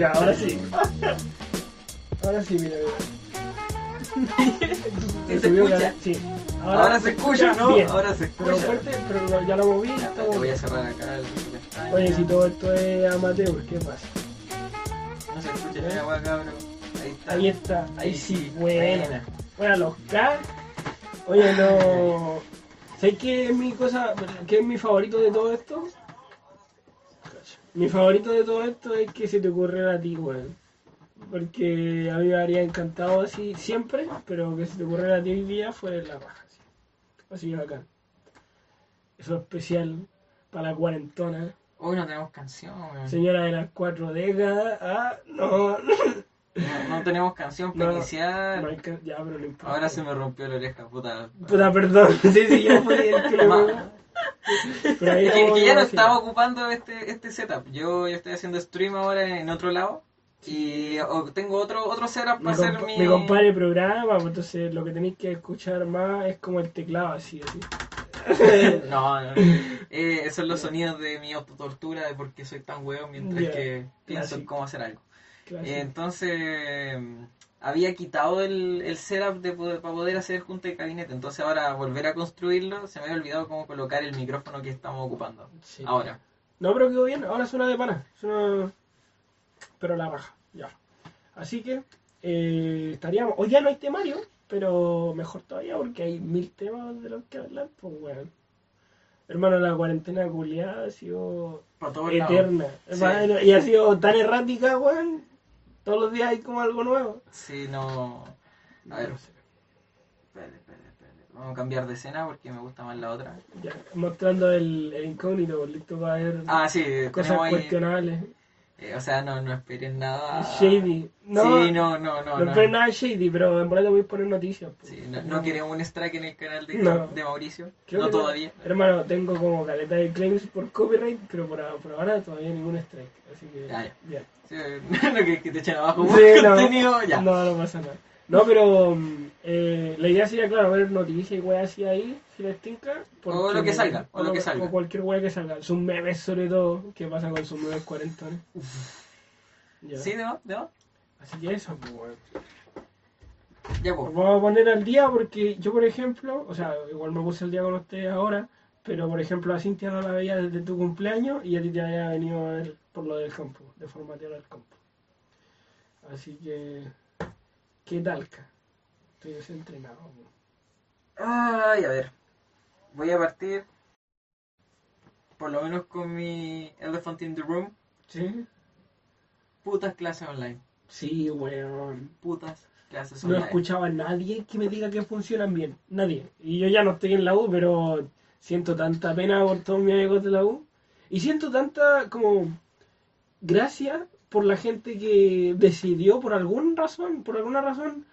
Ya, ahora sí. Ahora sí, mira, mira. ¿Sí se Subió escucha? la- Sí. Ahora, se escucha, ¿no? bien. Ahora se Pero escucha. fuerte, pero ya lo moví. Te voy a cerrar acá el. Oye, si todo esto es amateur, ¿qué pasa? No se escucha ni agua, cabrón. Ahí está. Ahí está, ahí Ahí sí, buena. buena. Bueno, los K. Oye, no. ¿Sabes qué es mi cosa? ¿Qué es mi favorito de todo esto? Mi favorito de todo esto es que se te ocurriera a ti, weón. Porque a mí me habría encantado así siempre, pero que se te ocurriera a ti hoy día fue la raja. Así, así bacán. Eso es especial para la cuarentona. Hoy no tenemos canción, weón. Señora de las cuatro décadas. Ah, no. No, no tenemos canción para No, iniciar. no hay ca- ya, pero. Ahora se me rompió la oreja, puta. Puta, perdón. Sí, sí, yo fui el que lo Pero ahí Es que, ya no estaba ocupando este, este setup. Yo, yo estoy haciendo stream ahora en otro lado. Y tengo otro, otro setup para hacer mi. mi compadre programa, pues entonces lo que tenéis que escuchar más es como el teclado así, así. No, no. Eh, esos son los sonidos de mi autotortura de por qué soy tan hueón mientras que pienso en cómo hacer algo. Eh, entonces, había quitado el, el setup de, poder- para poder hacer junta de gabinete. Entonces, ahora volver a construirlo, se me había olvidado cómo colocar el micrófono que estamos ocupando. Sí. Ahora. No, pero quedó bien, ahora suena de pana. Suena... Pero la raja, ya. Así que eh, estaríamos. Hoy ya no hay temario, pero mejor todavía porque hay mil temas de los que hablar, pues weón. Hermano, la cuarentena culiada ha sido eterna. Sí. Y ha sido tan errática, weón. Todos los días hay como algo nuevo. Sí, no. A ver, espérate, espérate, espérate. Vamos a cambiar de escena porque me gusta más la otra. Ya, mostrando el, el incógnito, listo para ver Ah, sí, cosas cuestionables. eh, o sea, no, no esperen nada. Shady. No, sí, no, no, no. no, no. esperes nada shady, pero en verdad te voy a poner noticias. pues. Sí, no, no queremos un strike en el canal de, No. de Mauricio. Creo no todavía. Hermano, tengo como caleta de claims por copyright, pero por, por ahora todavía ningún strike. Así que, Ya, ya. bien. No que, que te echen abajo Sí, no, contenido, ya. no, no pasa nada. No, pero mm, eh, la idea sería, claro, ver noticias y weas así ahí, si les tinca. O lo que salga, o lo que salga. O cualquier wea que salga. Sus memes, sobre todo. ¿Qué pasa con sus memes cuarentones? Ya. Sí, ¿no? ¿no? Así que eso, pues, weón. Ya, pues. vamos a poner al día porque yo, por ejemplo, o sea, igual me puse al día con ustedes ahora, pero por ejemplo, a Cintia no la veía desde tu cumpleaños y a ti te había venido a ver por lo del campo, de formatear el campo. Así que, ¿qué tal? ca? Estoy desentrenado. Ay, a ver. Voy a partir. Por lo menos con mi Elephant in the Room. ¿Sí? Putas clases online. Sí, weón. Putas clases No online. escuchado a nadie que me diga que funcionan bien. Nadie. Y yo ya no estoy en la U, pero siento tanta pena por todos mis amigos de la U. Y siento tanta como gracia por la gente que decidió por alguna razón, por alguna razón,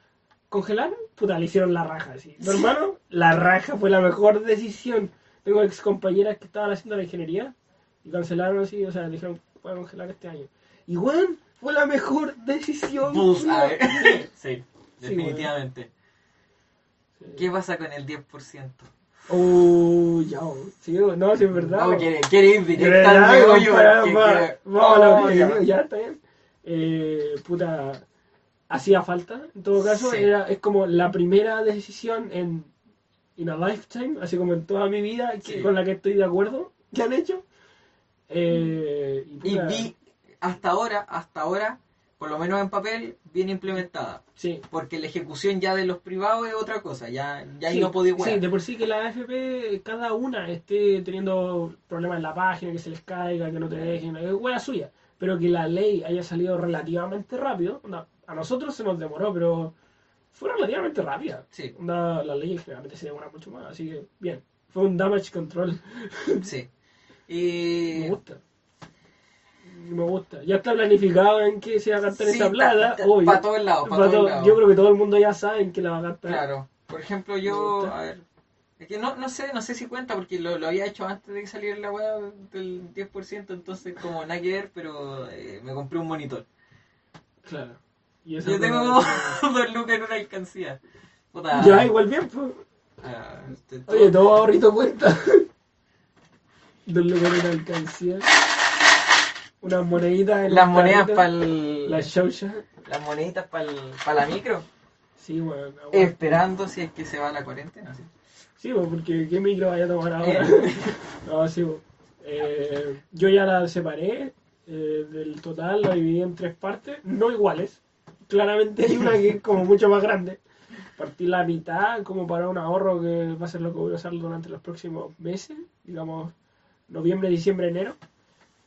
congelar. Puta, le hicieron la raja, sí. Mi hermano, la raja fue la mejor decisión. Tengo ex compañeras que estaban haciendo la ingeniería y cancelaron así, o sea, dijeron, voy a congelar este año. Y weón, fue la mejor decisión. Bullseye. culiao. sí, definitivamente. Sí. ¿Qué pasa con el 10%? Oh, ya, sí, no, sí es verdad. No, quiere, quiere ir al que- vamos a lo Oh, que ya. está bien. Eh, puta, hacía falta, en todo caso, Sí. era, es como la primera decisión en in a lifetime, así como en toda mi vida, que- Sí. con la que estoy de acuerdo, que han hecho. Eh, y, Y puta, vi hasta ahora, hasta ahora, por lo menos en papel, bien implementada. Sí. Porque la ejecución ya de los privados es otra cosa, ya, ya ahí Sí, no podía sí, jugar. de por sí que la AFP, cada una esté teniendo problemas en la página, que se les caiga, que no te dejen, es hueá suya. Pero que la ley haya salido relativamente rápido, a nosotros se nos demoró, pero fue relativamente rápida. Sí, la ley generalmente se demora mucho más, así que bien. Fue un damage control. sí. Me gusta. Me gusta. Ya está planificado en que se va a gastar Sí, esa plata, ta- ta- obvio. pa' todos lados, pa' Pa' todo- lados. Yo creo que todo el mundo ya sabe en qué la va a gastar. claro, por ejemplo yo, a ver, es que no, no sé, no sé si cuenta porque lo, lo había hecho antes de que saliera la weá del 10%, entonces como nada que ver, pero eh, me compré un monitor. Claro. Y Yo tengo como dos lucas en una alcancía. Puta, Ya, igual bien, pues. ah, este, Oye, todo ahorita cuenta. Dos lugares de alcancía. Unas moneditas en Las monedas para el... Las showsha. Las moneditas para la micro. Sí, bueno. Esperando si es que se va la cuarentena, sí. Sí, pues, porque ¿qué micro vaya a tomar ahora? no, sí. Eh, yo ya la separé eh, del total, la dividí en tres partes, no iguales. Claramente hay una que es como mucho más grande. Partí la mitad como para un ahorro que va a ser lo que voy a usar durante los próximos meses, digamos noviembre, diciembre, enero.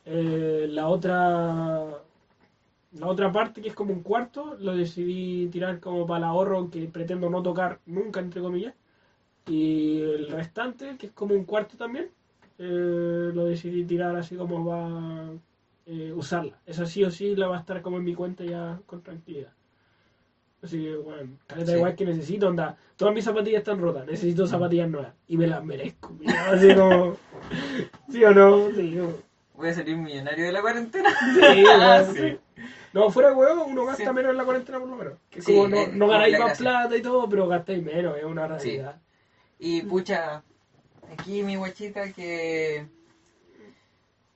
Eh, la otra la otra parte, que es como un cuarto, lo decidí tirar como para el ahorro que pretendo no tocar nunca, entre comillas. Y el restante, que es como un cuarto también, eh, lo decidí tirar así como va a usarla. Esa sí o sí la va a estar como en mi cuenta ya con tranquilidad. Así que, bueno, caleta Sí. igual que necesito, onda. Todas mis zapatillas están rotas, necesito zapatillas nuevas. Y me las merezco. mira, Así como. ¿Sí o no? Sí, como- Voy a salir millonario de la cuarentena. Sí, Ah, bueno, sí. sí. No, fuera de huevo, uno gasta Sí. menos en la cuarentena por lo menos. Que Sí, como no, eh, no ganáis más gracia. plata y todo, pero gastáis menos, es una realidad. Y pucha, aquí mi guachita que...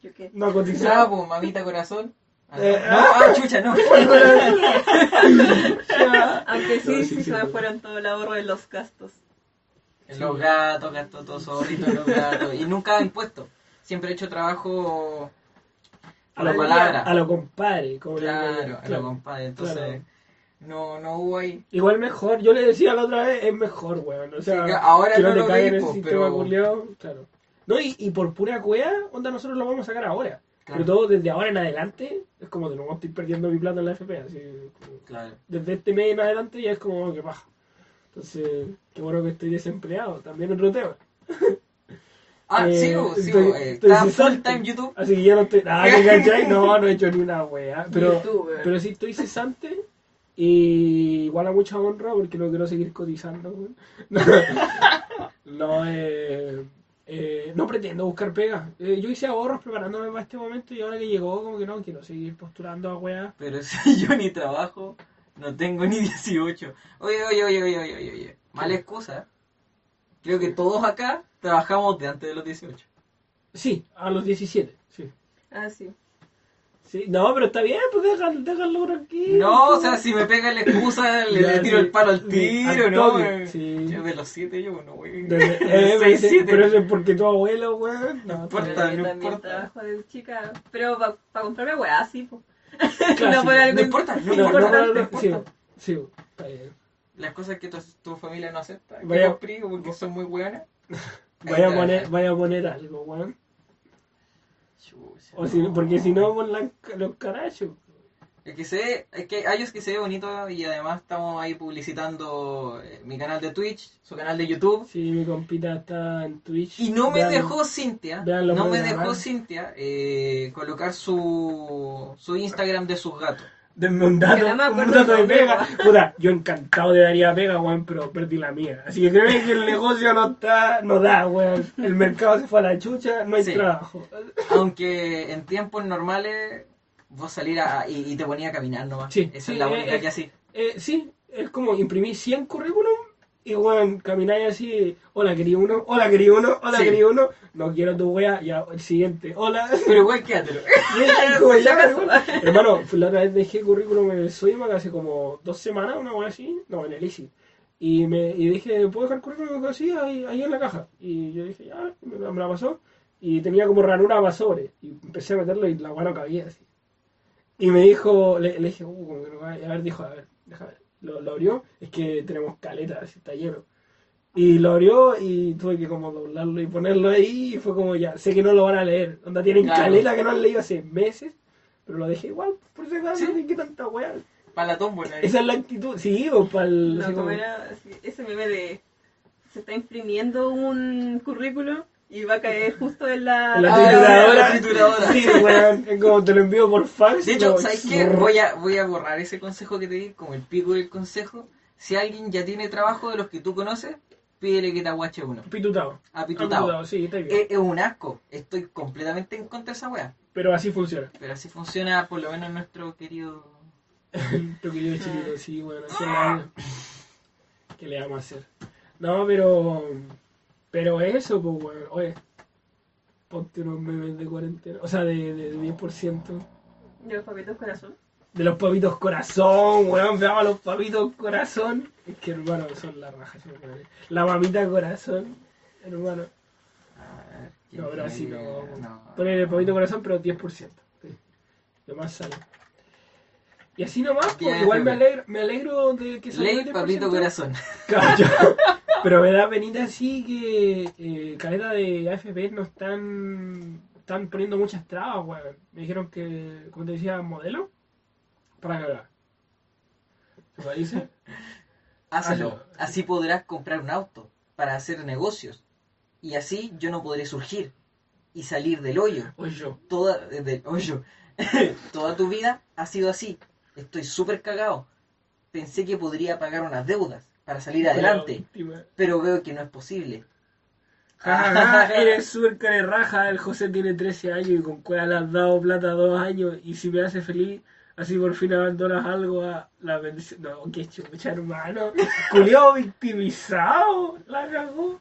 ¿Yo qué? No Ah, cotizaba. pues, mamita corazón. Ah, Eh, no, ah, chucha, no. Aunque sí, No, sí, sí, sí, se me sí. fueron todo el ahorro de los gastos. Los gatos, gasto todo solito los gatos. Y nunca impuesto. Siempre he hecho trabajo a la palabra. a lo compadre. Como le Claro, a lo compadre. Entonces, Claro. no, no hubo ahí. Igual mejor, yo le decía la otra vez, es mejor, weón. O sea, Sí, que ahora que no, no lo sistema pero- culiao, claro. No, y, y por pura cueva, onda, nosotros lo vamos a sacar ahora. Claro. Pero todo desde ahora en adelante, es como de nuevo estoy perdiendo mi plata en la FP, así como- Claro. desde este mes en adelante ya es como que baja. Entonces, qué bueno que estoy desempleado, también otro tema. Ah, Eh, sigo, sigo. estoy- eh, estoy full time YouTube. Así que ya no estoy. Ah, ¿te cachai? No, no he hecho ni una wea. Pero, Youtuber. pero sí estoy cesante. Y igual a mucha honra porque no quiero seguir cotizando. weón. No, eh, eh, no pretendo buscar pega. Eh, yo hice ahorros preparándome para este momento y ahora que llegó, como que no quiero seguir postulando a weas. Pero si yo ni trabajo, no tengo ni 18. Oye, oye, oye, oye, oye, oye, oye. Mala excusa. Creo que todos acá trabajamos de antes de los 18. Sí, a los 17. Sí. Ah, sí. Sí, no, pero está bien, pues déjalo, déjalo tranquilo. No, o sea, si me pega la excusa, le, Ya, le tiro sí. el palo al Sí, tiro, al ¿no? sí. Yo de los 7 yo, no, güey. Eh, pero eso es porque tu abuelo, weón. No, importa. bien. Yo no también importa. trabajo de chica. Pero para comprarme weá, sí, po. Clásico. no por algo No importa, no No, importa. no, no, no no, importa. sí, sí, está bien. Las cosas que tu, tu familia no acepta, que Vaya- compré porque son muy buenas. Vaya a poner, vaya a poner algo, weón. O si, porque si no, la- los carachos. Es que se ve, es que hay es que se ve bonito y además estamos ahí publicitando eh, mi canal de Twitch, su canal de YouTube. Sí, mi compita está en Twitch. Y no me dejó Cintia, no por me dejó. Cintia eh, colocar su, su Instagram de sus gatos. Denme un dato, Que no me un acuerdo dato de pega. Puta, yo encantado de daría pega, weón, pero perdí la mía. Así que creo que el negocio no está, no da, weón. El mercado se fue a la chucha, no hay Sí. trabajo. Aunque en tiempos normales vos salir a, y, y te ponía a caminar nomás. Sí, Esa sí, es la eh, única eh, que así. Eh, sí, es como imprimir 100 currículum y, weón, camináis así, hola, quería uno, hola, quería uno, hola, Sí. quería uno, no quiero tu wea, ya, el siguiente, hola. Pero igual quédatelo. Weón. Hermano, la otra vez dejé currículum en el Soymac hace como dos semanas, una wea así, no, en el Easy. Y, me, y dije, ¿puedo dejar currículum así ahí, ahí en la caja? Y yo dije, ya, me, la- me la pasó. Y tenía como ranura para sobre. Y empecé a meterlo y la weá no cabía así. Y me dijo, le, le dije, uh, como que no cabe. A ver, dijo, a ver, déjame. Lo, lo abrió, es que tenemos caleta, así está lleno. Y lo abrió y tuve que como doblarlo y ponerlo ahí y fue como ya, sé que no lo van a leer. Onda tienen Claro. caleta que no han leído hace meses, pero lo dejé igual, por si acaso, Sí. ¿de qué tanta weá? Para la tómbola. ahí. Esa es la actitud, sí, o para el... No, como era ese meme de se está imprimiendo un currículum y va a caer justo en la, la Ah, trituradora. la trituradora. Sí, weón, es como te lo envío por fax. De hecho, ¿sabes qué? Voy a, voy a borrar ese consejo que te di, como el pico del consejo. Si alguien ya tiene trabajo de los que tú conoces, pídele que te aguache uno. Pitutado. Apitutado. Apitutado, sí, está bien. Es, es un asco. Estoy completamente en contra de esa wea. Pero así funciona. Pero así funciona, por lo menos, nuestro querido. Tu querido chiquito, sí, bueno, ¿qué le, vamos- ¿qué le vamos a hacer? No, pero. Pero eso, pues, bueno, oye. Ponte unos memes de cuarentena. O sea, de, de 10%. De los papitos corazón. De los papitos corazón, weón, veamos a los papitos corazón. Es que hermano, son la raja, sí, weón. La mamita corazón, hermano. A ver, ¿qué No, pero así no. No. Poner el papito corazón, pero 10%. Sí. Lo más sale. Y así nomás, pues, igual me alegro, me alegro de que salga Ley el 10%. Papito Corazón. Cacho. Pero me da penita así que eh, caleta de AFP no están, están poniendo muchas trabas, weón. Me dijeron que, como te decía, modelo para cagar. ¿Te parece? Hazlo. Hazlo. Así podrás comprar un auto para hacer negocios. Y así yo no podré surgir y salir del hoyo. O yo. Toda, eh, del hoyo. Toda tu vida ha sido así. Estoy súper cagado. Pensé que podría pagar unas deudas para salir adelante, pero veo que no es posible. Eres súper carerraja, el José tiene 13 años y con cuál le has dado plata dos años y si me hace feliz, así por fin abandonas algo a la bendición. No, qué chucha, hermano. Culeado victimizado, la cagó.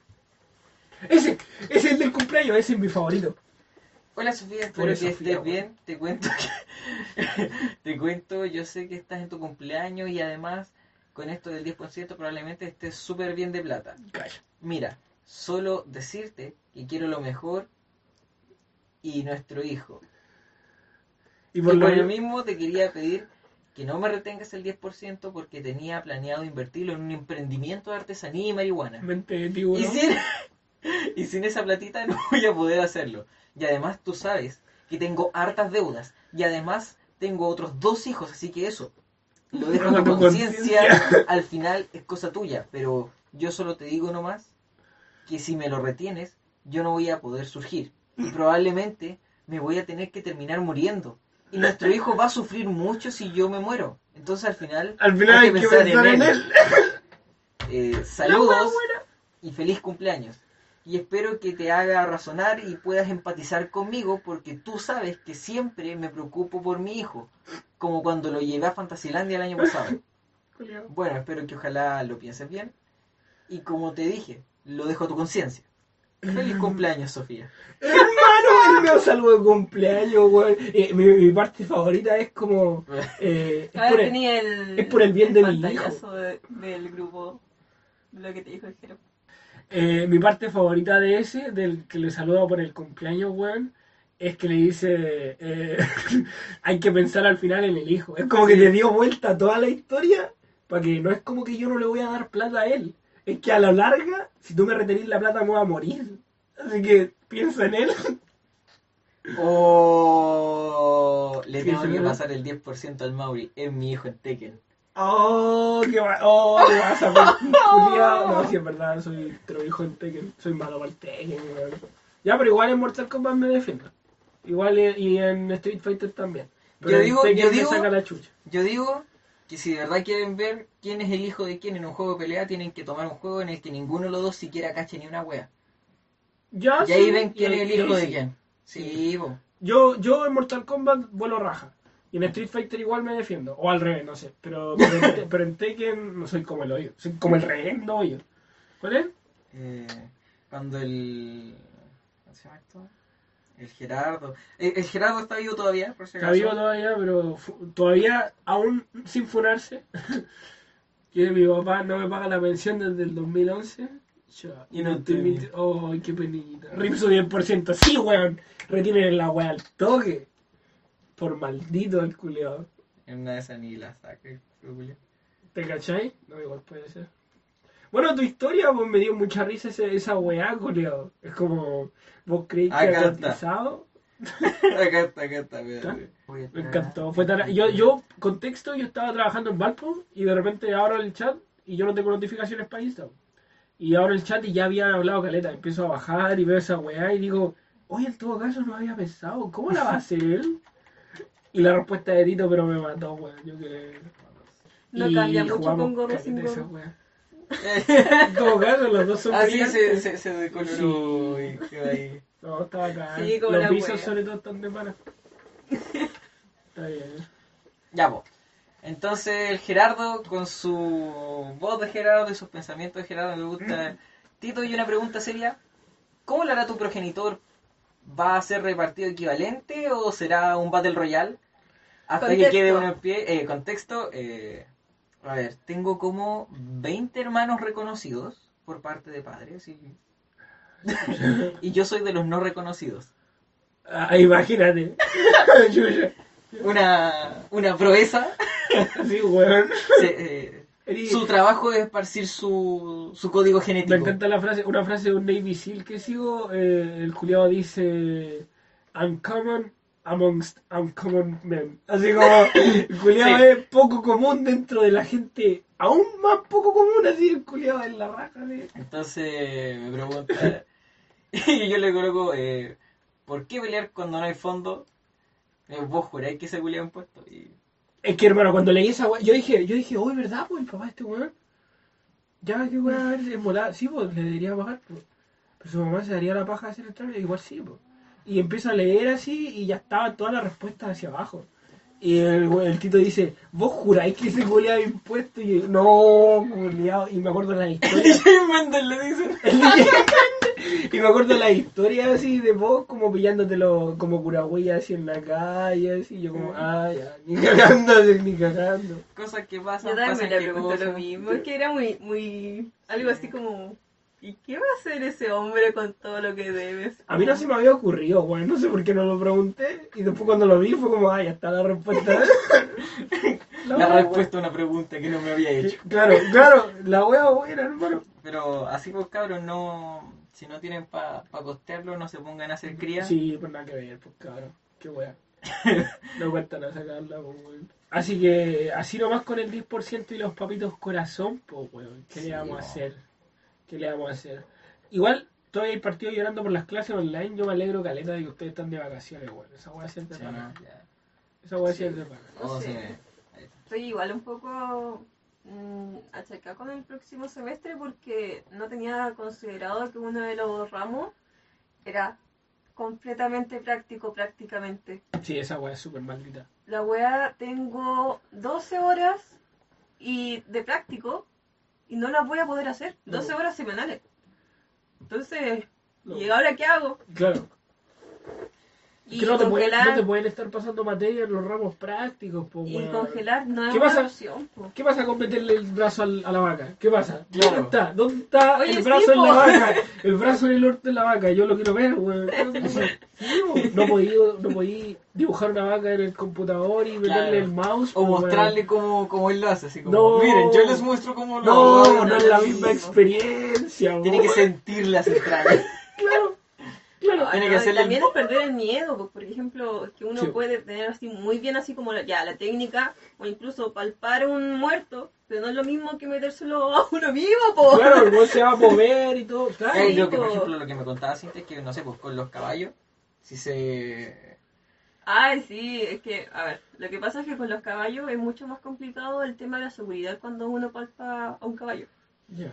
Ese, ese es el del cumpleaños, ese es mi favorito. Hola Sofía, espero que Sofía, estés bien. Te cuento que... te cuento, yo sé que estás en tu cumpleaños y además con esto del 10% probablemente estés súper bien de plata. Calla. Mira, solo decirte que quiero lo mejor y nuestro hijo. Y Y por por, lo mismo, te quería pedir que no me retengas el 10% porque tenía planeado invertirlo en un emprendimiento de artesanía y marihuana. mente Y sin, y sin esa platita no voy a poder hacerlo. Y además tú sabes que tengo hartas deudas. Y además tengo otros dos hijos, así que eso. Lo dejo Deja a tu conciencia. Al final es cosa tuya. Pero yo solo te digo nomás que si me lo retienes, yo no voy a poder surgir. Y probablemente me voy a tener que terminar muriendo. Y nuestro hijo va a sufrir mucho si yo me muero. Entonces al final... Al final hay que pensar en él. Eh, saludos y feliz cumpleaños. Y espero que te haga razonar y puedas empatizar conmigo porque tú sabes que siempre me preocupo por mi hijo, como cuando lo llevé a Fantasilandia el año pasado. Bueno, espero que ojalá lo pienses bien. Y como te dije, lo dejo a tu conciencia. Feliz cumpleaños, Sofía. Hermano, el mío saludo de cumpleaños, weón. Eh, mi, mi parte favorita es como. eh, es por el- tenía el, es por el bien de mi pantallazo de- del grupo, lo que te dijo el Jero. Eh, mi parte favorita de ese, del que le saluda por el cumpleaños, weón, es que le dice, eh, hay que pensar al final en el hijo. Es como que le dio vuelta toda la historia, para que no es como que yo no le voy a dar plata a él. Es que a la larga, si tú me retenís la plata, me voy a morir. Así que piensa en él. Oh, le ¿Qué tengo que pasar el 10% al Mauri. Es mi hijo en Tekken. Oh, qué va, oh, le vas a ver. No, sí, es verdad, soy hijo en Tekken. Soy malo para el Tekken. Ya, pero igual en Mortal Kombat me defiendo. Igual en- y en Street Fighter también. Pero Yo digo- Tekken yo digo- saca la chucha. Yo digo que si de verdad quieren ver quién es el hijo de quién en un juego de pelea, tienen que tomar un juego en el que ninguno de los dos siquiera cache ni una wea. Ya, Y ahí sí, ven quién es el hijo de sí. quién. Sí. Yo, yo en Mortal Kombat vuelo raja. Y en Street Fighter igual me defiendo. O al revés, no sé. Pero, pero, en, pero en Tekken no soy como el hoyo. Soy como el rehendo hoyo. ¿Cuál es? Eh, cuando el. ¿Cómo se llama esto? El Gerardo. El, el Gerardo está vivo todavía, por si Está acaso. vivo todavía, pero todavía aún sin funarse. que mi papá no me paga la pensión desde el 2011. Ya, Y no estoy te- Ay, qué penita. RIP su 10%. Sí, weón. Retienen la weá al toque. Por maldito el culiado. En una de esas ni la saca. el. ¿Te cachai? No, igual puede ser. Bueno, tu historia me dio mucha risa ese- esa weá, culiado. Es como, vos creís que Acá era cotizado. acá está, acá está. espérate. Voy a Me encantó. Fue tan- yo, yo, contexto, yo estaba trabajando en Valpo y de repente abro el chat y yo no tengo notificaciones para Instagram. Y abro el chat y ya habían hablado caleta. Empiezo a bajar y veo esa weá y digo, oye, en todo caso no había pensado, ¿cómo la va a hacer él? Y la respuesta de Tito, pero me mató, weón. Yo que... No Y cambia mucho con gorro sin gorro. todo caso, los dos son Así se, se, se decoloró y quedó ahí. No, está acá. Sí, como los pisos sobre todo están de pana. Está bien. Ya, pues. Entonces el Gerardo, con su voz de Gerardo y sus pensamientos de Gerardo, me gusta. Tito, y una pregunta seria. ¿Cómo lo hará tu progenitor? ¿Va a ser repartido equivalente o será un Battle Royale? Hasta Contexto. que quede uno en pie. Eh, contexto. eh, a ver, tengo como 20 hermanos reconocidos por parte de padres. Y, y yo soy de los no reconocidos. Ah, imagínate. Una, una proeza. Sí, weón. Se- eh, su trabajo es esparcir su, su código Me genético. encanta la frase, una frase de un Navy SEAL que sigo. eh, el culiado dice: Uncommon amongst uncommon men. Así como, el culiado Sí. es poco común dentro de la gente, aún más poco común, así el culiado en la raja. así. Entonces me pregunta. y yo le coloco: eh, ¿Por qué pelear cuando no hay fondo? Eh, Vos juráis que ese culiado impuesto. Y Es que hermano, cuando leí esa yo dije, yo dije, uy, ¿verdad, pues el papá de este weón? Ya, qué weá, a ver es molada. Sí, pues, le debería pagar, pues. Pero su mamá se daría la paja de hacer el trámite, igual sí, pues. Y empiezo a leer así y ya estaba toda la respuesta hacia abajo. Y el, el tito dice, ¿vos juráis que ese culiado es impuesto? Y yo, no, culiado. Y me acuerdo de la historia. Mendes le dice. El DJ y me acuerdo de la historia así de vos como pillándotelo como curagüilla así en la calle, así yo como, ah, ya, ni cagando, ni cagando. Cosas que pasan. Yo también pasan me que pregunto cosas. lo mismo. Es que era muy, muy. Algo así como. ¿Y qué va a hacer ese hombre con todo lo que debes? A mí no se me había ocurrido, güey, no sé por qué no lo pregunté. Y después cuando lo vi fue como, ah, ya está la respuesta. La wea, respuesta a una pregunta que no me había hecho. Claro, claro, la wea buena, hermano. Pero así pues cabros, no, si no tienen para pa costearlo, no se pongan a hacer cría. Sí, pues nada que ver, pues cabrón, qué wea. No cuentan a sacarla, pues, weón. Así que, así nomás con el 10% y los papitos corazón, pues, weón, ¿qué Sí, le vamos a hacer? ¿Qué le vamos a hacer? Igual, todavía hay partido llorando por las clases online, yo me alegro, caleta, de que ustedes están de vacaciones, weón. Esa wea siempre Sí, para. no, ya. Esa Sí. siempre para. Oh, ahí está. Estoy igual un poco mm, achacada con el próximo semestre porque no tenía considerado que uno de los ramos era completamente práctico, prácticamente. Sí, esa wea es súper maldita. La weá tengo 12 horas y de práctico y no las voy a poder hacer. 12 No. horas semanales. Entonces, No. ¿y ahora qué hago? Claro. Y que no te, pueden, congelar, no te pueden estar pasando materia en los ramos prácticos, pues, y congelar no es ¿Qué una pasa? opción. po. ¿Qué pasa con meterle el brazo al- a la vaca? ¿Qué pasa? ¿Dónde Claro. está? ¿Dónde está Oye, el sí, brazo en la po. vaca? El brazo en el orto de la vaca. Yo lo quiero ver, weón. Sí, po. No podí, no podí dibujar una vaca en el computador y meterle Claro. el mouse. O po, mostrarle cómo, cómo él lo hace, así como, No. miren, yo les muestro cómo lo No, hago. no es la no, misma no. experiencia, Tiene que sentir las entrañas. Claro, claro. Tiene que no, y hacerle también el- es perder el miedo, pues, por ejemplo, que uno Sí. puede tener así muy bien así como la, ya la técnica o incluso palpar un muerto, pero no es lo mismo que metérselo a uno vivo, po. Claro, el se va a mover y todo. Claro. Sí, lo que, por po. ejemplo, lo que me contaba Cintia es que, no sé, pues con los caballos, si se... Ay, sí, es que, a ver, lo que pasa es que con los caballos es mucho más complicado el tema de la seguridad cuando uno palpa a un caballo. Ya.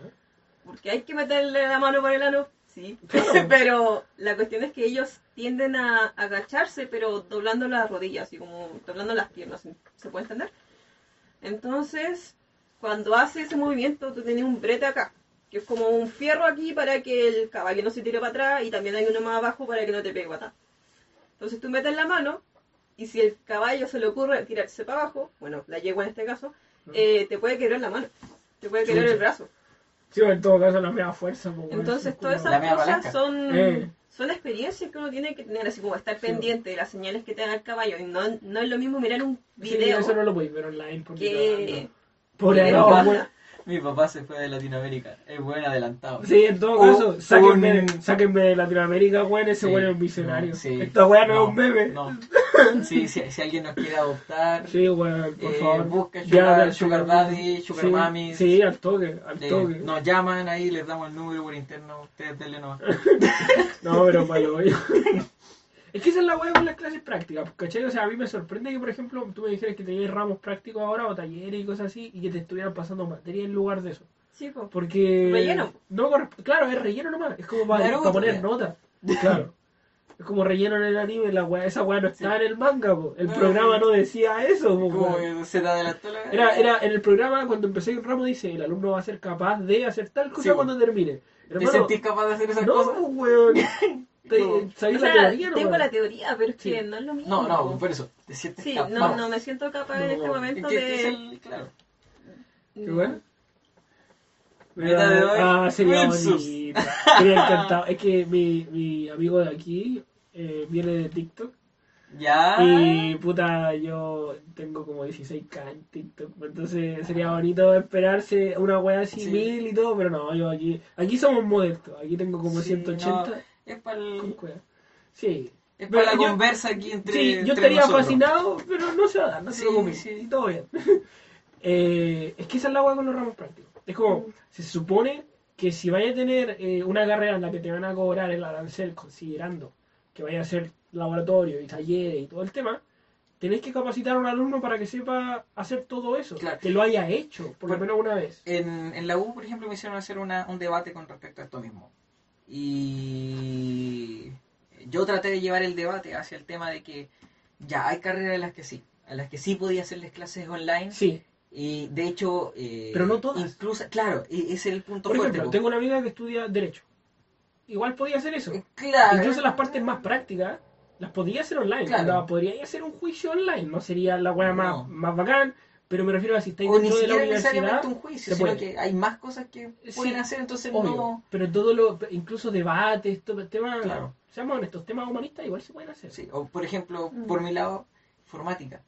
Porque hay que meterle la mano por el ano, sí. Pero la cuestión es que ellos tienden a agacharse, pero doblando las rodillas, así como doblando las piernas, ¿se puede entender? Entonces, cuando hace ese movimiento, tú tienes un brete acá, que es como un fierro aquí para que el caballo no se tire para atrás, y también hay uno más abajo para que no te pegue atrás. Entonces tú metes la mano, y si el caballo se le ocurre tirarse para abajo, bueno, la yegua en este caso, eh, te puede quebrar la mano, te puede quebrar el brazo. Sí, en todo caso la mea fuerza. weón. Entonces, Sí, todas La esas cosas son, Eh. son experiencias que uno tiene que tener, así como estar Sí. pendiente de las señales que te da el caballo. Y no, no es lo mismo mirar un Sí, video eso no lo podéis ver online porque que... No, no, weón. Mi papá se fue de Latinoamérica, es buen adelantado. Sí, en todo caso, sáquenme, un- sáquenme de Latinoamérica, weón, ese Sí, weón es un visionario. no, sí. Esta weá no, es un bebé. No. Sí, si, si alguien nos quiere adoptar, Sí, weón, por eh, favor. busca sugar, daddy, sugar sí, mami. Sí, al toque, al eh, toque. nos llaman ahí, les damos el número por interno, ustedes denle nomás. No, pero malo. Es que esa es la weá con las clases prácticas, pues, ¿cachai? O sea, a mí me sorprende que, por ejemplo, tú me dijeras que tenías ramos prácticos ahora o talleres y cosas así y que te estuvieran pasando materia en lugar de eso. Sí, po. Porque. Relleno. No, claro, es relleno nomás. Es como para, para poner ya. nota. Claro. Es como relleno en el anime, la weá, esa weá no estaba en el manga, po. El No, programa no. no decía eso, po, Como que se te adelantó la... Era, era en el programa cuando empecé el ramo dice el alumno va a ser capaz de hacer tal cosa Sí, cuando termine. ¿Te Hermano, sentís capaz de hacer esas no, cosas? po, weón. ¿Te- Yo- ¿Sabéis O sea, la teoría? no, tengo la teoría, pero es que Sí. no es lo mismo. No, no, por eso. Te sientes Sí, capaz. no, no me siento capaz en No, este es momento ¿Qué- de... qué es el- claro. ¿Qué bueno? Meta de hoy, Ah, sería bonito. Sería encantado. Es que mi, mi amigo de aquí eh, viene de TikTok. Ya. Y puta, yo tengo como 16k en TikTok. Entonces sería bonito esperarse una wea así, Sí. mil y todo. Pero no, yo aquí. Aquí somos modestos. Aquí tengo como Sí, 180 no, es para wea. Sí. es para la yo- conversa aquí entre. Sí, yo entre estaría nosotros. fascinado, pero no se va a dar, no se preocupen. sí. Y todo bien. Eh, es que esa es la hueá con los ramos prácticos. Es como, se supone que si vaya a tener eh, una carrera en la que te van a cobrar el arancel, considerando que vaya a ser laboratorio y talleres y todo el tema, tenés que capacitar a un alumno para que sepa hacer todo eso. Claro. Que lo haya hecho, por lo menos una vez. En, en la U, por ejemplo, me hicieron hacer una- un debate con respecto a esto mismo. Y yo traté de llevar el debate hacia el tema de que ya hay carreras en las que sí, en las que sí podía hacerles clases online. Sí. Y de hecho, eh, Pero no todas. Incluso, claro, e- ese es el punto Por fuerte. ejemplo, tengo una amiga que estudia Derecho. Igual podía hacer eso. Eh, Claro. Incluso las partes más prácticas las podía hacer online. Claro. La podría hacer un juicio online. No sería la weá más, No. más bacán, pero me refiero a si estáis O ni dentro de la universidad. un juicio, sino puede. que hay más cosas que pueden Sí, hacer, entonces Obvio, no... pero todo lo, incluso debates, todo temas, Claro. seamos honestos, temas humanistas igual se pueden hacer. Sí, o por ejemplo, Mm. por mi lado, informática.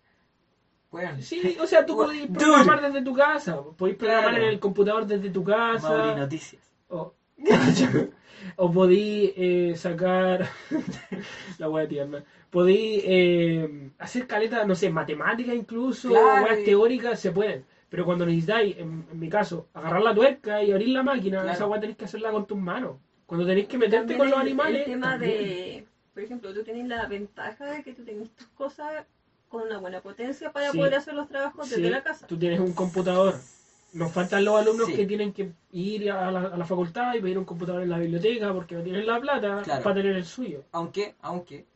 Bueno, Sí, o sea, tú Dude. podés programar desde tu casa, podés programar Claro. en el computador desde tu Mauri casa, Noticias. o, o podí eh, sacar la wea tierna, podí eh, hacer caleta, no sé, matemáticas incluso, Claro, weas y- teóricas se pueden. Pero cuando necesitáis, en, en mi caso, agarrar la tuerca y abrir la máquina, Claro. esa wea tenéis que hacerla con tus manos. Cuando tenéis que meterte También con los animales. El tema también. de, por ejemplo, tú tienes la ventaja de que tú tienes tus cosas con una buena potencia para Sí. poder hacer los trabajos Sí, desde la casa. Tú tienes un computador. Nos faltan los alumnos Sí. que tienen que ir a la, a la facultad y pedir un computador en la biblioteca porque no tienen la plata Claro. para tener el suyo. Aunque, aunque,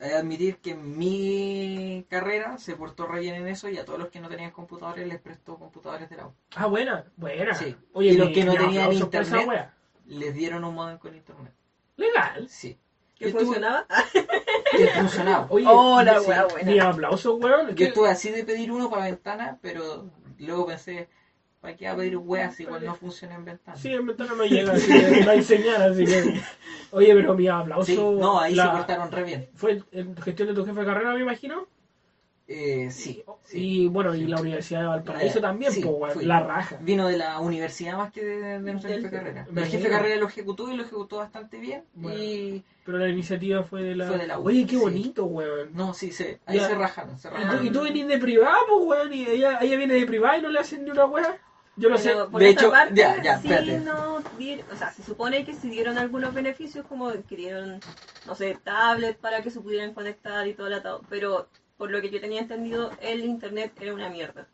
hay que admitir que mi carrera se portó re bien en eso y a todos los que no tenían computadores les prestó computadores de la U. Ah, buena, buena. Sí. Oye, Y los que no tenían aplausos internet. Les dieron un modem con internet. Legal. Sí. ¿Que funcionaba? Que funcionaba. Oye, Oh, la mi- wea buena. Mi aplauso, weón. Yo que- estuve así de pedir uno para ventana, pero luego pensé, ¿para qué va a pedir weas igual no funciona en ventana? Sí, en ventana no llega, así que no hay señal, así que... Oye, pero mi aplauso... Sí, no, ahí la- se portaron re bien. Fue en gestión de tu jefe de carrera, me imagino. Eh, sí, sí. Y bueno, y la Universidad de Valparaíso también, sí, po, la raja. Vino de la universidad más que de, de nuestra Del- jefe de carrera. El jefe de carrera lo ejecutó y lo ejecutó bastante bien. Bueno. Y Pero la iniciativa fue de la... Fue de la U, Oye, qué sí. bonito, weón. no, sí, se, ahí Ya. se rajaron. Se Y tú, y tú venís de privada, pues, weón, y ella, ella viene de privada y no le hacen ni una weá. Yo no sé. Por De hecho, parte, ya, ya, sí espérate. no dieron- o sea, se supone que sí dieron algunos beneficios, como que dieron, no sé, tablets para que se pudieran conectar y todo el atado, pero por lo que yo tenía entendido, el internet era una mierda.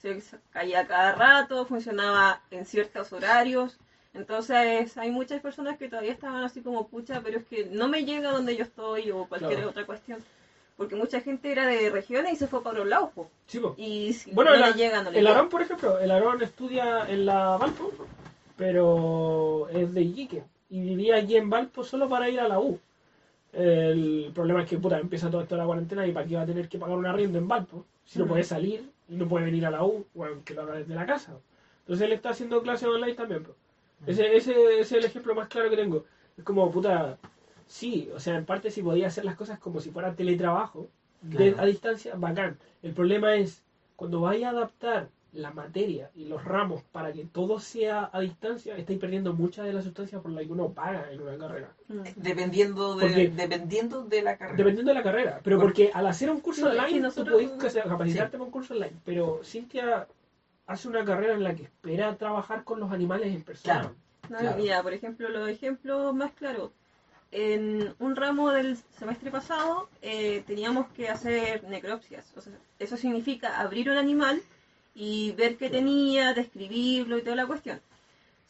Se caía cada rato, funcionaba en ciertos horarios, entonces hay muchas personas que todavía estaban así como, pucha, pero es que no me llega donde yo estoy o cualquier Claro. otra cuestión. Porque mucha gente era de regiones y se fue para los lados. Sí, y si Bueno, no el, le llega, no le el llega. Por ejemplo, el Aarón estudia en la Valpo, pero es de Iquique. Y vivía allí en Valpo solo para ir a la U. El problema es que, puta, empieza todo esto de la cuarentena y para qué va a tener que pagar un arriendo en Valpo. Si no Mm. puede salir y no puede venir a la U, bueno, que lo haga desde la casa. Entonces él está haciendo clases online también. po. Ese, ese, ese es el ejemplo más claro que tengo. Es como, puta, sí, o sea, en parte si podía hacer las cosas como si fuera teletrabajo, de- Claro. a distancia, bacán. El problema es cuando vaya a adaptar la materia y los ramos para que todo sea a distancia, estáis perdiendo mucha de la sustancia por la que uno paga en una carrera. Mm. Dependiendo de, Porque- dependiendo de la carrera. Dependiendo de la carrera. Pero porque al hacer un curso No, es que online, nosotros- tú podéis ca- capacitarte para un curso online. Pero Cintia hace una carrera en la que espera trabajar con los animales en persona. Claro. No, Claro. Mira, por ejemplo, los ejemplos más claros. En un ramo del semestre pasado eh, teníamos que hacer necropsias. O sea, eso significa abrir un animal y ver qué tenía, describirlo y toda la cuestión.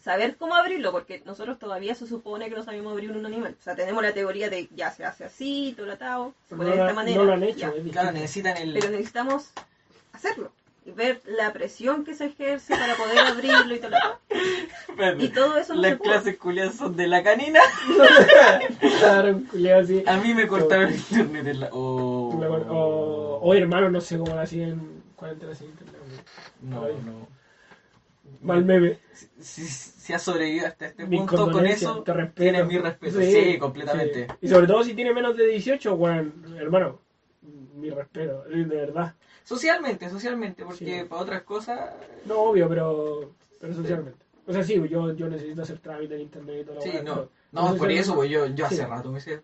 Saber cómo abrirlo, porque nosotros todavía se supone que no sabemos abrir un animal. O sea, tenemos la teoría de ya se hace así, todo atado, se No, puede de lo- esta manera. no lo han hecho. Claro, necesitan el... Pero necesitamos hacerlo. ver la presión que se ejerce para poder abrirlo y todo. lo- Y todo eso no se Las pudo. clases culiadas son de la canina. Así. A mí me cortaron el internet en la... Oh. O, o hermano, no sé cómo lo hacían cuarentena sin internet. No, no. Mal meme. Si, si, has sobrevivido hasta este punto con eso, tienes mi respeto. Sí, completamente. sí. Y sobre todo si tiene menos de 18, bueno, hermano, mi respeto, de verdad. Socialmente, socialmente, porque Sí. para otras cosas... No, obvio, pero, pero socialmente. O sea, sí, yo, yo necesito hacer trámite en internet y todo lo Sí, no. No, por eso, pues yo, yo hace rato me hice...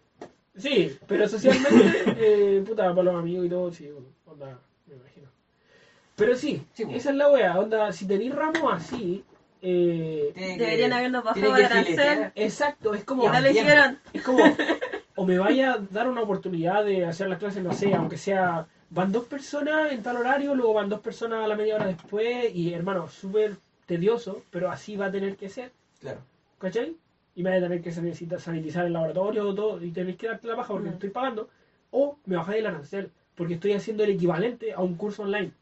Sí, pero socialmente, eh, puta, para los amigos y todo, sí, onda, me imagino. Pero sí, Sí, pues. esa es la wea, onda, si tenéis ramos así, eh, que- Deberían habernos bajado el arancel. exacto, es como... Y no lo También. hicieron. Es como, o me vaya a dar una oportunidad de hacer las clases, no sé, aunque sea, van dos personas en tal horario, luego van dos personas a la media hora después, y hermano, súper tedioso, pero así va a tener que ser, Claro. ¿cachai? Y me voy a tener que sanitizar, sanitizar el laboratorio todo, y tenéis que darte la baja porque Mm. estoy pagando, o me bajáis el arancel, porque estoy haciendo el equivalente a un curso online.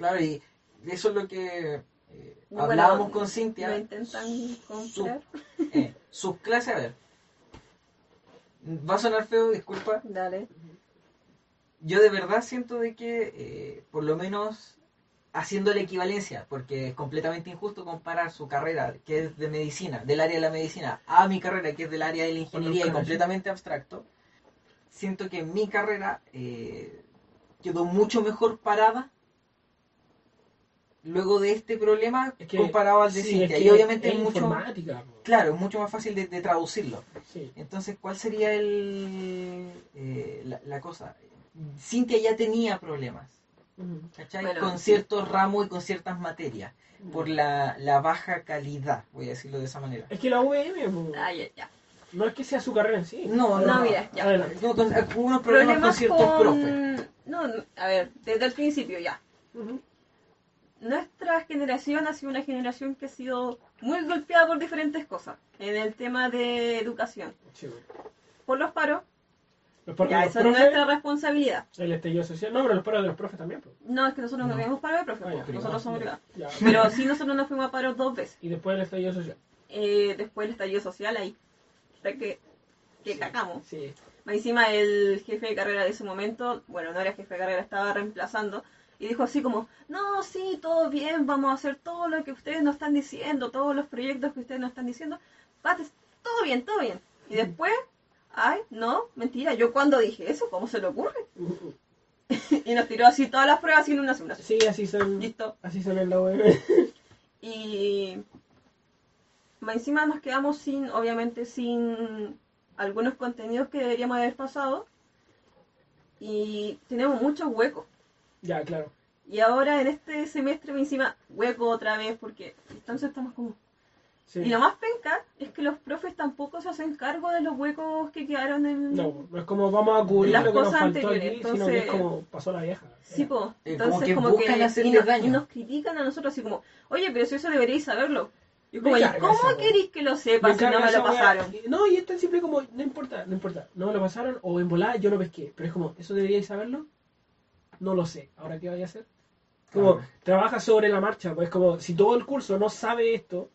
Claro, y eso es lo que eh, Bueno, hablábamos con Lo Cintia. intentan Su- eh, sus clases, a ver. Va a sonar feo, disculpa. Dale. Yo de verdad siento de que, eh, por lo menos, haciendo la equivalencia, porque es completamente injusto comparar su carrera, que es de medicina, del área de la medicina, a mi carrera, que es del área de la ingeniería y completamente abstracto. Siento que mi carrera eh, quedó mucho mejor parada luego de este problema Es que, comparado al de sí, Cintia. es y obviamente es es mucho, claro, es mucho más fácil de, de traducirlo. sí. Entonces, ¿cuál sería el, eh, la, la cosa? Cintia ya tenía problemas. ¿cachai? Bueno, con sí. ciertos ramos y con ciertas materias, por la, la baja calidad, voy a decirlo de esa manera. Es que la UVM, po, Ah, ya, ya. no es que sea su carrera en sí. No, no, No, no. mira, ya. Adelante. No, con, con unos problemas con ciertos profes. No, a ver, desde el principio ya. Nuestra generación ha sido una generación que ha sido muy golpeada por diferentes cosas en el tema de educación. Sí. Por los paros, Los paros ya, es profes, nuestra responsabilidad. el estallido social. No, pero los paros de los profes también. No, es que nosotros no, No. tenemos paro de profe, Ah, ya. nosotros somos. Ya. Pero sí, nosotros nos fuimos a paro dos veces. Y después el estallido social. Eh, después el estallido social ahí. Que, que Sí. cagamos. Sí. Encima el jefe de carrera de ese momento, bueno, no era jefe de carrera, estaba reemplazando, y dijo así como, no, sí, todo bien, vamos a hacer todo lo que ustedes nos están diciendo, todos los proyectos que ustedes nos están diciendo, Pate, todo bien, todo bien. Y después, ay, no, mentira, yo cuando dije eso, ¿cómo se le ocurre? Y nos tiró así todas las pruebas sin una sola. Sí, así son. Listo. Así son en la UVM. Y más encima nos quedamos sin, obviamente, sin algunos contenidos que deberíamos haber pasado. Y tenemos muchos huecos. Ya, claro. Y ahora en este semestre, más encima, hueco otra vez, porque entonces estamos como... Sí. Y lo más penca es que los profes tampoco se hacen cargo de los huecos que quedaron en... No, no es como vamos a cubrir Las lo que nos cosas faltó anteriores, aquí, sino que es entonces- como pasó la vieja. Sí, po. Eh, Entonces, como que como que y nos, daño. nos critican a nosotros así como, oye, pero si eso deberíais saberlo. Y Me como, ¿y cómo queréis que lo Me sepa si no me lo wea. pasaron? No, y es tan simple como, no importa, no importa. No me lo pasaron o en volada yo lo pesqué. Pero es como, ¿eso deberíais saberlo? No lo sé. ¿Ahora qué vaya a hacer? Como, Claro. trabaja sobre la marcha. Pues como, si todo el curso no sabe esto,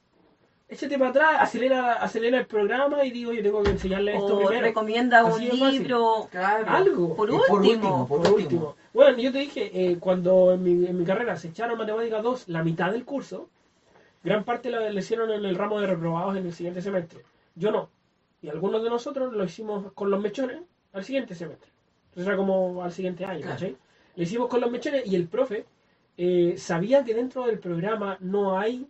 échate para atrás, acelera, acelera el programa y digo, yo tengo que enseñarle esto O primero. recomienda un Así libro. Claro. Algo. Por último. por, Por último. último. Bueno, yo te dije, eh, cuando en mi, en mi carrera se echaron matemáticas 2 la mitad del curso, gran parte la le hicieron en el ramo de reprobados en el siguiente semestre. Yo no. Y algunos de nosotros lo hicimos con los mechones al siguiente semestre. Entonces era como al siguiente año, Claro. ¿cachai? Lo hicimos con los mechones y el profe eh, sabía que dentro del programa no hay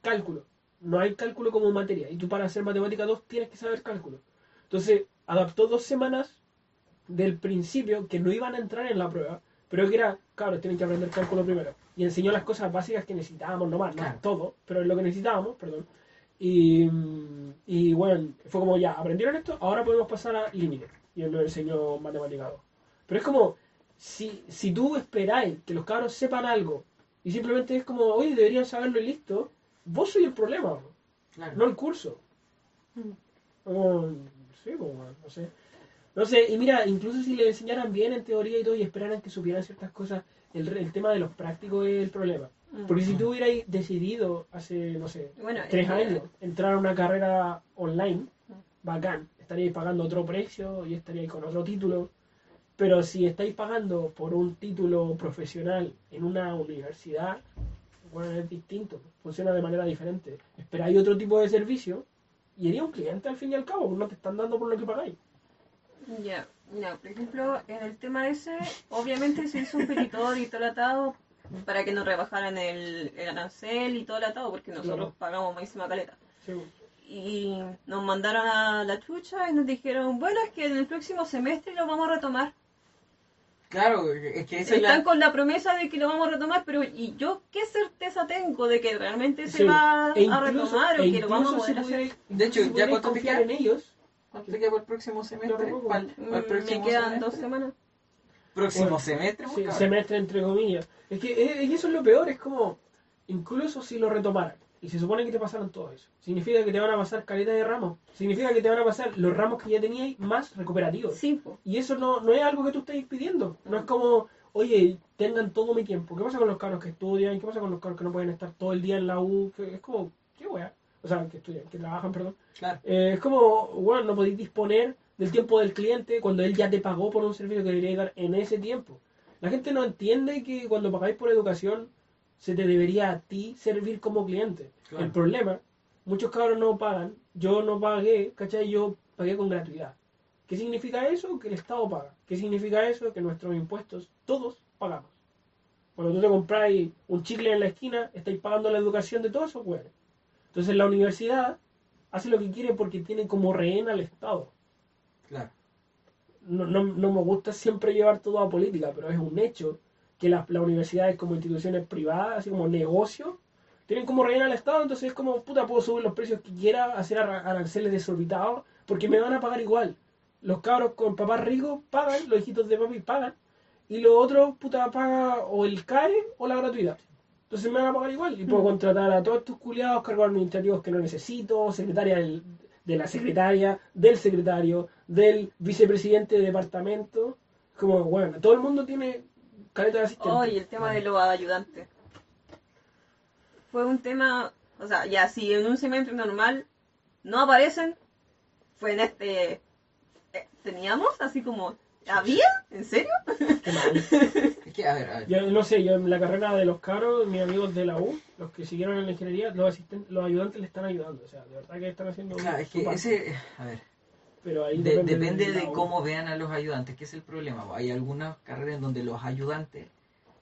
cálculo. No hay cálculo como materia. Y tú para hacer matemática 2 tienes que saber cálculo. Entonces adaptó dos semanas del principio que no iban a entrar en la prueba, pero que era, claro, tienen que aprender cálculo primero. Y enseñó las cosas básicas que necesitábamos, no más, no Claro. todo, pero es lo que necesitábamos, perdón. Y, y bueno, fue como ya, aprendieron esto, ahora podemos pasar a límite. Y él nos enseñó matemática 2. Pero es como, si, si tú esperáis que los cabros sepan algo y simplemente es como, oye, deberían saberlo y listo, vos sois el problema, Claro. no el curso. Mm. Como, sí, como, no sé. No sé, y mira, incluso si le enseñaran bien en teoría y todo y esperaran que supieran ciertas cosas, el, el tema de los prácticos es el problema. Mm. Porque si tú hubieras decidido hace, no sé, Bueno, tres es que- años entrar a una carrera online, Mm. bacán, estaríais pagando otro precio y estaríais con otro título. Pero si estáis pagando por un título profesional en una universidad, bueno, es distinto, funciona de manera diferente. Esperáis otro tipo de servicio y eres un cliente al fin y al cabo, no te están dando por lo que pagáis. Ya, ya, por ejemplo, en el tema ese, obviamente se hizo un petitorio y todo el atado para que nos rebajaran el, el arancel y todo el atado, porque nosotros pagamos máxima caleta. Sí. Y nos mandaron a la chucha y nos dijeron, bueno, es que en el próximo semestre lo vamos a retomar. Claro, es que esa es Están la... con la promesa de que lo vamos a retomar, pero ¿y yo qué certeza tengo de que realmente se Sí. va E a retomar o e que lo vamos a poder hacer? De hecho, si ya cuánto te queda? en ellos, ¿Cuánto te queda para el próximo semestre? ¿Para para el Mm, próximo Me quedan semestre? dos semanas. ¿Próximo Bueno, semestre? Sí, semestre entre comillas. Es que es, es que eso es lo peor, es como, incluso si lo retomaran, y se supone que te pasaron todo eso, significa que te van a pasar caleta de ramos, significa que te van a pasar los ramos que ya teníais más recuperativos. Sí, po. Y eso no, no es algo que tú estés pidiendo, no es como, oye, tengan todo mi tiempo. ¿Qué pasa con los cabros que estudian? ¿Qué pasa con los cabros que no pueden estar todo el día en la U? Es como, qué wea. O sea, que estudian, que trabajan, perdón. Claro. Eh, es como, bueno, no podéis disponer del tiempo del cliente cuando él ya te pagó por un servicio que debería dar en ese tiempo. La gente no entiende que cuando pagáis por educación se te debería a ti servir como cliente. Claro. El problema, muchos cabros no pagan, yo no pagué, ¿cachai? Yo pagué con gratuidad. ¿Qué significa eso? Que el Estado paga. ¿Qué significa eso? Que nuestros impuestos, todos pagamos. Cuando tú te compráis un chicle en la esquina, estáis pagando la educación de todos esos güeyes. Entonces la universidad hace lo que quiere porque tiene como rehén al Estado. Claro. No, no, no me gusta siempre llevar todo a política, pero es un hecho que las, las universidades como instituciones privadas, así como negocios, tienen como rehén al Estado, entonces es como, puta, puedo subir los precios que quiera, hacer ara- aranceles desorbitados, porque me van a pagar igual. Los cabros con papás ricos pagan, los hijitos de papi pagan, y los otros, puta, paga o el CAE o la gratuidad. Entonces me van a pagar igual y puedo Mm. contratar a todos estos culiados, cargos administrativos que no necesito, secretaria del- de la secretaria, del secretario, del vicepresidente de departamento. Como, bueno, todo el mundo tiene caleta de asistente. Oh, y el tema de los ayudantes. Fue un tema, o sea, ya si en un semestre normal no aparecen, fue en este... eh, ¿Teníamos? Así como... ¿Había? ¿En serio? Qué mal. Es que, a ver, a ver. Yo no sé, yo en la carrera de los caros, mis amigos de la U, los que siguieron en la ingeniería, los asistentes, los ayudantes le están ayudando. O sea, de verdad que están haciendo Claro, es su que ese... A ver. Pero ahí De- depende de cómo vean a los ayudantes, que es el problema. Hay algunas carreras en donde los ayudantes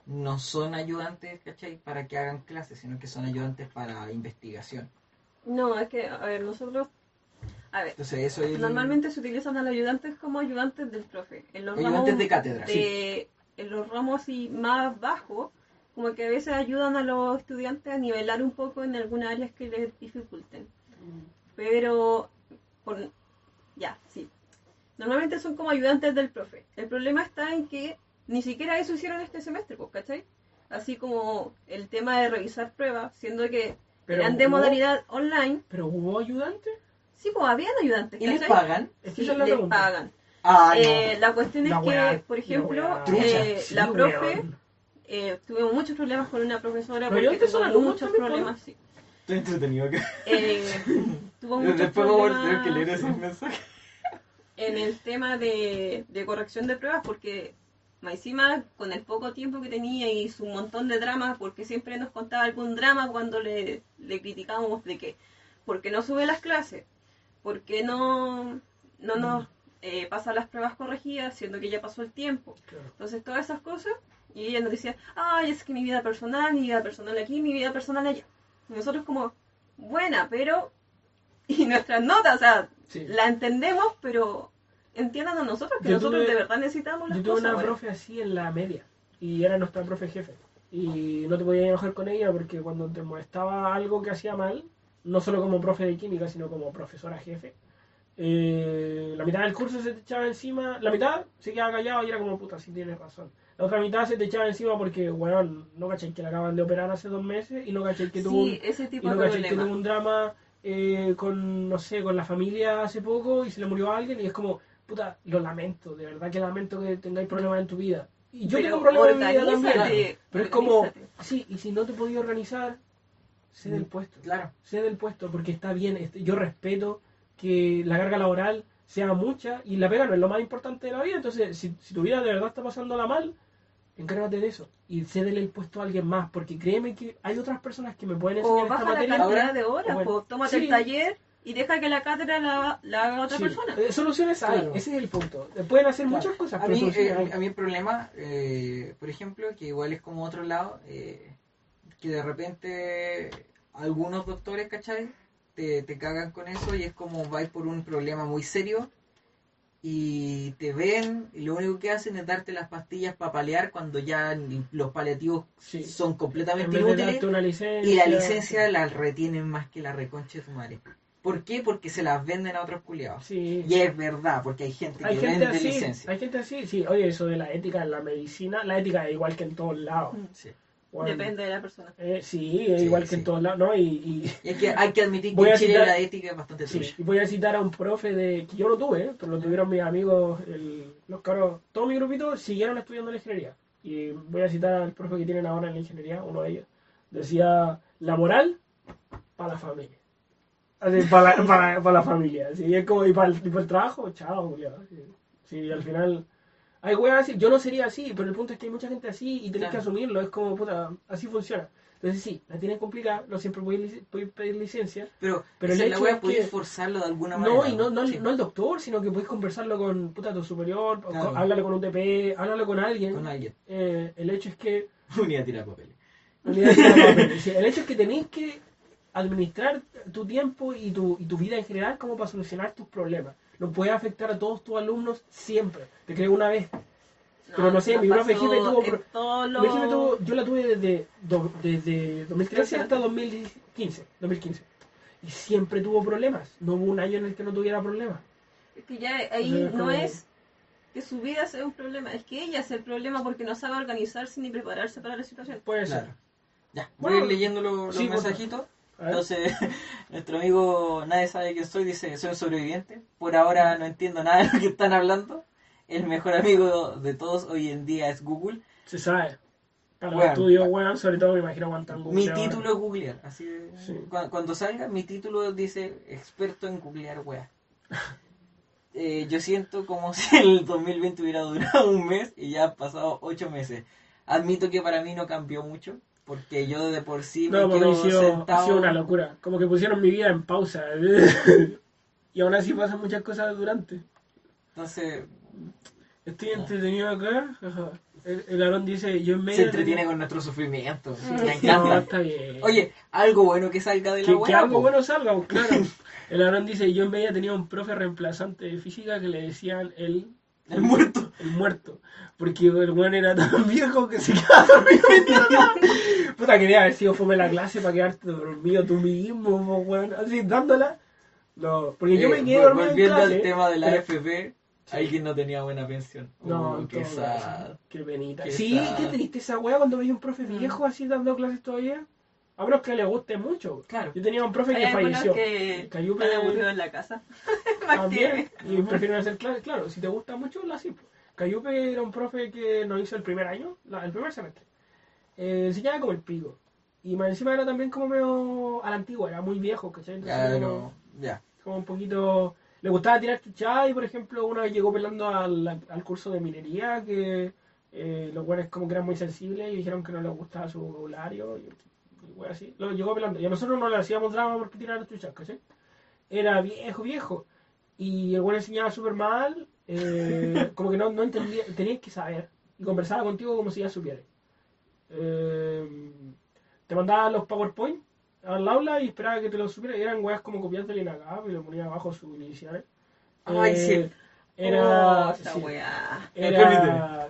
no son ayudantes, ¿cachai? Para que hagan clases, sino que son ayudantes para investigación. No, es que, a ver, nosotros... A ver, Entonces eso es... normalmente se utilizan a los ayudantes como ayudantes del profe. En los Ayudantes ramos de cátedra, de- En los ramos así más bajos, como que a veces ayudan a los estudiantes a nivelar un poco en algunas áreas que les dificulten. Pero, por, ya, sí. Normalmente son como ayudantes del profe. El problema está en que ni siquiera eso hicieron este semestre, pues, ¿cachai? Así como el tema de revisar pruebas, siendo que Pero eran de hubo- modalidad online. Pero hubo ayudantes. Sí, pues habían ayudantes, ¿Y les pagan? Sí, la les pregunta. pagan. Ah, no. Eh, la cuestión es La que, por la ejemplo, eh, Sí, la profe, eh, tuvimos muchos problemas con una profesora Pero porque tuvo muchos problemas, sí. Estoy entretenido. Eh, tuvo muchos Después vamos a tener problemas que leer esos mensajes. en el tema de, de corrección de pruebas porque más encima con el poco tiempo que tenía y su montón de dramas porque siempre nos contaba algún drama cuando le, le criticábamos de que porque no sube las clases porque no no nos eh, pasa las pruebas corregidas siendo que ya pasó el tiempo Claro. entonces todas esas cosas y ella nos decía ay es que mi vida personal mi vida personal aquí mi vida personal allá y nosotros como buena pero y nuestras notas o sea Sí. la entendemos, pero entiendan a nosotros que Yo nosotros tuve- de verdad necesitamos las Yo tuve cosas. una bueno. profe así en la media y era nuestra profe jefe. Y no te podías enojar con ella porque cuando te molestaba algo que hacía mal, no solo como profe de química, sino como profesora jefe, eh, la mitad del curso se te echaba encima, la mitad se quedaba callado y era como puta, sí tienes razón. La otra mitad se te echaba encima porque, bueno, no caché que la acaban de operar hace dos meses y no caché que tuvo un- Sí, ese y tipo no de caché que tuvo un drama eh, con, no sé, con la familia hace poco y se le murió alguien y es como, puta, lo lamento, de verdad que lamento que tengáis problemas en tu vida. Y yo Pero tengo problemas en mi vida también. Pero es como, sí, y si no te podías organizar, sé del puesto. Claro. Sé del puesto, porque está bien. este- Yo respeto que la carga laboral sea mucha y la pega no es lo más importante de la vida. Entonces, si, si tu vida de verdad está pasándola mal, encárgate de eso. Y cédele el puesto a alguien más, porque créeme que hay otras personas que me pueden enseñar O esta baja la materia. cantidad de horas, bueno, tómate sí. el taller y deja que la cátedra la, la haga otra Sí, persona. eh, soluciones hay, Claro. ese es el punto. Eh, Pueden hacer Claro. muchas cosas, A mí, eh, a mí el problema, eh, por ejemplo, que igual es como otro lado, eh, que de repente algunos doctores, ¿cachai? Te, te cagan con eso y es como vais por un problema muy serio y te ven y lo único que hacen es darte las pastillas para paliar cuando ya los paliativos Sí. son En completamente inútiles y la licencia la retienen más que la reconcha de tu madre. ¿Por qué? Porque se las venden a otros culiados. Sí. Y es verdad, porque hay gente que Hay gente vende así, licencia. hay gente así, sí. Oye, eso de la ética en la medicina, la ética es igual que en todos lados. Sí. Bueno, Depende de la persona. eh, sí, es Sí, igual que en todos lados, ¿no? Y, y, Y hay que, hay que admitir que Voy en Chile citar- la ética es bastante sí, y voy a citar a un profe de que yo no tuve, ¿eh? pero lo tuvieron mis amigos, el- los cabros, todo mi grupito siguieron estudiando la ingeniería. Y voy a citar al profe que tienen ahora en la ingeniería, uno de ellos. Decía, la moral para la familia. Así, para, la, para, para la familia. Así, es como, y para el, y para el trabajo, chao. Sí, sí, al final... Hay weas así, yo no sería así, pero el punto es que hay mucha gente así y tenés Claro. que asumirlo, es como, puta, así funciona. Entonces sí, la tienes complicada, no siempre podéis podéis pedir licencia, Pero, Pero el la hecho wea, es podéis que- forzarlo de alguna manera. no, y no, no, Sí. no el doctor, sino que podéis conversarlo con puta, tu superior, Claro. con- háblale con un TP, háblale con alguien. Con alguien. Eh, el hecho es que Unidad tira papeles. unidad de papeles, sí, el hecho es que tenéis que administrar tu tiempo y tu, y tu vida en general como para solucionar tus problemas. No puede afectar a todos tus alumnos siempre. Te creo una vez. Pero no sé, mi profe tuvo los- tuvo- yo la tuve desde, do- desde 2013 hasta 2015, 2015. Y siempre tuvo problemas. No hubo un año en el que no tuviera problemas. Es que ya ahí no como- es que su vida sea un problema, es que ella es el problema porque no sabe organizarse ni prepararse para la situación. Puede ser. Claro. Ya, voy Bueno, a ir leyendo lo- los sí, mensajitos. Entonces, nuestro amigo Nadie sabe quién soy dice, soy un sobreviviente. Por ahora no entiendo nada de lo que están hablando. El mejor amigo de todos hoy en día es Google. Se sabe. Para los Bueno. estudios, weón, sobre todo me imagino aguantando. Mi título es googlear. Así de- Sí. cu- cuando, salga, mi título dice experto en googlear weas. Eh, yo siento como si el 2020 hubiera durado un mes y ya han pasado ocho meses. Admito que para mí no cambió mucho, porque yo de por sí me No, quedo ha sido, ha sentado. sido una locura. Como que pusieron mi vida en pausa. y aún así pasan muchas cosas durante. Entonces, Estoy entretenido acá. ajá. El, el Aarón dice, yo en medio... se entretiene con nuestro sufrimiento. sí, me No, encanta. está bien. Oye, algo bueno que salga de la que, que algo po. bueno salga, claro. El Aarón dice, yo en media tenía un profe reemplazante de física que le decían el, El muerto. el muerto. Porque el weón era tan viejo que se quedaba dormido. Puta, quería haber sido fome la clase para quedarte dormido tú mismo, weón. Así, dándola. No, porque yo Eh, me quedé vol- dormido en Volviendo clase. al tema de la pero- AFP, alguien no tenía buena pensión. No, Uh, qué sad. Qué penita. Qué sí, sad. qué triste esa weá cuando veía un profe viejo así dando clases todavía. A menos que le guste mucho. Claro. Yo tenía un profe que falleció. que aburridos en la casa. También. Y prefieren hacer clases. Claro, si te gusta mucho, la sí. Cayupe era un profe que nos hizo el primer año, la- el primer semestre. Eh, enseñaba como el pico. Y más encima era también como medio a la antigua, era muy viejo, ¿cachai? Entonces, Ya, como- ya. como un poquito... Le gustaba tirar chuchada y, por ejemplo, una vez llegó pelando al, al curso de minería que eh, los buenos como que eran muy sensibles y dijeron que no les gustaba su vocabulario y, así. Lo llegó pelando. Y a nosotros no le hacíamos drama porque tirara chuchas, ¿cachai? Era viejo, viejo. Y el bueno enseñaba súper mal, eh, como que no, no entendía, tenías que saber. Y conversaba contigo como si ya supieras. Eh, te mandaba los PowerPoint al aula y esperaba que te los supiera. Y eran weas como copias del INACAP y le ponía abajo sus iniciales. Ay, Eh, sí. Era, Oh, esa sí, weá. era,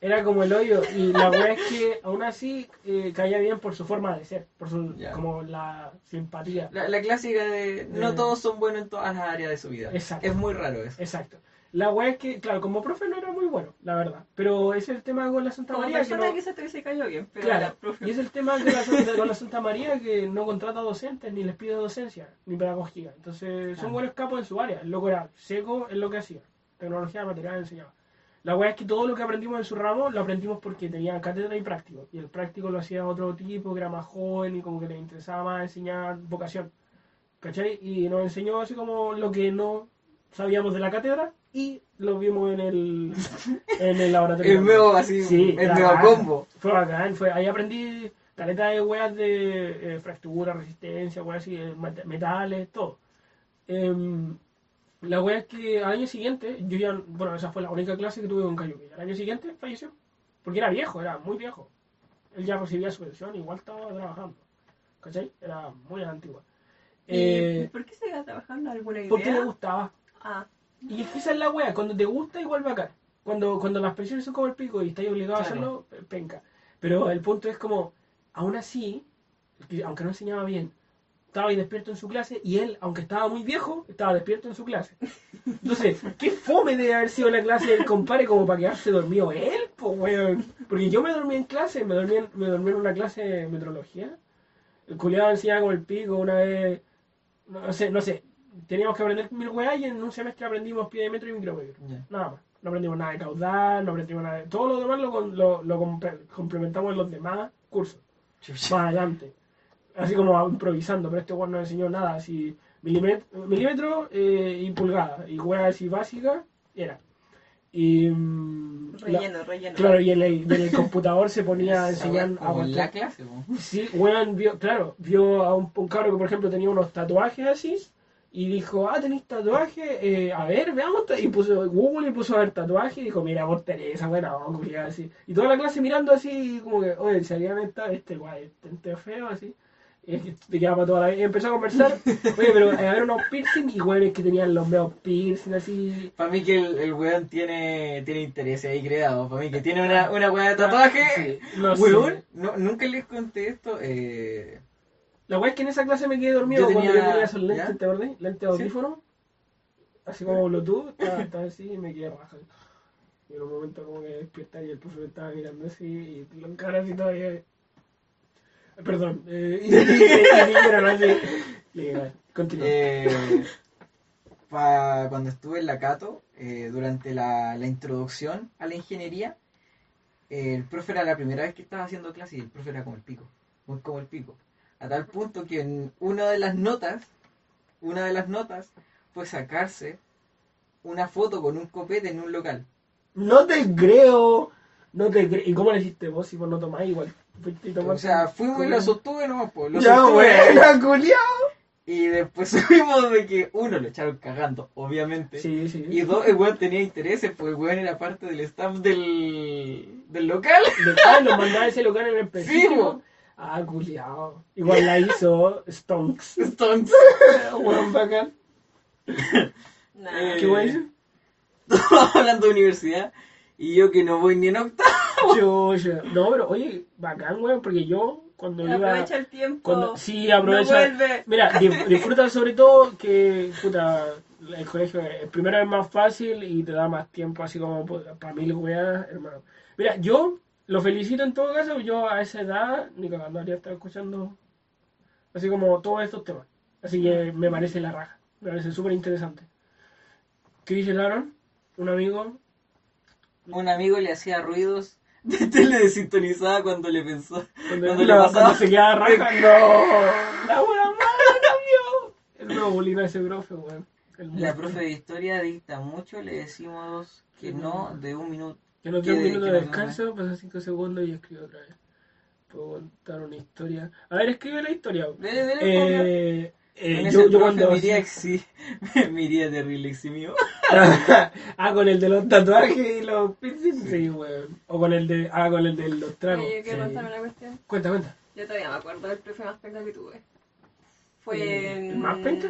era como el hoyo. Y la wea es que aún así eh, caía bien por su forma de ser, por su Ya. como la simpatía. La, la clásica de no Eh. todos son buenos en todas las áreas de su vida. Exacto. Es muy raro eso. Exacto. La wea es que, claro, como profe no era muy bueno, la verdad. Pero es el tema con la Santa Como María. Que no- te hubiese caído bien, pero Claro, la profe- y es el tema con la, Santa- con la Santa María que no contrata docentes, ni les pide docencia, ni pedagogía. Entonces, son buenos capos en su área. El loco era seco en lo que hacía. tecnología de material enseñaba. La weá es que todo lo que aprendimos en su ramo lo aprendimos porque tenía cátedra y práctico. Y el práctico lo hacía otro tipo que era más joven y como que le interesaba más enseñar vocación. ¿Cachai? Y nos enseñó así como lo que no sabíamos de la cátedra y lo vimos en el, en el laboratorio. El nuevo así, Sí, el nuevo combo. Fue bacán, fue, ahí aprendí caleta de weas de eh, fractura, resistencia, weas así, eh, met- metales, todo. Em, la wea es que al año siguiente, yo ya, bueno, esa fue la única clase que tuve con Cayuki. Al año siguiente falleció, porque era viejo, era muy viejo. Él ya recibía su pensión, igual estaba trabajando. ¿Cachai? Era muy antigua. ¿Y Eh, ¿Por qué se iba trabajando? ¿Alguna idea? porque le gustaba. Ah, Y es que esa es la wea, cuando te gusta igual bacán. Cuando, cuando las pensiones son como el pico y estás obligado a hacerlo, pe- penca. Pero el punto es como, aún así, que aunque no enseñaba bien, estaba ahí despierto en su clase y él, aunque estaba muy viejo, estaba despierto en su clase. Entonces, qué fome debe haber sido la clase del compadre como para quedarse dormido él, pues weón. Porque yo me dormí en clase, me dormí en, me dormí en una clase de metrología. El culiado enseñaba como el pico una vez, no sé, no sé, teníamos que aprender mil weas y en un semestre aprendimos pie de metro y micrometro. Nada más. No aprendimos nada de caudal, no aprendimos nada de... Todo lo demás lo, con- lo, lo comple- complementamos en los demás cursos. Más adelante. Así como improvisando, pero este weón no enseñó nada. Así, milímetro, milímetro eh, y pulgada. Y weas así básicas, era. Y... mm, la- relleno, relleno. claro, y en, el, en el computador se ponía a enseñar a la clase. Sí, weón, vio, claro, vio a un, un cabro que, por ejemplo, tenía unos tatuajes así, y dijo, ah, tenéis tatuajes, eh, a ver, veamos, ta-". y puso Google y puso a ver tatuajes, y dijo, mira, vos tenés esa buena así. Y toda la clase mirando así, como que, oye, si alguien está, este guay, este feo, así. Y es que te quedaba toda la vida. Empezó a conversar, oye, pero eh, a ver unos piercing, y weones que tenían los medios piercing, así. Para mí que el, el weón tiene, tiene intereses ahí creados. Para mí que tiene una, una weá de tatuaje. Sí, no weón, sé. no, nunca les conté esto. Eh, La weá es que en esa clase me quedé dormido Yo cuando yo tenía esos lentes, ¿ya? ¿te acordás? Lentes de Sí. audífono. Así como Bluetooth, estaba, estaba así y me quedé rajado. Y en un momento como que despierta y el profesor me estaba mirando así y lo encara así todavía. Perdón, eh, y, y, y, y dijeron así. Le dije, "Vale, continúa. eh, pa- cuando estuve en la Cato, eh, durante la, la introducción a la ingeniería, eh, el profe era la primera vez que estaba haciendo clase y el profe era como el pico. Muy como el pico. A tal punto que en una de las notas, una de las notas fue sacarse una foto con un copete en un local. No te creo. No te creo. ¿Y cómo le hiciste vos si vos no tomás igual? O sea, fuimos y lo sostuve nomás, pues. Lo Ya, buena, culiao. Y después supimos de que, uno, lo echaron cagando, obviamente. Sí, sí. Y dos, el weón tenía intereses, pues el weón era parte del staff del, del local. Ah, nos mandaba ese local en específico. Sí, bo. ah, culiao. Igual la hizo Stonks. Entonces, Weón bacán. Nah. Eh, ¿Qué estamos hablando de universidad. Y yo que no voy ni en octavo. Chucha. No, pero oye, bacán, weón, porque yo cuando iba. Aprovecha el tiempo. Cuando, sí, No aprovecha. vuelve. Mira, disfruta sobre todo que, puta, el colegio, eh, primero es más fácil y te da más tiempo, así como para mil weas, hermano. Mira, yo lo felicito en todo caso, yo a esa edad, ni cagando habría estado escuchando así como todos estos temas. Así que me parece la raja, me parece súper interesante. ¿Qué dice Laron? Un amigo. Un amigo le hacía ruidos de tele desintonizada cuando le pensó. Cuando, Cuando le pasaba- se queda raja, no, la buena madre cambió. El nuevo bullying a ese profe, weón. La profe de historia dicta mucho, le decimos que no de un minuto. Que nos dé un minuto de descanso, pasa 5 segundos y escribe otra vez. Puedo contar una historia. A ver, escribe la historia. Dele, dele, Eh, eh, yo, yo cuando. me iría, exi- me iría terrible eximido. ah, con el de los tatuajes y los piercings. Sí, weón. O con el de. Ah, con el de los tragos. Oye, yo quiero Sí. contarme una cuestión. Cuenta, cuenta. Yo todavía me acuerdo del profe más penca que tuve. ¿El- Fue el en... más penca?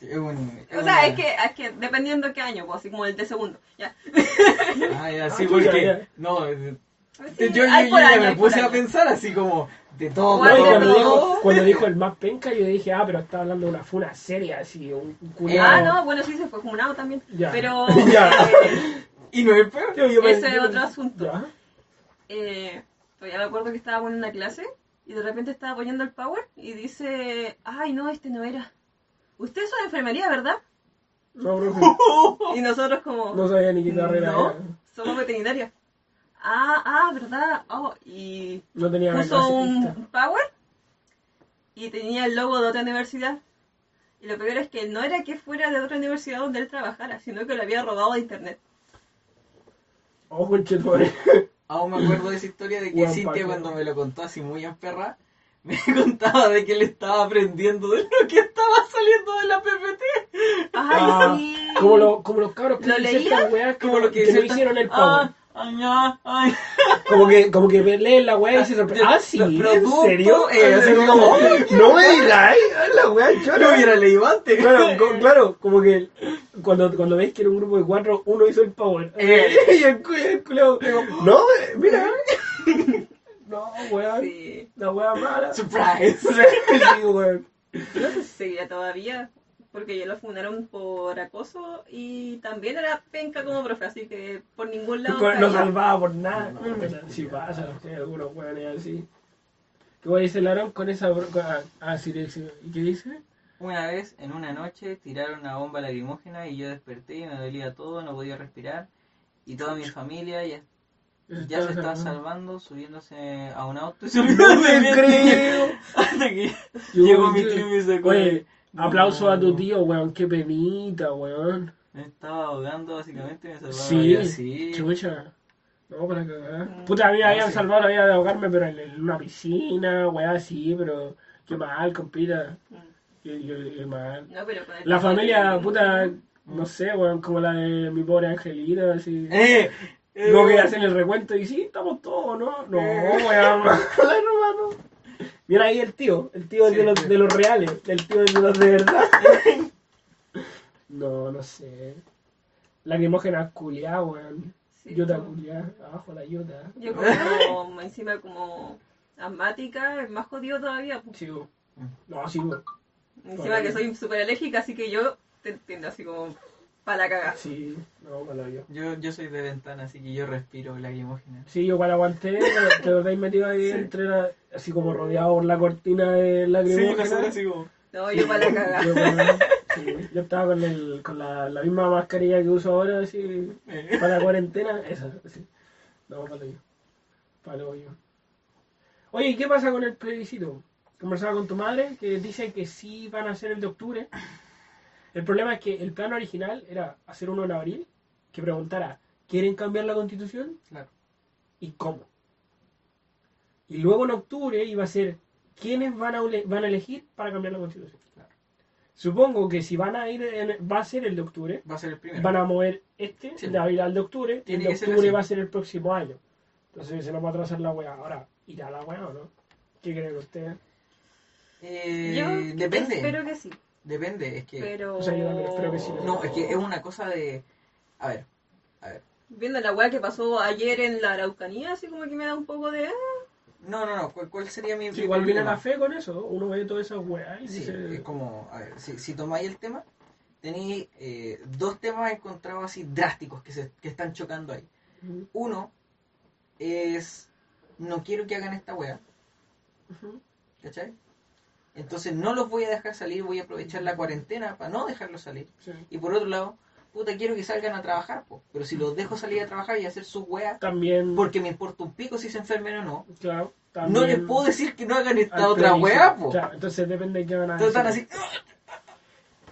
Es un- es O sea, una- es que, es que dependiendo qué año, pues, así como el de segundo. Ya. Ah, ya, sí, Ah, porque. chucha, ya. No, Sí, yo, yo- yo ya año, me puse a pensar así como de todo. ¿Cuál No, cuando, todo? dijo, cuando dijo el más penca, yo dije, ah, pero está hablando de una funa seria, así, un, culiao. Ah, no, bueno, sí, se fue comunado también. Ya. Pero Ya. eh, Y no es el peor. Yo- yo Ese pensé- es otro asunto. Ya. eh, todavía me acuerdo que estábamos en una clase y de repente estaba poniendo el power y dice, ay, no, este no era. Ustedes son de enfermería, ¿verdad? No, profe. Y nosotros como, No sabía ni qué carrera No. era. somos veterinarios. Ah, ah, ¿verdad? Oh, y No tenía puso un power y tenía el logo de otra universidad. Y lo peor es que no era que fuera de otra universidad donde él trabajara, sino que lo había robado de internet. Oh, conchetumare. Aún me acuerdo de esa historia de que Juan Cintia Paco. cuando me lo contó así muy emperra, me contaba de que él estaba aprendiendo de lo que estaba saliendo de la PPT. Ay, Ah, sí. Como, lo- como los cabros que ¿Lo Como lo que que no hicieron el power. Ah, ay, ay. Como que, como que leen la wea y se sorprenden. Ah, sí, ¿en serio? eh, así como- no me digáis, ah, la Yo chora. lo hubiera leído antes. Claro, co- claro, como que cuando, cuando veis que era un grupo de cuatro, uno hizo el power. Eh. y el, cu- el culeo, no, mira. no, weón, Sí. la wea mala. Surprise. sí, weón. No seguía todavía, porque ya lo fundaron por acoso y también era penca como profe, así que por ningún lado. No caía. salvaba por nada. No. Pero Sí pasa, que hay algunos weones así. ¿Qué voy a decir Larón con esa... ah, sí, sí. ¿Y qué dice? Una vez, en una noche, tiraron una bomba lacrimógena y yo desperté y me dolía todo, no podía respirar. Y toda mi familia ya, ya se estaba salvando, subiéndose a un auto y se No me creo. Hasta que Yo- llegó mi tío y me sacó. Oye, No. Aplauso a tu tío, weón. Qué penita, weón. Me estaba ahogando, básicamente, me salvaba. Sí, y así. chucha. No, para cagar. Mm. Puta, a mí me No, habían salvado la vida de ahogarme, pero en, en una piscina, weón, así, pero qué mal, compita. Mm. Qué, qué- qué mal. No, pero el La familia, puta, no sé, weón, como la de mi pobre angelita, así. Eh, eh, Luego que hacen el recuento y sí, estamos todos, ¿no? No, weón, mala, hermano. Mira ahí el tío, el tío Sí, de, los, sí. de los reales, el tío de los de verdad. No, no sé. Lacrimógena culiá, weón. Sí, como- culiá, abajo la yuta. Yo como encima como asmática, es más jodido todavía. pues. Mm. No, sigo. Encima que soy súper alérgica, así que yo te entiendo así como para la cagada. Sí, no, malo yo. Yo, yo soy de ventana, así que yo respiro lacrimógena. Sí, yo cuando aguanté, te- lo habéis metido ahí Sí. entre la, así como rodeado por la cortina de lacrimógena. como... No, yo para la cagada. Yo, bueno, sí, yo estaba con, el, con la, la misma mascarilla que uso ahora, así, Eh. para la cuarentena, esa, sí. No, palo yo. Palo yo. Oye, ¿y qué pasa con el plebiscito? Conversaba con tu madre que dice que sí van a hacer el de octubre. El problema es que el plan original era hacer uno en abril, que preguntara, ¿quieren cambiar la constitución? Claro. ¿Y cómo? Y luego en octubre iba a ser, ¿quiénes van a, van a elegir para cambiar la constitución? Claro. Supongo que si van a ir, en- va a ser el de octubre, Va a ser el primero. van a mover este, Sí. de abril al de octubre, y el de octubre va a ser el próximo año. Entonces se nos va a atrasar la weá. Ahora, ¿irá la weá o no? ¿Qué creen ustedes? Eh, Yo depende. espero que sí, Depende, es que... pero... O sea, yo también espero que sí. No, es que es una cosa de... A ver, a ver. Viendo la weá que pasó ayer en la Araucanía, así como que me da un poco de... ah, No, no, no. ¿Cuál, cuál sería mi, Sí, igual viene la fe con eso. Uno ve todas esas weas y Sí, dice... es como, a ver, si, si tomáis el tema, tenéis eh, dos temas encontrados así drásticos que, se, que están chocando ahí. Uno es, no quiero que hagan esta wea, ujú. ¿cachai? Entonces no los voy a dejar salir, voy a aprovechar la cuarentena para no dejarlos salir. Sí. Y por otro lado, puta, quiero que salgan a trabajar, po. pero si los dejo salir a trabajar y hacer sus weas, También... porque me importa un pico si se enfermen o no, Claro, no les puedo decir que no hagan esta otra wea, po. Claro, entonces depende de qué van a Entonces están decir. así,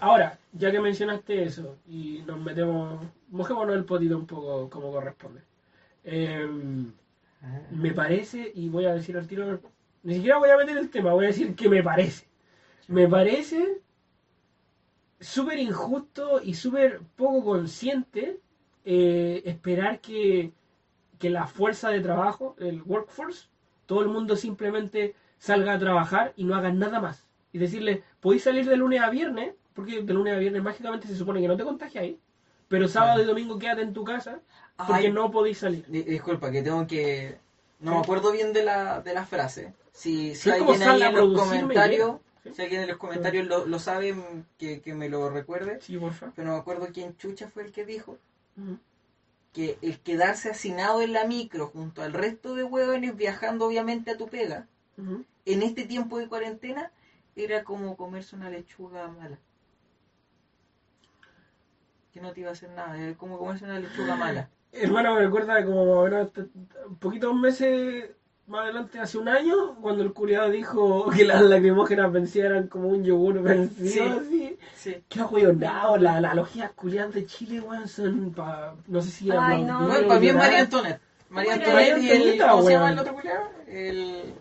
Ahora, ya que mencionaste eso y nos metemos, mojémonos el potito un poco como corresponde. Eh, me parece, y voy a decir al tiro, ni siquiera voy a meter el tema, voy a decir que me parece. Me parece súper injusto y súper poco consciente eh, esperar que, que la fuerza de trabajo, el workforce, todo el mundo simplemente salga a trabajar y no hagan nada más. Y decirle, podéis salir de lunes a viernes, porque de lunes a viernes mágicamente se supone que no te contagiáis, pero sábado y domingo quédate en tu casa porque Ay, no podéis salir. Di- Disculpa, que tengo que. No me acuerdo bien de la, de la frase. Si, si alguien ahí en los comentarios, si alguien en los comentarios lo, lo sabe, que, que me lo recuerde. Sí, porfa. Pero no me acuerdo quién chucha fue el que dijo que el quedarse hacinado en la micro junto al resto de huevones viajando obviamente a tu pega en este tiempo de cuarentena era como comerse una lechuga mala. que no te iba a hacer nada, es como comerse una lechuga mala. Hermano, me recuerda como t- poquitos meses más adelante, hace un año, cuando el culiado dijo que las lacrimógenas vencidas eran como un yogur vencido, así. Sí. Qué ahueonado, las analogías culiadas de Chile, weón, son pa... No sé si... Ay, no. No, para mí es. María Antoinette. María Antoinette y el, ¿cómo se llama el otro culiao? El,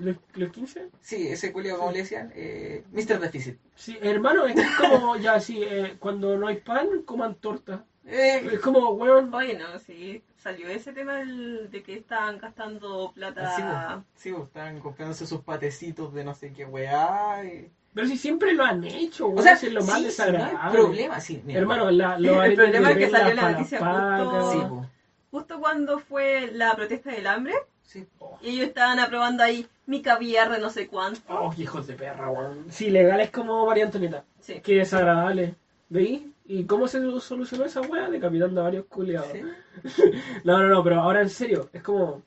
¿Los, los 15? sí, ese culiao, como le decían, eh, Mr. Deficit. Sí, hermano, es como, ya, sí, eh, cuando no hay pan, coman torta. Eh, Es como, weón, Oye, no, sí, salió ese tema del- de que estaban gastando plata. sí, pues, sí, pues, estaban comprándose sus patecitos de no sé qué weá. y- pero si siempre lo han hecho, weón, O sea, es lo más sí, sí, no desagradable. hay problema, sí. mira. Hermano, la, El problema es que salió la noticia pacas. justo- Sí, pues, Justo cuando fue la protesta del hambre, sí. y ellos estaban aprobando ahí mi caviar de no sé cuánto. Oh, hijos de perra, weón. Sí, legal es como María Antonieta. Sí. Qué desagradable. ¿Veis? ¿Y cómo se solucionó esa weá? Decapitando a varios culiados. sí. No, no, no, pero ahora en serio, es como.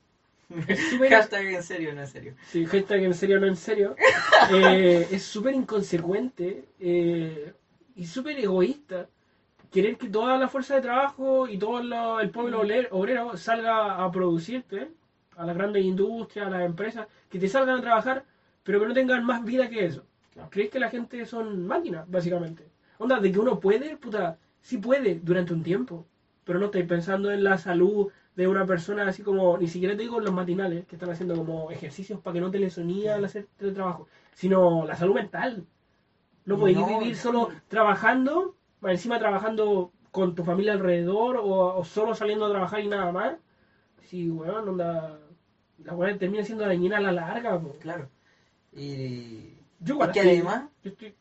Es súper. Hashtag en serio, no en serio. Sí, hashtag en serio, no en serio. Eh, es súper inconsecuente eh, y súper egoísta querer que toda la fuerza de trabajo y todo lo- el pueblo obrero salga a producirte, a las grandes industrias, a las empresas, que te salgan a trabajar, pero que no tengan más vida que eso. ¿Crees que la gente son máquinas, básicamente? Onda, de que uno puede, puta, sí puede durante un tiempo, pero no estáis pensando en la salud de una persona así como, ni siquiera te digo los matinales, que están haciendo como ejercicios para que no te lesonía al hacer trabajo, sino la salud mental. No podéis No, vivir no. solo trabajando, encima trabajando con tu familia alrededor o, o solo saliendo a trabajar y nada más. Sí, weón, onda, la weá termina siendo dañina a la larga. po. Claro. Y, Yo que además, yo estoy-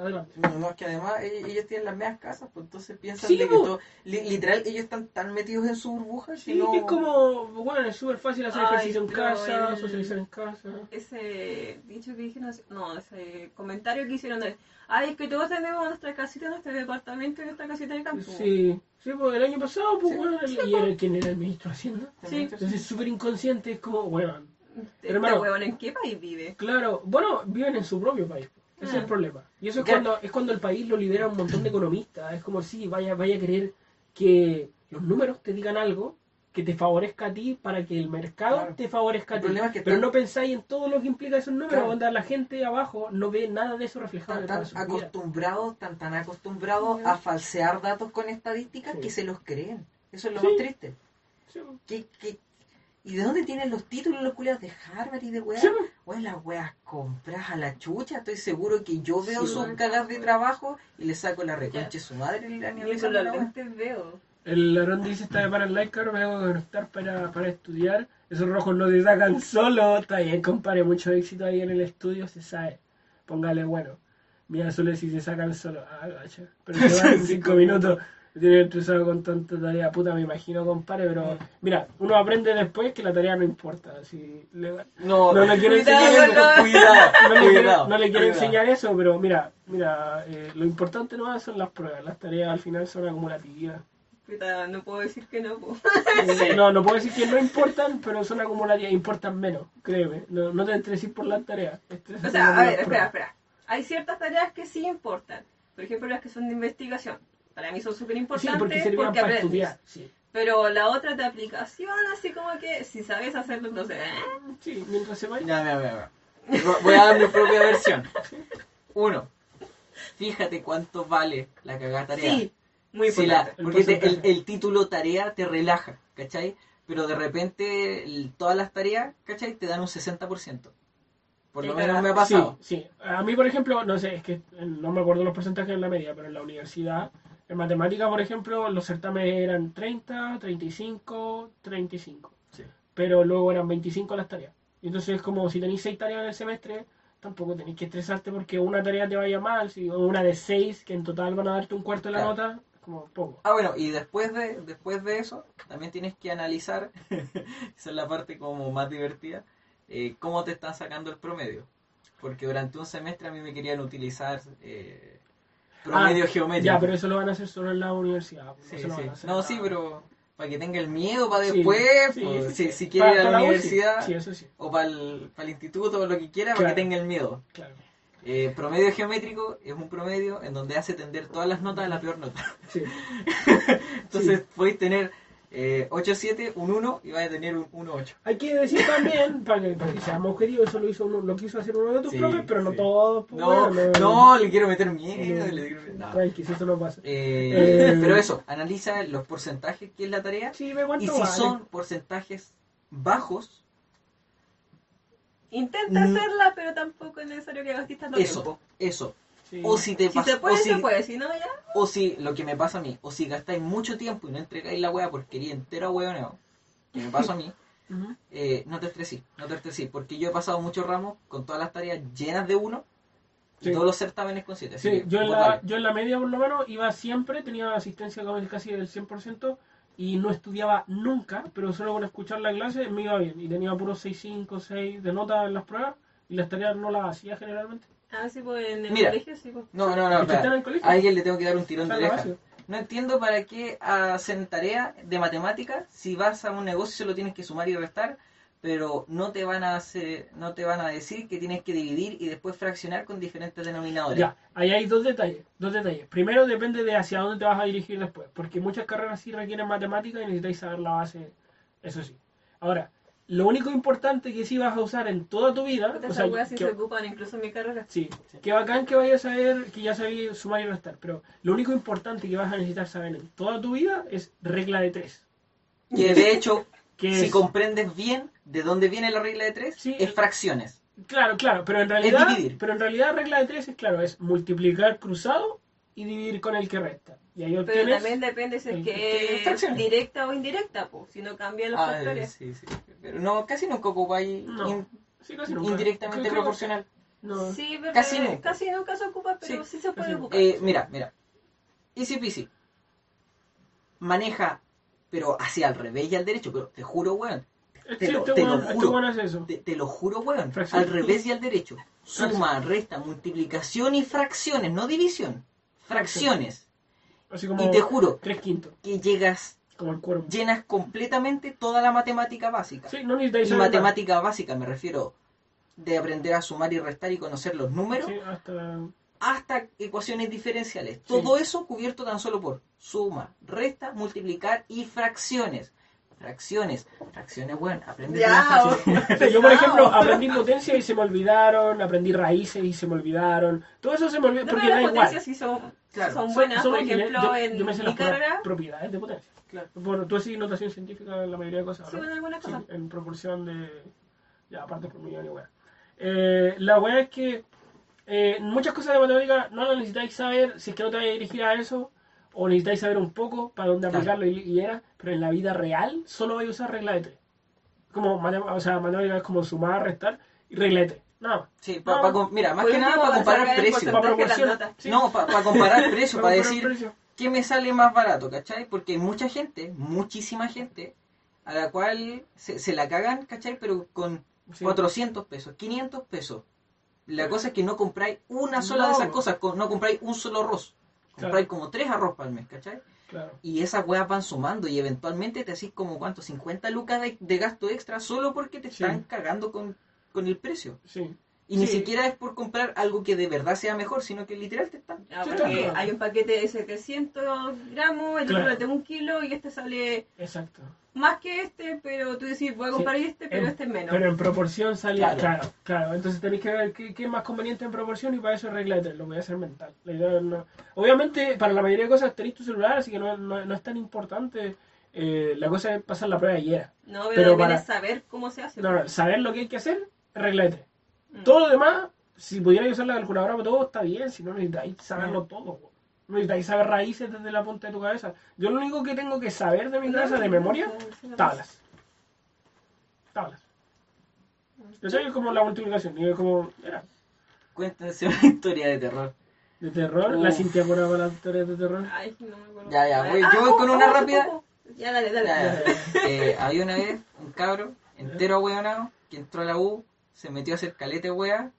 adelante. no, no, es que además e- ellos tienen las mismas casas, pues entonces piensan Sí, de que po. todo, li- literal, ellos están tan metidos en su burbuja Sí, no... que es como, bueno, es súper fácil hacer Ay, ejercicio en casa, el- socializar en casa. Ese dicho que dijeron, no, ese comentario que hicieron de, ay, es que todos tenemos nuestra casita, nuestro departamento y nuestra casita de campo. Sí, sí, pues el año pasado, pues Sí, bueno, el- y era quien era el ministro de Hacienda. Sí. Entonces es súper inconsciente, es como, bueno, Este Hermano. huevón, ¿en qué país vive? claro, bueno, viven en su propio país. Ese es el Ah. problema. Y eso es Claro. cuando, es cuando el país lo lidera un montón de economistas. Es como si vaya, vaya a querer que los números te digan algo que te favorezca a ti para que el mercado Claro. te favorezca a ti. es que Pero no pensáis en todo lo que implica esos números, Claro. onda, la gente abajo no ve nada de eso reflejado tan vida. acostumbrados, tan tan acostumbrados a falsear datos con estadísticas Sí. que se los creen. Eso es lo Sí. más triste. Sí, ¿Qué, qué- y de dónde tienen los títulos los culiados de Harvard y de weas? Sí, Weón, las weas compras a la chucha. Estoy seguro que yo veo Sí, sus cagas de trabajo y le saco la reconcha de su madre wea. lentes veo. El Aaron dice está de para el like, cabrón, me tengo que conectar para, para estudiar. Esos rojos no te sacan solo. Está bien, compadre, mucho éxito ahí en el estudio, se sabe. Póngale bueno. Mira, solo si se sacan solo. Ah, gacha. Pero se van en cinco minutos. Tiene estresado con tanta tarea. Puta, me imagino, compadre, pero... Mira, uno aprende después que la tarea no importa. Si le- No, No le quiero enseñar eso. Cuidado, No le, quiero, cuidado, no le quiero cuidado. enseñar eso, pero mira, mira, eh, lo importante no son las pruebas, las tareas al final son acumulativas. Puta, no puedo decir que no. Eh, No, no puedo decir que no importan, pero son acumulativas, importan menos, créeme. No, no te estreses por las tareas. estrésate O sea, a ver, espera, espera. Hay ciertas tareas que sí importan. Por ejemplo, las que son de investigación. Para mí son súper Sí, importantes porque para estudiar. Sí. Pero la otra de aplicación, así como que si sabes hacerlo, entonces... ¿eh? sí, mientras se vaya. Ya, mira, mira, mira. Voy a dar mi propia versión. Uno, fíjate cuánto vale la cagada tarea. Sí, muy Si la- importante. El porque te- el, porcentaje. el título tarea te relaja, ¿cachai? Pero de repente el- todas las tareas, ¿cachai? Te dan un 60%. Por lo Sí, menos me ha Sí, pasado. sí. A mí, por ejemplo, no sé, es que no me acuerdo los porcentajes en la media, pero en la universidad, en matemática, por ejemplo, los certámenes eran 30, 35, 35. Sí. Pero luego eran 25 las tareas. Y entonces es como si tenéis 6 tareas en el semestre, tampoco tenéis que estresarte porque una tarea te vaya mal, si una de 6, que en total van a darte un cuarto de la Claro. nota, como poco. Ah, bueno, y después de, después de eso, también tienes que analizar, esa es la parte como más divertida, eh, cómo te están sacando el promedio. Porque durante un semestre a mí me querían utilizar eh, promedio Ah, geométrico. Ya, pero eso lo van a hacer solo en la universidad. Sí, lo sí. van a hacer No, sí, pero para que tenga el miedo para después, sí, pues, si, si quiere ir a la universidad eso o para el, para el instituto o lo que quiera, para que tenga el miedo. claro. Eh, promedio geométrico es un promedio en donde hace tender todas las notas a la peor nota. Entonces podéis tener eh, 8-7, un 1 y vais a tener un 1-8. Hay que decir también, para que, para que seamos objetivos, eso lo, hizo uno, lo quiso hacer uno de tus Sí, profes, pero no sí. todos. pues, No, bueno, no, le quiero meter miedo. no, le quiero meter- no. Tranqui, si eso no pasa. Eh, Eh, pero eso, analiza los porcentajes que es la tarea Sí, me y si vale. son porcentajes bajos, Intenta Mm. hacerla, pero tampoco es necesario que gastes tanto eso, tiempo. eso. Sí. O si te Si pasa, se puede, o si, se puede. Si no, ya. o si lo que me pasa a mí, o si gastáis mucho tiempo y no entregáis la wea porque quería entero hueoneo, que me pasa a mí, eh, no te estresís, no te estresís, porque yo he pasado muchos ramos con todas las tareas llenas de uno y Sí. todos los certámenes con siete. Sí, yo en, la, yo en la media por lo menos iba siempre, tenía asistencia como casi del 100% y no estudiaba nunca, pero solo con escuchar la clase me iba bien y tenía puros 6.5, 6 de nota en las pruebas y las tareas no las hacía generalmente. Ah, sí, pues en el Mira. colegio, sí, pues. No, no, no, ¿Es que espera. están en el colegio? a alguien le tengo que dar un tirón de Está la oreja. base. No entiendo para qué hacen tarea de matemáticas si vas a un negocio solo tienes que sumar y restar, pero no te van a hacer, no te van a decir que tienes que dividir y después fraccionar con diferentes denominadores. Ya, ahí hay dos detalles, dos detalles. Primero depende de hacia dónde te vas a dirigir después, porque muchas carreras sí requieren matemática y necesitáis saber la base, eso sí. Ahora, lo único importante que sí vas a usar en toda tu vida, o Esas sea, weas sí que- se ocupan incluso en mi carrera. Sí, qué bacán que vayas a saber que ya sabías sumar y restar, pero lo único importante que vas a necesitar saber en toda tu vida es regla de tres. Que de hecho, Que si es- comprendes bien de dónde viene la regla de tres, Sí. es fracciones. Claro, claro, pero en realidad, dividir. pero en realidad regla de tres es claro, es multiplicar cruzado y dividir con el que resta. Y ahí Pero también depende si es ¿Qué que es directa o indirecta, pues. Si no cambian los Ah, factores. sí, sí. Pero no, casi nunca ocupáis No, in- sí, indirectamente Creo- creo- proporcional. No. Sí, pero Casi nunca. casi nunca se ocupa, pero Sí, sí, se puede ocupar. Eh, mira, mira. Easy peasy. Maneja, pero hacia al revés y al derecho. Pero te juro, weón. Este, te lo- este te lo weón- este juro. eso. Te, te lo juro, weón. Fracción. Al revés y al derecho. Suma, resta, multiplicación y fracciones, no división. Fracciones. Así como Y te juro tres quintos, que llegas, como el llenas completamente toda la matemática básica. Sí, no necesitáis Y matemática básica me refiero de aprender a sumar y restar y conocer los números Sí, hasta... hasta ecuaciones diferenciales. Todo eso cubierto tan solo por suma, resta, multiplicar y fracciones. Fracciones, fracciones, bueno, aprende Ya, fracciones. Yo, por ejemplo, aprendí potencia y se me olvidaron, aprendí raíces y se me olvidaron. Todo eso se me olvidó No, porque da igual. potencias sí son, Claro. son buenas. Son Por útiles. ejemplo, yo, en yo me sé mi las carrera, propiedades de potencia. Claro. Bueno, tú haces notación científica en la mayoría de cosas, sí, ¿no? en algunas Sí, cosas. en proporción de. Ya, aparte por millón y weá. Eh, la weá es que eh, muchas cosas de matemática no las necesitáis saber si es que no te vais a dirigir a eso, o necesitáis saber un poco para dónde Claro. aplicarlo y, y era, pero en la vida real solo vais a usar regla de tres. Como matem- o sea, matemática es como sumar, restar y regla de tres. Nada más. Sí, pa- pa mira, más que nada para comparar precios. Para. Sí. No, para comparar precios, para decir precio. qué me sale más barato, ¿cachai? Porque hay mucha gente, muchísima gente, a la cual se, se la cagan, ¿cachai? Pero con Sí. 400 pesos, 500 pesos. La cosa es que no compráis una sola de esas cosas, no compráis un solo arroz. Compráis Claro. como tres arroz para el mes, ¿cachai? Claro. Y esas weas van sumando y eventualmente te hacís como, ¿cuánto? 50 lucas de, de gasto extra solo porque te Sí. están cagando con, con el precio. Sí. Y ni siquiera es por comprar algo que de verdad sea mejor, sino que literal te están... Sí, porque hay un paquete de 700 gramos, el Claro. otro de un kilo y este sale Exacto. más que este, pero tú decís, voy a comprar este, pero En- este es menos. Pero en proporción salía, Claro. claro. claro, Entonces tenéis que ver qué, qué es más conveniente en proporción y para eso regla de tres, lo voy a hacer mental. La idea no- Obviamente, para la mayoría de cosas tenéis tu celular, así que no, no- no es tan importante. Eh, la cosa es pasar la prueba y ya. no, pero, pero para- saber cómo se hace. No, no, saber lo que hay que hacer, regla de tres. Mm. Todo lo demás, si pudierais usar la calculadora para todo, está bien, si no necesitáis saberlo todo. po. No necesitáis saber raíces desde la punta de tu cabeza. Yo lo único que tengo que saber de mi cabeza de memoria, tablas. Tablas. Yo sé que es como la multiplicación, y es como, era, Cuéntense una historia de terror. de terror, la. Cintia Cora para las historias de terror. Ay, no me acuerdo. Ya, ya, voy- Ah, yo voy con oh, una oh, rápida. oh, oh. Ya, dale, dale. Ya, ya. Eh, había una vez un cabro entero ahueonado que entró a la U, se metió a hacer calete wea,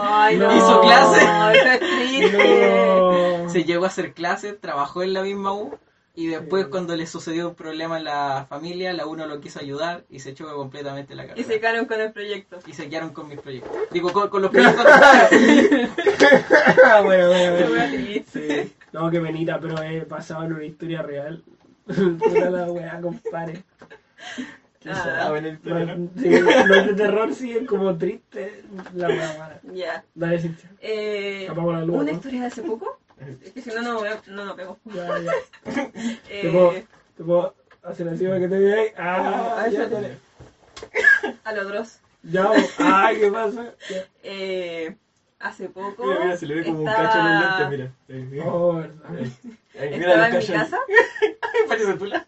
Ay, no. Hizo clase. Triste. No. se llegó a hacer clases, trabajó en la misma U Y después Sí. cuando le sucedió un problema en la familia, la uno lo quiso ayudar y se echó completamente la Y carrera. se quedaron con el proyecto. Y se quedaron con mis proyectos. Digo, con, con los proyectos Ah, bueno, bueno, bueno. Sí. No, qué penita, pero he pasado en una historia real. Puta la weá, compadre. Ah, bueno, el No, sí, los de terror siguen como tristes. La mala. Ya. Dale, Cintia. Eh, Apago la luz, una ¿no? historia de hace poco. Es que si no, no, veo- no lo pego. Ya, ya. Eh, ¿Te puedo, te puedo hacer así para que te veáis? Ah, Ah, ya, ya. dale. a lo Dross. Ya, vos. ay, ¿qué pasa? Ya. Eh, hace poco. Mira, mira, se le ve como estaba- un cacho en los lentes, mira. Oh, ahí, mira en mi casa.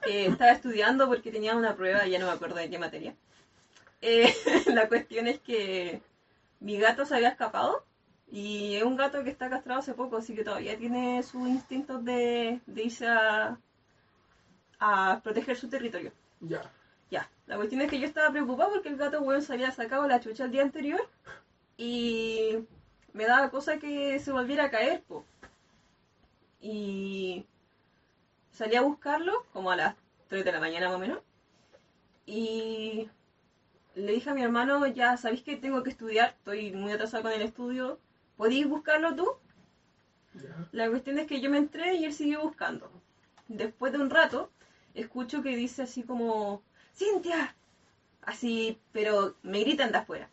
Eh, estaba estudiando porque tenía una prueba, ya no me acuerdo de qué materia. Eh, la cuestión es que mi gato se había escapado y es un gato que está castrado hace poco, así que todavía tiene sus instintos de, de irse a, a proteger su territorio. Ya. Ya, la cuestión es que yo estaba preocupada porque el gato weón se había sacado la chucha el día anterior y me daba cosa que se volviera a caer, po. Y salí a buscarlo como a las 3 de la mañana más o menos. Y le dije a mi hermano, ya sabéis que tengo que estudiar, estoy muy atrasada con el estudio, ¿podéis buscarlo tú? La cuestión es que yo me entré y él siguió buscando. Después de un rato, escucho que dice así como, ¡Cintia! Así, pero me gritan de afuera.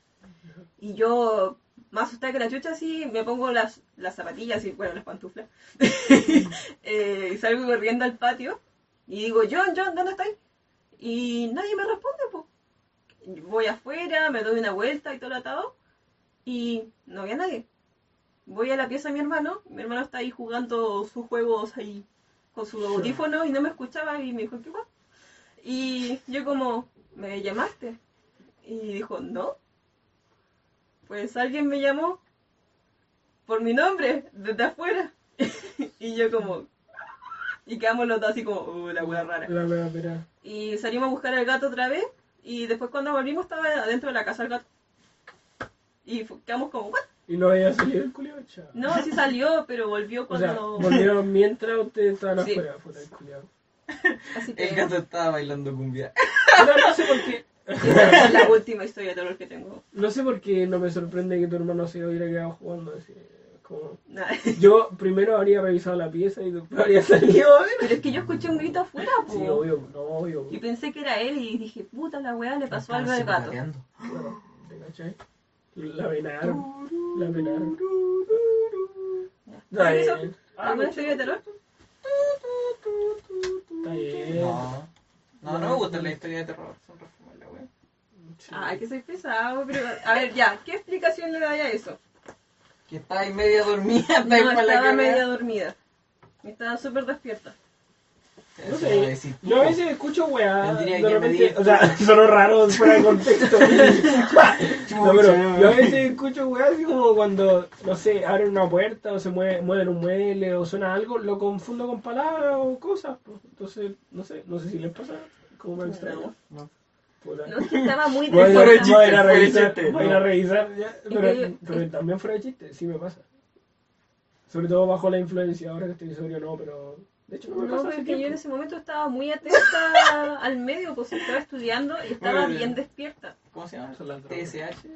Y yo, más asustada que la chucha, así, me pongo las, las zapatillas y, bueno, las pantuflas. Eh, salgo corriendo al patio y digo, John, John, ¿dónde estáis? Y nadie me responde, pues. Voy afuera, me doy una vuelta y todo lo atado y no había nadie. Voy a la pieza de mi hermano, mi hermano está ahí jugando sus juegos ahí con su audífono y no me escuchaba y me dijo, ¿qué va? Y yo como, ¿me llamaste? Y dijo, no. Pues alguien me llamó por mi nombre, desde afuera. y yo como, y quedamos los dos así como, uh, la wea rara. La wea. Y salimos a buscar al gato otra vez y después cuando volvimos estaba adentro de la casa el gato. Y quedamos como, ¿what? Y no había salido el culiao, chao. No, sí salió, pero volvió O sea, cuando... volvieron mientras ustedes estaban Sí. afuera, puta el culiao. Así que El gato estaba bailando cumbia. Pero no sé por qué. Esa es la última historia de terror que tengo. No sé por qué no me sorprende que tu hermano se hubiera quedado jugando. Así, como... Yo primero habría revisado la pieza y después habría salido a ver. Pero es que yo escuché un grito afuera, po. Sí, obvio, no, obvio. Y pensé que era él y dije, puta la weá, le pasó algo al gato. Claro, ¿te cachai? La venaron. La venaron. ¿Alguna historia de terror? Está bien. No. No, no me gusta la historia de terror. Son. Sí. Ay, que soy pesado, pero... A ver, ya, ¿qué explicación le da a eso? Que está ahí media dormida, está ahí No, para la estaba media dormida. Estaba súper despierta. No sé, yo a veces escucho weá, Tendría de que repente, medir. o sea, sonó raro fuera de contexto. no, pero yo a veces escucho weá así como cuando, no sé, abren una puerta o se mueve, mueven un mueble o suena algo, lo confundo con palabras o cosas. pues. Entonces, no sé, no sé si les pasa, como me extraño. No. No, es que estaba muy Voy a de despierta. voy a ir a chiste, fuera de revisar, chiste, voy a no. a revisar ya, pero, también fuera de chiste, sí me pasa. Sobre todo bajo la influencia, ahora que estoy sobrio no, pero de hecho no me No, pasa pero hace es que yo en tiempo. ese momento estaba muy atenta al medio, pues estaba estudiando y estaba bien. bien despierta. ¿Cómo se llama? TSH.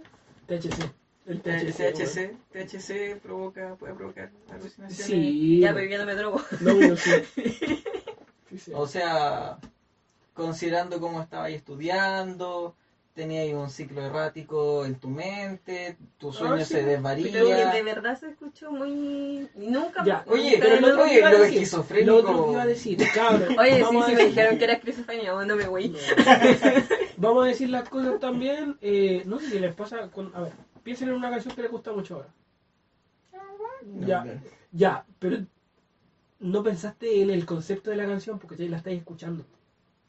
THC. El THC. THC. THC provoca, puede provocar alucinaciones. Sí. Ya, pero yo no me drogo. No, sí. Sí, sí. O sea, considerando cómo estabas estudiando, tenías un ciclo errático en tu mente, tu sueño sí, se Pero que de desvaría. verdad se escuchó muy... Nunca... Ya, Oye, pero lo drogué. oye, iba a lo decir, esquizofrénico- Lo otro que iba a decir, cabrón. Oye, sí, vamos a sí me decir- dijeron que era esquizofrenia, no me. No. Vamos a decir las cosas también. Eh, no sé si les pasa. Con, a ver, piensen en una canción que les gusta mucho ahora. Ya, ya, pero no pensaste en el concepto de la canción porque ya la estáis escuchando.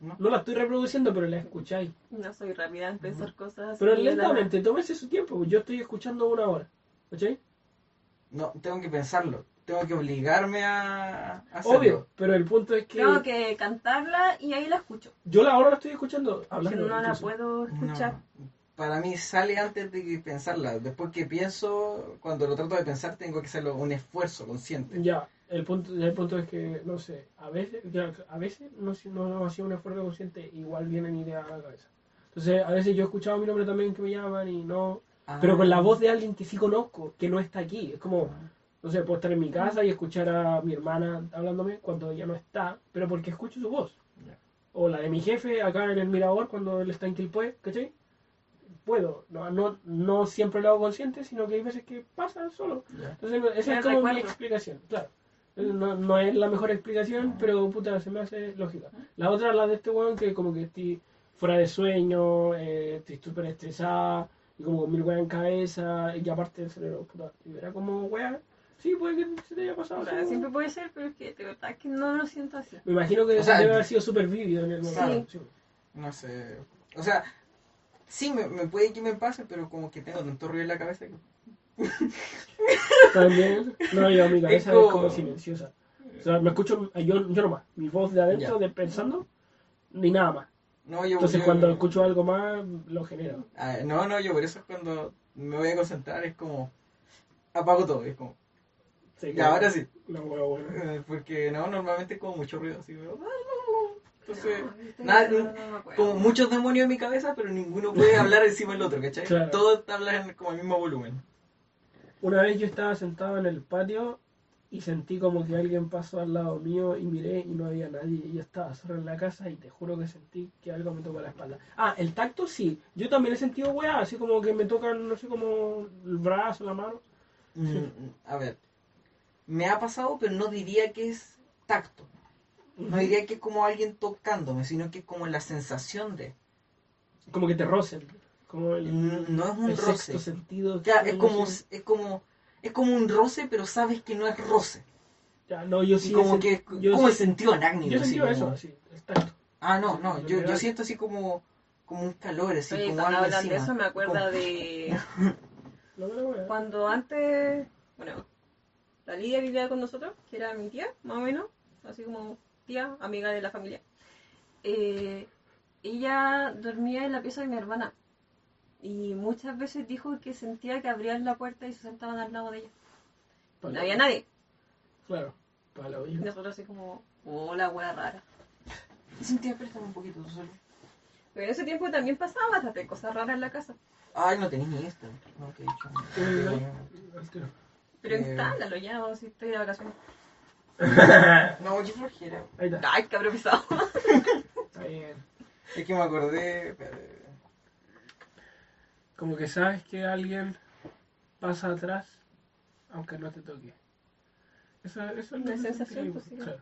No. No la estoy reproduciendo, pero la escucháis. No soy rápida en pensar cosas así. Pero de la- lentamente, tómese su tiempo. Yo estoy escuchando una hora. ¿Cachai? No, tengo que pensarlo. Tengo que obligarme a a hacerlo. Obvio, pero el punto es que, Tengo que cantarla y ahí la escucho. yo la ahora la estoy escuchando Que hablando. no la puedo escuchar. No. Para mí sale antes de que pensarla. Después que pienso, cuando lo trato de pensar, tengo que hacerlo un esfuerzo consciente. Ya, el punto, el punto es que, no sé, a veces, ya, a veces no, no, no hacía un esfuerzo consciente, igual vienen ideas a la cabeza. Entonces, a veces yo he escuchado mi nombre también que me llaman y no... Pero con la voz de alguien que sí conozco, que no está aquí. Es como, no sé, puedo estar en mi casa y escuchar a mi hermana hablándome cuando ella no está, pero porque escucho su voz. Ya. O la de mi jefe acá en el Mirador cuando él está en Quilpué, ¿cachai? Puedo. No, no, no siempre lo hago consciente, sino que hay veces que pasa solo. Ya. Entonces, esa es como mi explicación, claro. No, no es la mejor explicación, pero puta, se me hace lógica. La otra, la de este weón, que como que estoy fuera de sueño, eh, estoy súper estresada, y como con mil weas en cabeza, y aparte el cerebro, puta, y era como wea. Sí, puede que se te haya pasado. O sea, siempre puede ser, pero es que de verdad que no lo siento así. Me imagino que O sea, debe haber sido súper vívido en el momento. Sí. No sé. O sea, sí, me, me puede que me pase, pero como que tengo tanto ruido en la cabeza que. También, no, yo mi cabeza es como- como silenciosa. O sea, me escucho, yo, yo nomás, mi voz de adentro, Ya. de pensando, ni nada más. No, yo. Entonces yo- cuando escucho algo más, lo genero. Ah, no, no, yo por eso es cuando me voy a concentrar, es como. Apago todo, es como. Sí, Ya, ahora sí. Eh, Porque no, normalmente es como mucho ruido así. pero- Entonces, No, nada, no como muchos demonios en mi cabeza, pero ninguno puede hablar encima del otro, ¿cachai? Claro. Todos hablan como al mismo volumen. Una vez yo estaba sentado en el patio y sentí como que alguien pasó al lado mío y miré y no había nadie. Y yo estaba solo en la casa y te juro que sentí que algo me tocó la espalda. Ah, el tacto sí. Yo también he sentido weá, así como que me tocan, no sé, como el brazo, la mano. Mm, a ver, me ha pasado, pero no diría que es tacto. No diría que es como alguien tocándome, sino que es como la sensación de. Como que te rocen. Como el, No es un el roce. sexto sentido. Ya, es como, es como, es como un roce, pero sabes que no es roce. Ya, no, yo Y sí. como que, yo como el sentido anácnico. Yo como- eso, así, el tacto. Ah, no, no, yo, yo siento así como, como un calor, así Oye, como cuando algo hablan de encima. eso me acuerda Como- de cuando antes, bueno, la Lidia vivía con nosotros, que era mi tía, más o menos, así como tía, amiga de la familia. Eh, ella dormía en la pieza de mi hermana y muchas veces dijo que sentía que abrían la puerta y se sentaban al lado de ella. No había nadie. Claro, para la nosotros así como, hola, wea rara. Sentía, préstame un poquito solo. Pero en ese tiempo también pasaba bastante cosas raras en la casa. Ay, no tenés ni esto. No, te he dicho. Eh, tiro. Pero Eh. instálalo ya, o si estoy de vacaciones. No, qué flojera. Ahí está. Ay, cabrón pisado. Está bien. Es que me acordé. Como que sabes que alguien pasa atrás, aunque no te toque. Eso, eso es que sensación, sentí, pues, claro.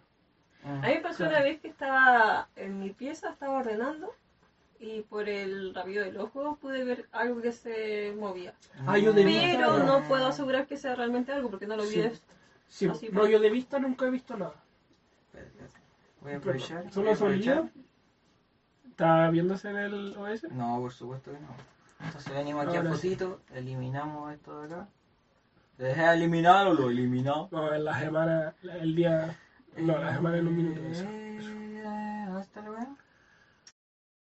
A mí me pasó Claro. una vez que estaba en mi pieza, estaba ordenando y por el rabillo del ojo pude ver algo que se movía. Ah, yo de Pero vista- no puedo asegurar que sea realmente algo porque no lo vi Sí. de Sí, Así, no, pues. yo de vista nunca he visto nada. Voy a aprovechar. ¿Solo sonido? ¿Está viéndose en el OS? No, por supuesto que no. Entonces venimos aquí Ahora a sí. fotito, eliminamos esto de acá. ¿Te dejé eliminar o lo eliminado? No, en la semana, el día... No, la semana en un minuto. eso. Eh, ¿Dónde está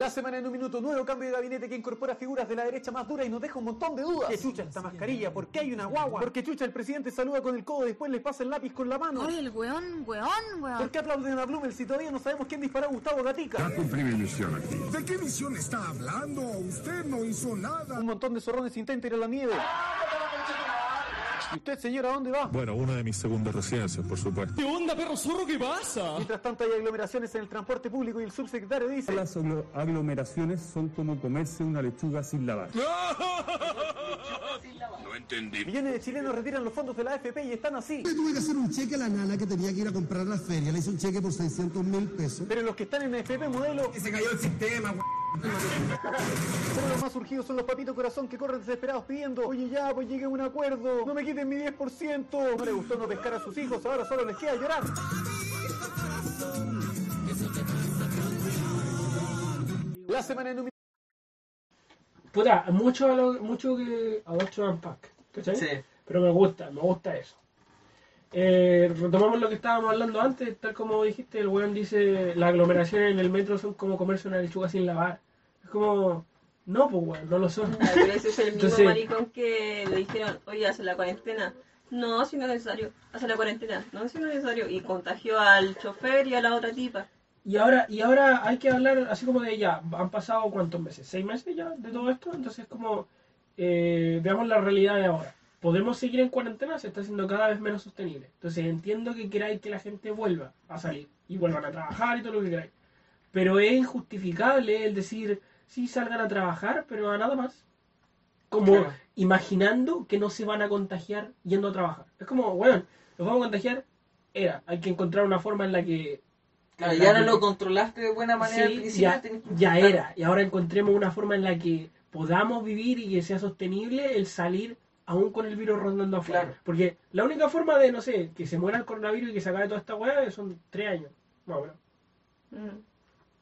la semana en un minuto, nuevo cambio de gabinete que incorpora figuras de la derecha más dura y nos deja un montón de dudas. ¿Qué chucha esta mascarilla? ¿Por qué hay una guagua? Porque chucha el presidente saluda con el codo, después le pasa el lápiz con la mano. Oye, el weón, weón, ¿Por weón. qué aplauden a Blumel si todavía no sabemos quién disparó a Gustavo Gatica? Ya cumplí mi misión aquí. ¿De qué misión está hablando? Usted no hizo nada. Un montón de zorrones intenta ir a la nieve. ¿Y usted, señora, a dónde va? Bueno, una de mis segundas residencias, por supuesto. ¿Qué onda, perro zorro? ¿Qué pasa? Mientras tanto hay aglomeraciones en el transporte público y el subsecretario dice... Las aglo- aglomeraciones son como comerse una lechuga sin lavar. No entendí. Millones de chilenos retiran los fondos de la AFP y están así. Le tuve que hacer un cheque a la nana que tenía que ir a comprar a la feria. Le hice un cheque por 600 mil pesos. Pero los que están en AFP modelo, Se cayó el sistema, pero los más surgidos son los papitos corazón que corren desesperados pidiendo, oye ya, pues llegue a un acuerdo, no me quiten mi 10%. No le gustó no pescar a sus hijos, ahora solo les queda llorar. La semana en un Puta, mucho, a lo- mucho que Adoption and Pack, ¿cachai? Sí. Pero me gusta, me gusta eso. Eh, retomamos lo que estábamos hablando antes, tal como dijiste, el weón dice, las aglomeraciones en el metro son como comerse una lechuga sin lavar. Es como, no, pues weón, no lo son. Pero ese es el mismo Entonces- maricón que le dijeron, oye, hace la cuarentena. No, si no es necesario. Hace la cuarentena, no, si no es necesario. Y contagió al chofer y a la otra tipa. Y ahora, y ahora hay que hablar así como de ya, han pasado cuántos meses, seis meses ya de todo esto, entonces como eh, veamos la realidad de ahora. Podemos seguir en cuarentena, se está haciendo cada vez menos sostenible. Entonces entiendo que queráis que la gente vuelva a salir y vuelvan a trabajar y todo lo que queráis. Pero es injustificable el decir, sí salgan a trabajar, pero a nada más. Como Claro. imaginando que no se van a contagiar yendo a trabajar. Es como, bueno, nos vamos a contagiar, era, hay que encontrar una forma en la que Claro, ya no lo controlaste de buena manera al Sí, principio. ya, que era. Y ahora encontremos una forma en la que podamos vivir y que sea sostenible el salir aún con el virus rondando afuera. Claro. Porque la única forma de, no sé, que se muera el coronavirus y que se acabe toda esta weá son tres años. Más o menos. Mm.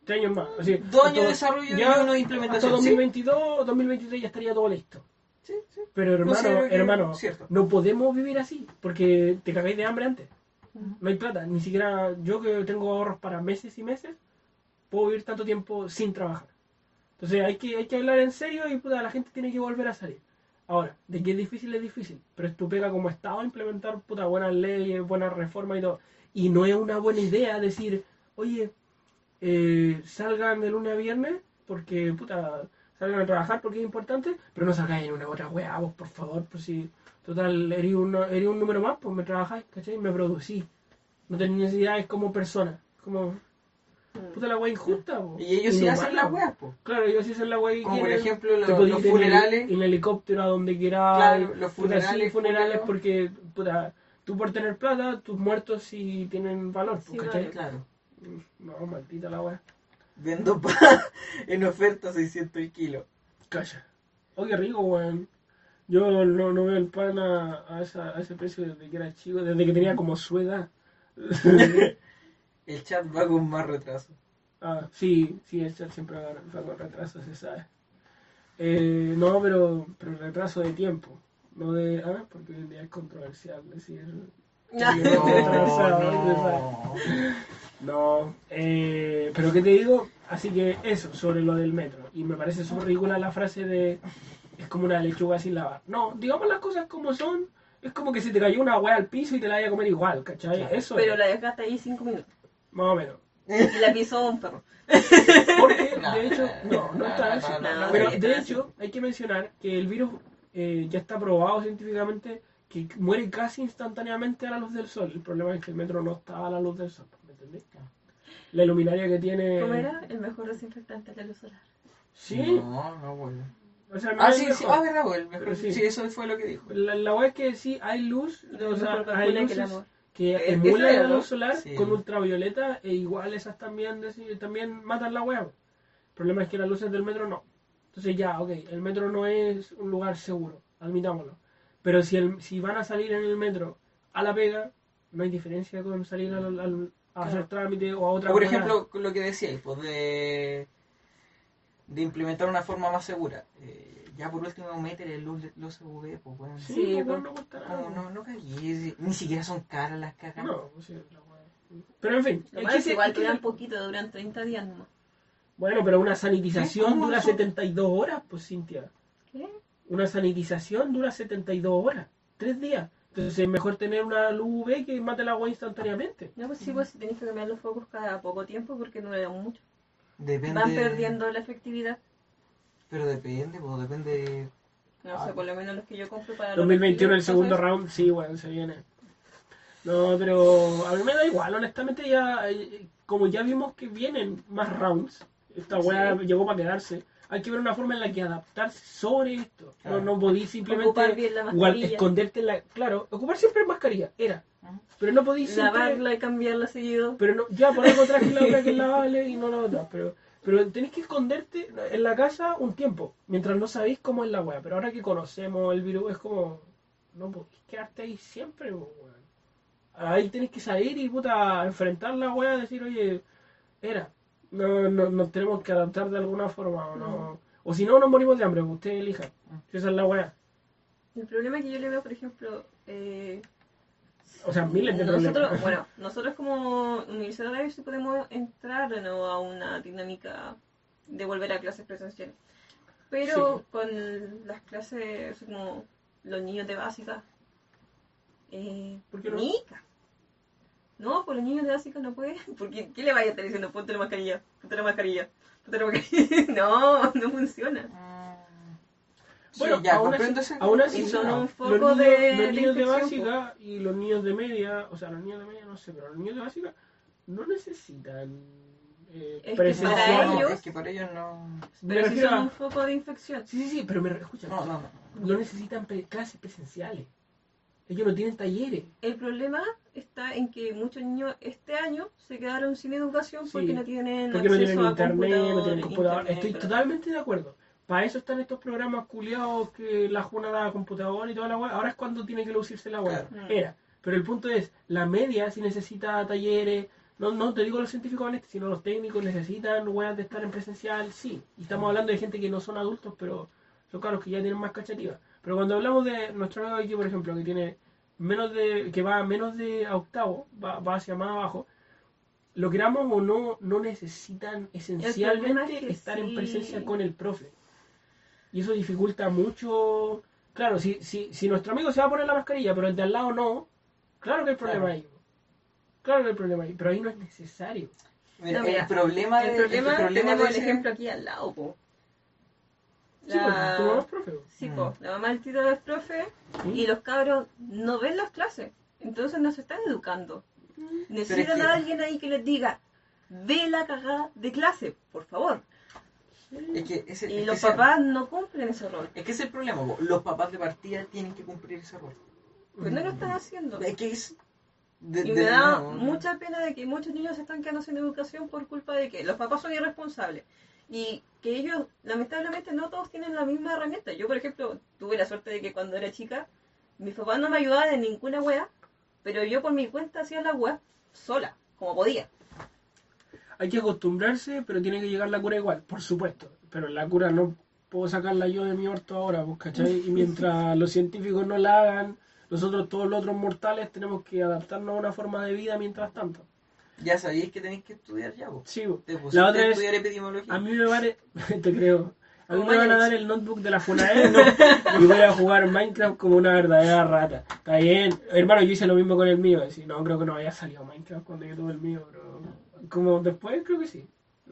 Tres años más. Así, Dos años hasta- de desarrollo ya y uno de Hasta implementación. 2022, 2023 ya estaría todo listo. Sí, sí. Pero hermano, hermano, no podemos vivir así, porque te cagáis de hambre antes. No hay plata, ni siquiera yo que tengo ahorros para meses y meses, puedo vivir tanto tiempo sin trabajar. Entonces hay que, hay que hablar en serio y puta, la gente tiene que volver a salir. Ahora, de que es difícil, es difícil, pero es tu pega como Estado implementar puta, buenas leyes, buenas reformas y todo. Y no es una buena idea decir, oye, eh, salgan de lunes a viernes porque puta, salgan a trabajar porque es importante, pero no salgan en una otra weá, vos por favor, por si total eres un, eres un número más, pues me trabajáis, ¿cachai? Me producís. No tenés necesidades como persona. Como Mm. puta la weá injusta, po. Y ellos sí hacen las weas, po. Claro, ellos sí hacen la weá y Como por ejemplo los, los ir en el- funerales. En, helicóptero a donde quieras. Claro, los Puta, sí, funerales, funerales Julio. porque, puta, tú por tener plata, tus muertos sí tienen valor, Sí, ¿cachai? Claro. No, maldita la weá. Vendo pa en oferta 600 el kilo. Calla. Oh, qué rico, weón. Yo no, no veo el pan a, a, esa- a ese precio desde que era chico, desde que tenía como su edad. El chat va con más retraso. ah, sí, sí, el chat siempre va, va con retraso, se sabe. Eh, no, pero, pero retraso de tiempo. No de. Ah, porque hoy en día es controversial decir. Se sabe. No, eh, pero ¿qué te digo? Así que eso, sobre lo del metro. Y me parece súper ridícula la frase de es como una lechuga sin lavar. No, digamos las cosas como son. Es como que si te cayó una hueá al piso y te la vaya a comer igual, ¿cachai? Claro. Eso Pero es, la dejaste ahí cinco minutos. más o menos. Y la pisó un perro. Porque, No, de hecho, no, no no, está no, así. no, no, Pero, no, de no, hecho, hay que mencionar que el virus eh, ya está probado científicamente que muere casi instantáneamente a la luz del sol. El problema es que el metro no está a la luz del sol, ¿me entendés? La luminaria que tiene... ¿Cómo era? El mejor desinfectante de la luz solar. Sí, No, no vuelve. O sea, no Ah, es sí, sí, mejor. ah, verdad, el mejor. Sí. Sí. eso fue lo que dijo. La, la es que sí, hay luz, o sea, hay que luces que emulan esa era, la luz solar Sí. con ultravioleta e igual esas también, también matan la weá. El problema es que las luces del metro no. Entonces ya, ok, el metro no es un lugar seguro, admitámoslo. Pero si, el, si van a salir en el metro a la pega, no hay diferencia con salir al, al- a hacer trámite o a otra O por weá. ejemplo, con lo que decíais, pues de, de implementar una forma más segura. Eh, ya por último, métele luz, luz UV, pues bueno. Sí, Sí, pues, pues. no cuesta nada. No, no, no cagues, ni siquiera son caras las cajas. No, pues sí, weá. Pero en fin, Lo es que se- igual que duran se- poquito, duran 30 días nomás. Bueno, pero una sanitización ¿Cómo dura eso? 72 horas, pues Cintia. ¿Qué? Una sanitización dura 72 horas, tres días. Entonces es mejor tener una luz UV que mate el agua instantáneamente. No, pues sí, pues tenés que cambiar los focos cada poco tiempo porque no le dan mucho. Depende. Van perdiendo la efectividad. Pero depende, pues depende. No Ah. sé, por lo menos los que yo compro para los 2021 el segundo round, sí, bueno, se viene. No, pero a mí me da igual, honestamente ya, eh, como ya vimos que vienen más rounds, esta Sí. weá llegó para quedarse. Hay que ver una forma en la que adaptarse sobre esto. Claro. No, no podéis así. simplemente Ocupar bien la mascarilla, esconderte en la... Claro, ocupar siempre mascarilla, era. Ujú. Pero no podéis siempre... lavarla y cambiarla seguido. Pero no, ya por algo traje la otra que es lavable y no la otra. Pero, pero tenéis que esconderte en la casa un tiempo, mientras no sabéis cómo es la wea. Pero ahora que conocemos el virus, es como. No podéis quedarte ahí siempre, weón. Ahí tenéis que salir y puta, enfrentar la wea, decir, oye, era. No, no, nos tenemos que adaptar de alguna forma o no. O si no, nos morimos de hambre, usted elija. Si esa es la wea. El problema que yo le veo, por ejemplo, eh, O sea, miles de nosotros, problemas. bueno, nosotros como ver si podemos entrar de nuevo a una dinámica de volver a clases presenciales. Pero Sí. con las clases, como los niños de básica, Eh, ¿Por qué no? mica. No, por los niños de básica no puede. Porque, ¿qué le vaya a estar diciendo? Ponte la mascarilla, ponte la mascarilla, ponte la mascarilla. no, no funciona. Bueno, Sí, ya, aún, comprendo así, ese- aún así, Y son un los foco niños, de- los niños de básica y los niños de media, o sea, los niños de media no sé, pero los niños de básica no necesitan eh, Es que para no, ellos- es que para ellos no. Pero si refiero son a- un foco de infección. Sí, sí, sí, pero me escucha, No, no, no. no necesitan pre- clases presenciales. Ellos no tienen talleres. El problema está en que muchos niños este año se quedaron sin educación porque no tienen Porque no acceso tienen a internet, no computador, tienen computador. internet, Estoy totalmente de acuerdo. Para eso están estos programas culiados que la Juna da computador y toda la web. Ahora es cuando tiene que lucirse la web. Claro. Era. Pero el punto es, la media si necesita talleres, no, no te digo los científicos honestos, sino los técnicos necesitan weas de estar en presencial, sí. Y estamos hablando de gente que no son adultos, pero son caros que ya tienen más cachativa. Pero cuando hablamos de nuestro amigo aquí, por ejemplo, que tiene menos de, que va menos de a octavo, va, va hacia más abajo, lo queramos o no, no necesitan esencialmente es que estar en presencia con el profe. Y eso dificulta mucho. Claro, si, si, si nuestro amigo se va a poner la mascarilla, pero el de al lado no, claro que hay problema Claro. ahí. Claro que hay problema ahí, pero ahí no es necesario. Mira, No, mira, el problema, El de- problema, problema tenemos de el ejemplo aquí al lado, po. Sí, La- porque tu mamá es profe. Sí, Mm. po, la mamá del Tito es profe ¿sí? y los cabros no ven las clases, entonces no se están educando. Necesitan que- a alguien ahí que les diga, ve la cagada de clase, por favor. Es que ese, Y es los ese- papás no cumplen ese rol, Es que ese es el problema, po. los papás de partida tienen que cumplir ese rol. pues no lo están haciendo. Es que es. de- Y de me da mucha pena de que muchos niños se están quedando sin educación por culpa de que los papás son irresponsables. Y que ellos, lamentablemente, no todos tienen la misma herramienta. Yo, por ejemplo, tuve la suerte de que cuando era chica, mis papás no me ayudaban en ninguna wea, pero yo por mi cuenta hacía la wea sola, como podía. Hay que acostumbrarse, pero tiene que llegar la cura igual, por supuesto. Pero la cura no puedo sacarla yo de mi orto ahora, pues, ¿cachai? Y mientras los científicos no la hagan, nosotros todos los otros mortales tenemos que adaptarnos a una forma de vida mientras tanto. Ya sabéis que tenéis que estudiar ya, po. Sí, pues. Te la a otra vez, estudiar epidemiología. a mí me vale, te creo, a mí me van a dar el notebook de la FUNAE no, y voy a jugar Minecraft como una verdadera rata. Está bien, hermano, yo hice lo mismo con el mío, decir, no, creo que no haya salido Minecraft cuando yo tuve el mío, pero como después creo que sí,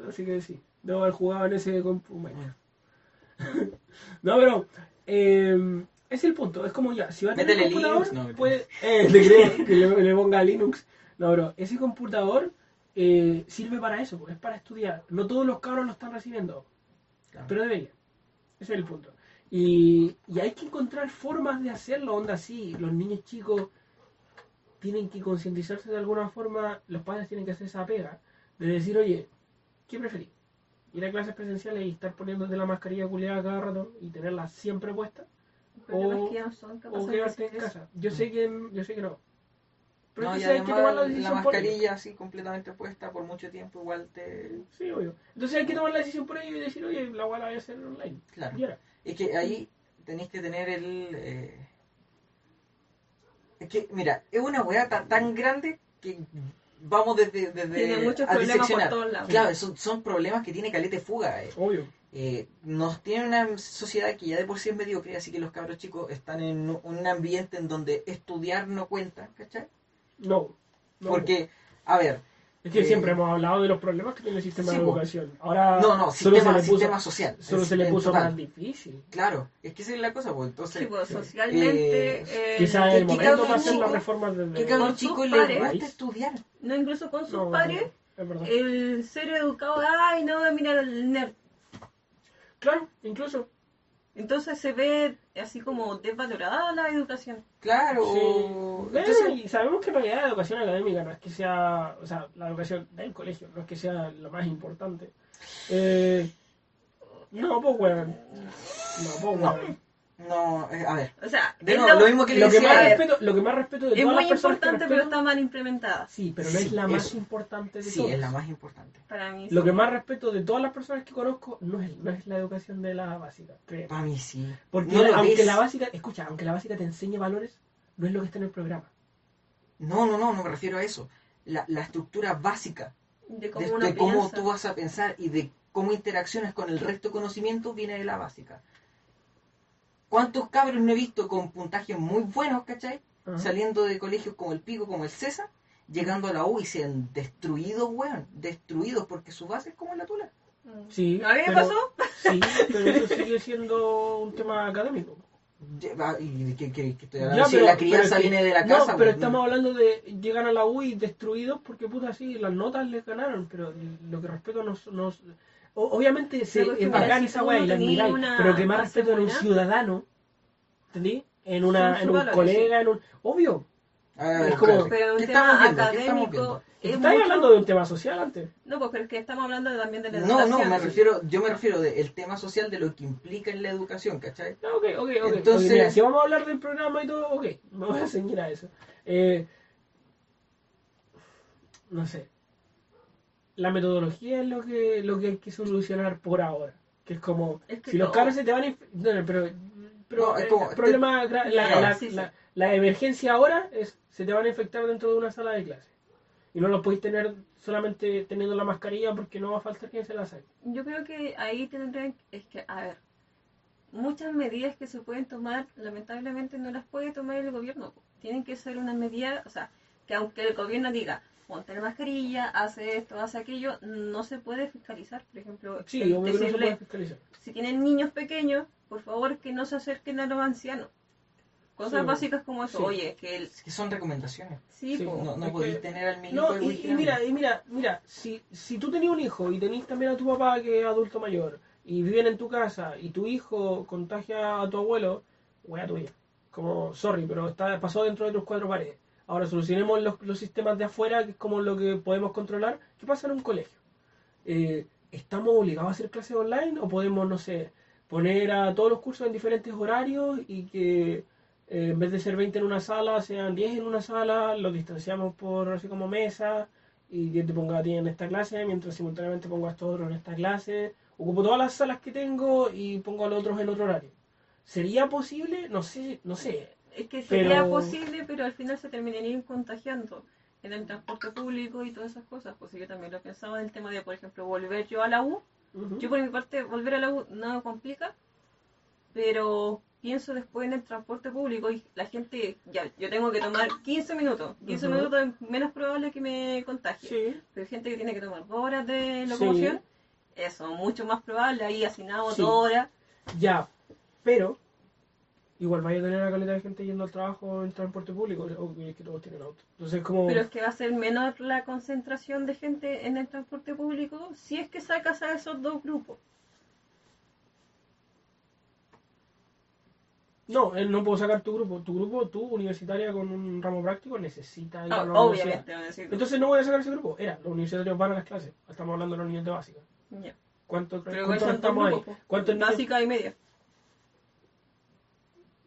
así que sí, debo haber jugado en ese compu Minecraft. no, pero eh, es el punto, es como ya, si va a tener Métele computador, Linux, no, puede, eh, te creo que le, le ponga Linux. No, pero ese computador eh, sirve para eso, pues, es para estudiar. No todos los cabros lo están recibiendo, Claro. pero debería. Ese es el punto. Y, y hay que encontrar formas de hacerlo, onda así. Los niños chicos tienen que concientizarse de alguna forma, los padres tienen que hacer esa pega, de decir, oye, ¿qué preferís? ¿Ir a clases presenciales y estar poniéndote la mascarilla culiada cada rato y tenerla siempre puesta? O- no son ¿O quedarte en casa? Yo sé que, yo sé que no. Pero no, y entonces hay que tomar la además la, decisión por ellos. mascarilla así completamente puesta por mucho tiempo igual te... Sí, obvio. Entonces hay que tomar la decisión por ello y decir, oye, la guay la voy a hacer online. Claro. Y ahora, Es que ahí tenéis que tener el... eh, Es que, mira, es una weá tan, tan grande que vamos desde, desde Tiene muchos a problemas por todos lados. Claro, son, son problemas que tiene caleta de fuga. eh. obvio. Eh, nos tiene una sociedad que ya de por sí es mediocre, así que los cabros chicos están en un- un ambiente en donde estudiar no cuenta, ¿cachai? No. no. Porque, a ver, Es que eh, siempre hemos hablado de los problemas que tiene el sistema sí, de po. educación. Ahora no, no, solo sistema, se le puso, sistema social. solo es- se le puso total. más difícil. Claro, es que esa es la cosa, pues entonces... Sí, pues, socialmente, eh, Quizás es el ¿qué momento para hacer las reformas desde... ¿Qué cabrón Con sus chico le gusta estudiar? no incluso con sus No, padres, el ser educado, ay, no, mira el nerd. Claro, incluso. Entonces se ve así como desvalorada la educación. Claro, Sí. o- Bueno, entonces, y sabemos que en realidad la educación académica no es que sea, o sea, la educación del colegio no es que sea lo más importante. Eh, no, pues weón. No, pues No. weón. No, eh, a ver, O sea, de es nuevo, lo- lo mismo que le Lo que, decía más respeto, lo que más respeto de es todas muy las personas que importante, pero está mal implementada. Sí, pero no Sí, es la más eso. importante de sí, todas. es la más importante. Para mí. Lo sí. que más respeto de todas las personas que conozco no es, no es la educación de la básica, créeme. Para mí sí. Porque no aunque ves. la básica, escucha, aunque la básica te enseñe valores, no es lo que está en el programa. No, no, no, no me refiero a eso. La, la estructura básica de cómo de, de cómo tú vas a pensar y de cómo interaccionas con el resto de conocimientos viene de la básica. ¿Cuántos cabros no he visto con puntajes muy buenos, cachai? Ajá. saliendo de colegios como el Pico, como el César, llegando a la U y se han destruido, weón, destruidos porque su base es como la tula. Sí, ¿A mí me pero- pasó? Sí, pero eso sigue siendo un tema académico. ¿Y qué que estoy Ya, hablando? Si pero- la crianza pero viene de la no, casa, pero weón. estamos hablando de llegan a la U y destruidos porque puta sí, las notas les ganaron, pero lo que respeto nos, nos o- obviamente se, es mira, bacán si esa weá no y la admiráis, pero que más respeto en un ciudadano, ¿entendí? En una, en un colega, en un obvio. A ver, es como- Pero ¿qué un tema académico es mucho- hablando de un tema social antes. No, pues pero es que estamos hablando también de la No, educación. no, me refiero, yo me refiero del tema social de lo que implica en la educación, ¿cachai? Ya, ok, ok, ok. Entonces- Ok, mira, si vamos a hablar del programa y todo, ok, me voy a ceñir a eso. Eh, no sé. La metodología es lo que, lo que hay que solucionar por ahora. Que es como, Es que si los no. cabros se te van No, no, pero... pero No, es el como- problema, gra- la, Ya, la- sí, sí. la- la emergencia ahora es, se te van a infectar dentro de una sala de clase. Y no lo podéis tener solamente teniendo la mascarilla porque no va a faltar quien se la saque. Yo creo que ahí tendrían, es que, a ver, muchas medidas que se pueden tomar, lamentablemente no las puede tomar el gobierno. Tienen que ser una medida, o sea, que aunque el gobierno diga, ponte la mascarilla, hace esto, hace aquello, no se puede fiscalizar. Por ejemplo, Sí, el no se puede fiscalizar. si tienen niños pequeños, por favor que no se acerquen a los ancianos. Cosas Sí, básicas como eso. sí. Oye, que el... Es que son recomendaciones. Sí, Sí, po. No, no podéis que- tener al milico No, y, mira, y mira, mira, si, si tú tenías un hijo y tenés también a tu papá que es adulto mayor y viven en tu casa y tu hijo contagia a tu abuelo, wea tuya. Como, sorry, pero está, pasó dentro de tus cuatro paredes. Ahora solucionemos los, los sistemas de afuera, que es como lo que podemos controlar. ¿Qué pasa en un colegio? Eh, ¿Estamos obligados a hacer clases online o podemos, no sé, poner a todos los cursos en diferentes horarios y que eh, en vez de ser 20 en una sala, sean 10 en una sala, los distanciamos por así como mesa y que te ponga a ti en esta clase, mientras simultáneamente pongo a estos otros en esta clase. Ocupo todas las salas que tengo y pongo a los otros en otro horario. ¿Sería posible? No sé, no sé. Es que sería Pero- posible, pero al final se terminarían contagiando en el transporte público y todas esas cosas. Pues yo también lo pensaba del tema de, por ejemplo, volver yo a la U. Yo por mi parte, volver a la U no me complica, pero pienso después en el transporte público y la gente, ya, yo tengo que tomar 15 minutos. 15 Ujú. minutos es menos probable que me contagie. Sí, Pero hay gente que tiene que tomar dos horas de locomoción, eso, mucho más probable, ahí asignado Sí. dos horas. ya, pero igual vaya a tener una calidad de gente yendo al trabajo en transporte público, o es que todos tienen auto. Entonces, como... Pero es que va a ser menor la concentración de gente en el transporte público si es que sacas a esos dos grupos. No, él no puedo sacar tu grupo. Tu grupo, tú, universitaria con un ramo práctico, necesita ir a la universidad. obviamente, van a decir. Entonces no voy a sacar ese grupo. Era, los universitarios van a las clases. Estamos hablando de los niños de básica. Ya. ¿Cuánto, Pero igual cuánto son dos estamos ahí? ¿Cuántos niños? Básica y media.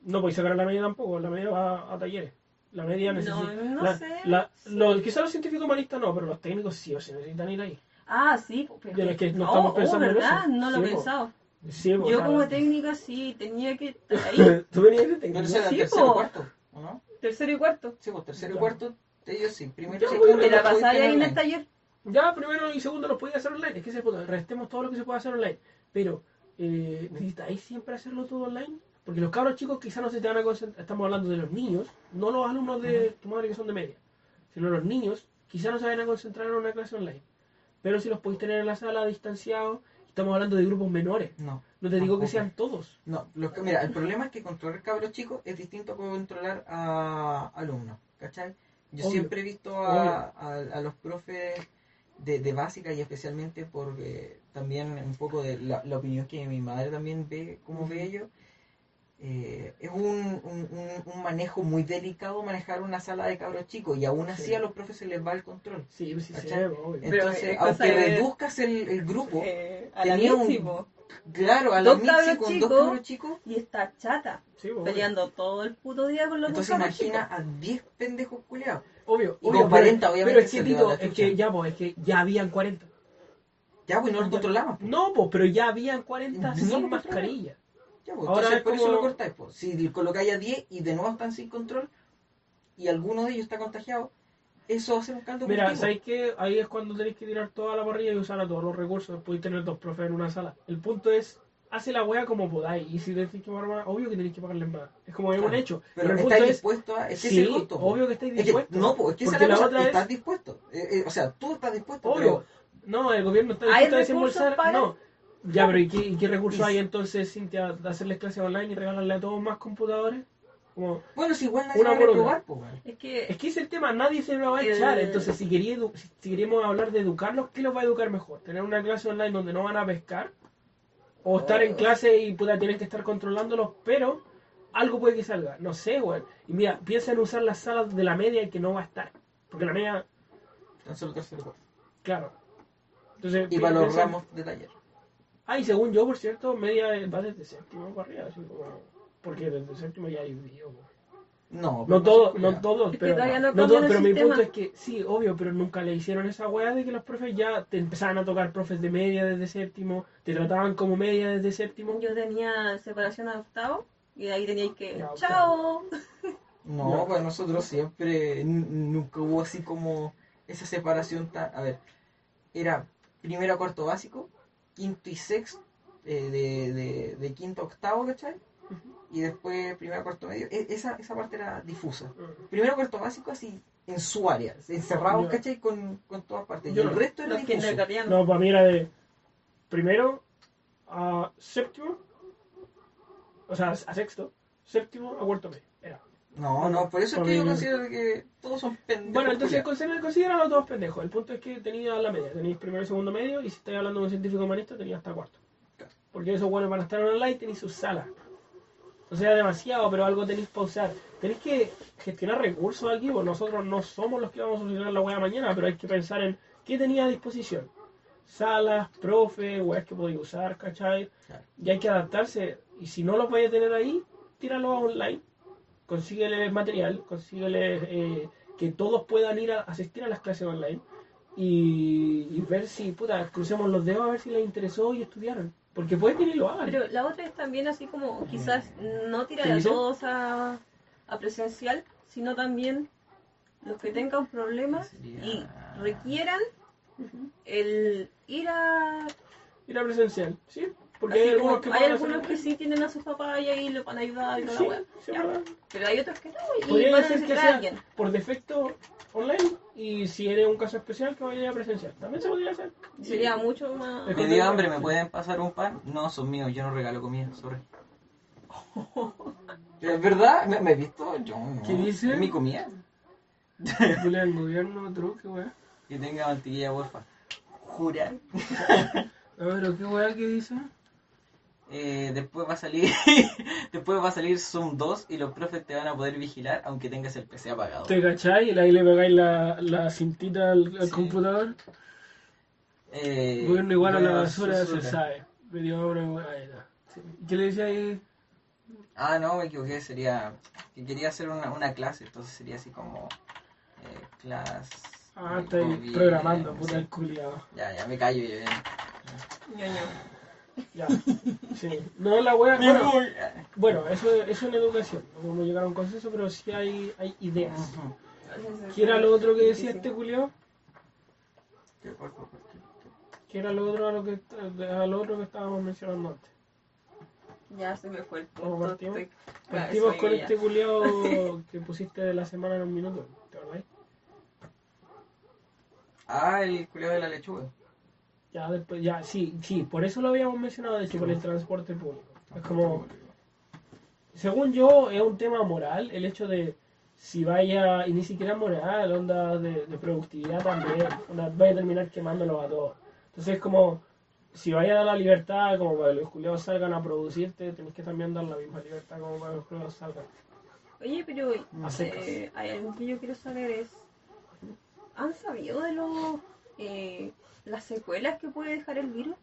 No podéis sacar a la media tampoco. La media va a talleres. La media No, necesita... no la- sé. la- los- quizás los científicos humanistas no, pero los técnicos sí o sí necesitan ir ahí. Ah, sí. po, pero es que no oh, estamos oh, pensando en ¿verdad? eso. No lo he Sí, po. pensado. Sí, pues, Yo como técnica sí tenía que estar ahí. Tú venías de era Sí, tercero po. y cuarto, ¿o no? Tercero y cuarto. Sí, pues tercero y Ya. cuarto, ellos sí. Primero y pues, segundo ¿Te la los pasáis ahí en el taller? Ya, primero y segundo lo podía hacer online. Es que se puede, restemos todo lo que se puede hacer online. Pero, eh, ¿necesitáis siempre hacerlo todo online? Porque los cabros chicos quizás no se te van a concentrar. Estamos hablando de los niños, no los alumnos de tu madre que son de media, sino los niños quizás no se van a concentrar en una clase online. Pero si los podéis tener en la sala distanciados, estamos hablando de grupos menores. No. No te digo que sean todos. No, los mira, el problema es que controlar cabros chicos es distinto a controlar a alumnos, ¿cachai? Yo Obvio, siempre he visto a, a, a los profes de, de básica y especialmente por eh, también un poco de la, la opinión que mi madre también ve, cómo ve ellos, eh, es un, un, un- un manejo muy delicado manejar una sala de cabros chicos y aún así Sí. a los profes se les va el control. Sí, sí, sí, ¿Cachai? obvio. Pero Entonces, es cosa aunque de- reduzcas el, el grupo, Eh, a la tenía un- Mitzi, po. claro, a la Dos Mitzi cabros con chicos. dos cabros chicos, Y está chata, Sí, peleando todo el puto día con los entonces dos cabros imagina chicos. a 10 pendejos culiados. Obvio, Y obvio, con 40 pero- obviamente Pero es que, Tito, la es que ya, pues, es que ya habían 40. Ya, pues no lo Ya. controlamos. pues. No, pues, pero ya habían 40 No sin mascarilla. Ya, pues, Ahora entonces es por eso lo cortáis. Pues. Si colocáis a 10 y de nuevo están sin control y alguno de ellos está contagiado, eso hace un caldo Mira. ¿sabéis qué? Ahí es cuando tenéis que tirar toda la parrilla y usar a todos los recursos. Podéis tener dos profes en una sala. El punto es hace la wea como podáis. Y si tenéis que pagar más, obvio que tenéis que pagarles más. Es como hemos Claro. hecho. Pero, el ¿estáis punto es, dispuestos a.? Es que sí, es po. obvio que estáis Es que- dispuestos. no, pues es que esa la cosa, otra es- estás dispuesto. Eh, eh, o sea, tú estás dispuesto, Obvio. No, el gobierno está ¿Hay dispuesto a desembolsar. para? No. Ya, pero ¿y qué, y qué recursos hay entonces, Cintia, de hacerles clases online y regalarle a todos más computadores? Como. Bueno, si igual nadie Una va a reprobar, pues. Es que Es que ese es el tema, nadie se lo va a echar. El- Entonces, si, quería edu- si, si queremos hablar de educarlos, ¿qué los va a educar mejor? ¿Tener una clase online donde no van a pescar? ¿O estar en clase y puta, tienen que estar controlándolos? Pero algo puede que salga. No sé, güey. Y mira, piensa en usar las salas de la media y que no va a estar. Porque la media, Tan solo claro. Entonces, Y para los ramos de taller. Ah, y según yo, por cierto, media va desde séptimo para arriba. Así como, porque desde séptimo ya hay video. güey. No, No pero todos, no todos, pero, no no todos, pero mi punto es que sí, obvio, pero nunca le hicieron esa weá de que los profes ya te empezaban a tocar profes de media desde séptimo, te trataban como media desde séptimo. yo tenía separación a octavo y de ahí teníais que. Ya, ¡Chao! No, No. pues nosotros siempre, nunca hubo así como esa separación tan... A ver, era primero a cuarto básico, quinto y sexto, eh, de, de, de quinto a octavo, ¿cachai? Y después primero cuarto medio. E- esa, esa parte era difusa. Primero a cuarto básico así en su área, encerrados, Ya. ¿cachai? Con, con todas partes. Yo y el no. resto era difuso. No, para mí era de primero a séptimo, o sea, a sexto, séptimo a cuarto medio. No, no, por eso es que yo considero que todos son pendejos. Bueno, entonces consideran todos pendejos. El punto es que tenía la media. Tenéis primero y segundo medio. Y si estáis hablando de un científico humanista, tenía hasta cuarto. Claro. Porque esos buenos van a estar online, tenéis sus salas. O sea, demasiado, pero algo tenéis para usar. Tenéis que gestionar recursos aquí, porque nosotros no somos los que vamos a solucionar la hueá mañana, pero hay que pensar en qué tenía a disposición. Salas, profe, weas que podéis usar, ¿cachai? Claro. Y hay que adaptarse. Y si no los vais a tener ahí, tíralo online. Consígueles material, consígueles eh, que todos puedan ir a asistir a las clases online. Y, y ver si, puta, crucemos los dedos a ver si les interesó y estudiaron. Porque puede que ni lo hagan. Pero la otra es también así como quizás no tirar ¿Qué a todos a, a presencial, sino también los que tengan problemas Sería- y requieran el ir a... Ir a presencial, ¿sí? Porque así hay como- algunos que hay algunos que sí tienen a sus papás y ahí le van a ayudar y toda Sí, la sí, verdad. Pero hay otros que no y Podría van a ser que a sea alguien. por defecto online y si eres un caso especial que vaya a presencial. También se podría hacer. Sería mucho más... Me dio hambre, ¿me pueden pasar un pan? No, son míos, yo no regalo comida, sorry. ¿Es verdad? ¿Me, me he visto? Yo no. ¿Qué dice? ¿Es mi comida? Julián, gobierno, truque, weá. Que tenga mantequilla, porfa. Jurar. A ver, ¿qué weá que dice? Eh, después va a salir después va a salir Zoom 2 y los profes te van a poder vigilar aunque tengas el PC apagado. ¿Te cacháis? Ahí le pegáis la, la cintita al, al Sí. computador. Eh, Gobierno igual a la bueno, basura, se sabe. Ahí está. Sí. ¿Qué le decía ahí? Ah, no, me equivoqué, sería que quería hacer una, una clase, entonces sería así como eh, clase. Ah, de está ahí COVID, programando, eh, puta sí. el culiado. Ya, ya me callo ya. Ñoño. Ya. Sí. No, la weá. Me Bueno, bueno, eso, eso en educación. No podemos llegar a un consenso, pero sí hay, hay ideas. ¿Qué era lo otro que decía este culiado? ¿Qué, era lo otro a lo que, a lo otro que estábamos mencionando antes? Ya se me fue el ¿Cómo punto. partimos? estoy- Partimos Soy con este culiado que pusiste de la semana en un minuto, ¿te acordás? Ah, el culiado de la lechuga. Ya después, ya, sí, sí, por eso lo habíamos mencionado, de hecho, por el transporte público. Es como, según yo, es un tema moral, el hecho de si vaya, y ni siquiera moral, onda de, de productividad también, vaya a terminar quemándolo a todos. Entonces es como, si vaya a dar la libertad como para que los culiados salgan a producirte, tenés que también dar la misma libertad como para que los culiados salgan. Oye, pero eh, hay algo que yo quiero saber es, ¿han sabido de los eh, las secuelas que puede dejar el virus?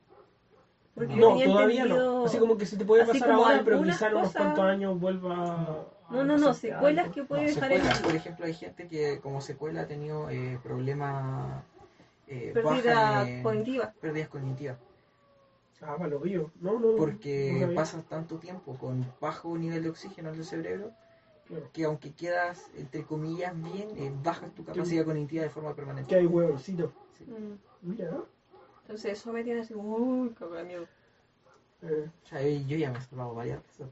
Porque yo No, tenía todavía entendido- no. Así como que se te puede así pasar ahora, pero quizás en unos cuantos años vuelva. No, no, no, secuelas algo. que puede No, dejar el virus. Por ejemplo, hay gente que como secuela ha tenido eh, problemas... Eh, Pérdida baja en- cognitiva. Pérdidas cognitivas. Ah, para lo mío. No, no. no Porque sabía. pasas tanto tiempo con bajo nivel de oxígeno en el cerebro Claro. que aunque quedas, entre comillas, bien, eh, bajas tu capacidad cognitiva de forma permanente. Que hay huevocito. Mm. Mira, ¿no? Entonces eso me tiene así, uy, qué miedo. Eh, O sea, yo ya me he salvado varias veces.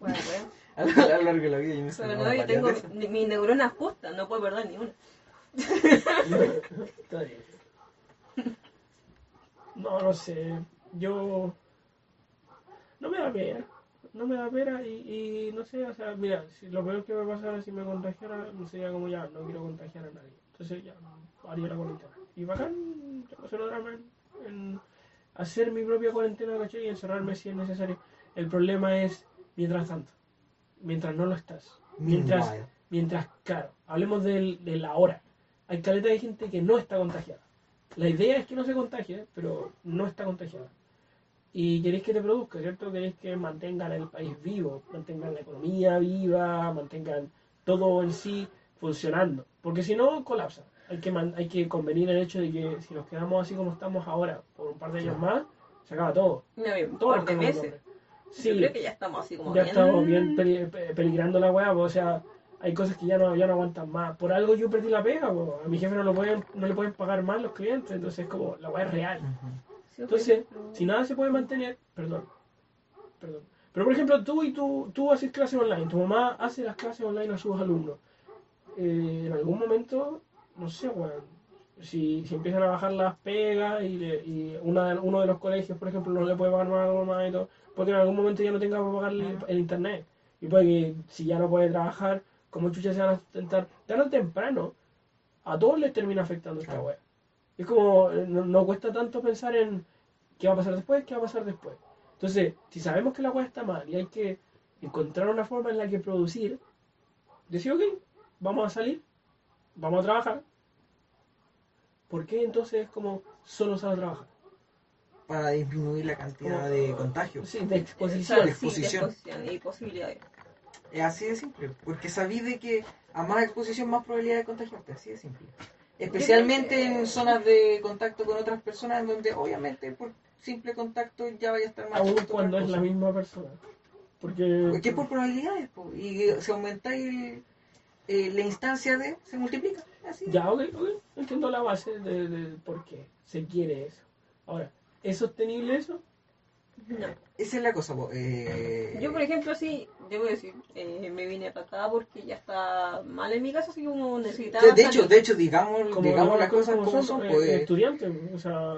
Bueno, bueno. A lo, a lo largo de la vida yo me he Pero no, yo tengo veces. mi, mi neurona justa, no puedo perder ni una. Está bien. No, no sé. Yo. No me da pena. No me da pena y, y no sé, o sea, mira, si lo peor que me pasara si me contagiara sería como ya, no quiero contagiar a nadie. Entonces ya, haría la cuarentena. Y bacán, yo no drama en, en hacer mi propia cuarentena, ¿cachai? Y encerrarme si es necesario. El problema es mientras tanto, mientras no lo estás. Mientras, mientras claro, hablemos del, de la hora. Hay caleta de gente que no está contagiada. La idea es que no se contagie, pero no está contagiada. Y queréis que te produzca, ¿cierto? Queréis que mantengan el país vivo, mantengan la economía viva, mantengan todo en sí funcionando. Porque si no, colapsa. Hay que, man- hay que convenir el hecho de que si nos quedamos así como estamos ahora, por un par de años más, se acaba todo. No, Todo par de meses. Yo Sí, creo que ya estamos así como ya bien... estamos bien peli- pe- peligrando la weá, o sea, hay cosas que ya no, ya no aguantan más. Por algo yo perdí la pega, a mi jefe no, lo pueden, no le pueden pagar más los clientes, entonces como la weá es real. Entonces, si nada se puede mantener, perdón, perdón. Pero por ejemplo, tú y tú, tú haces clases online, tu mamá hace las clases online a sus alumnos. Eh, en algún momento, no sé, weón, si, si empiezan a bajar las pegas y, le- y una, uno de los colegios, por ejemplo, no le puede pagar más a la mamá y todo, porque en algún momento ya no tenga para pagar el, el internet. Y puede que si ya no puede trabajar, como chucha se van a sustentar, tarde o temprano, a todos les termina afectando esta Claro. Es como, eh, no, no cuesta tanto pensar en qué va a pasar después, qué va a pasar después. Entonces, si sabemos que la weá está mal y hay que encontrar una forma en la que producir, decir, ok, vamos a salir, vamos a trabajar. ¿Por qué entonces es como solo sale a trabajar? Para disminuir la cantidad Como- de contagios. Sí, de sí, exposición. de exposición y posibilidades. Es así de simple. Porque sabí de que a más exposición, más probabilidad de contagiarte. Así de simple. Especialmente en zonas de contacto con otras personas, en donde obviamente por simple contacto ya vaya a estar más Aún cuando es la misma persona. Porque... Porque es por probabilidades, po, y si aumentáis el- eh, la instancia de, se multiplica. Así. Ya, ok, ok, entiendo la base de, de por qué se quiere eso. Ahora, ¿es sostenible eso? No. Esa es la cosa. eh, Yo, por ejemplo, sí, debo decir, eh, me vine para acá porque ya está mal en mi casa, así como necesitaba. de, de hecho, de hecho, digamos, Como digamos las las cosas como son, eh, pues, estudiantes, o sea,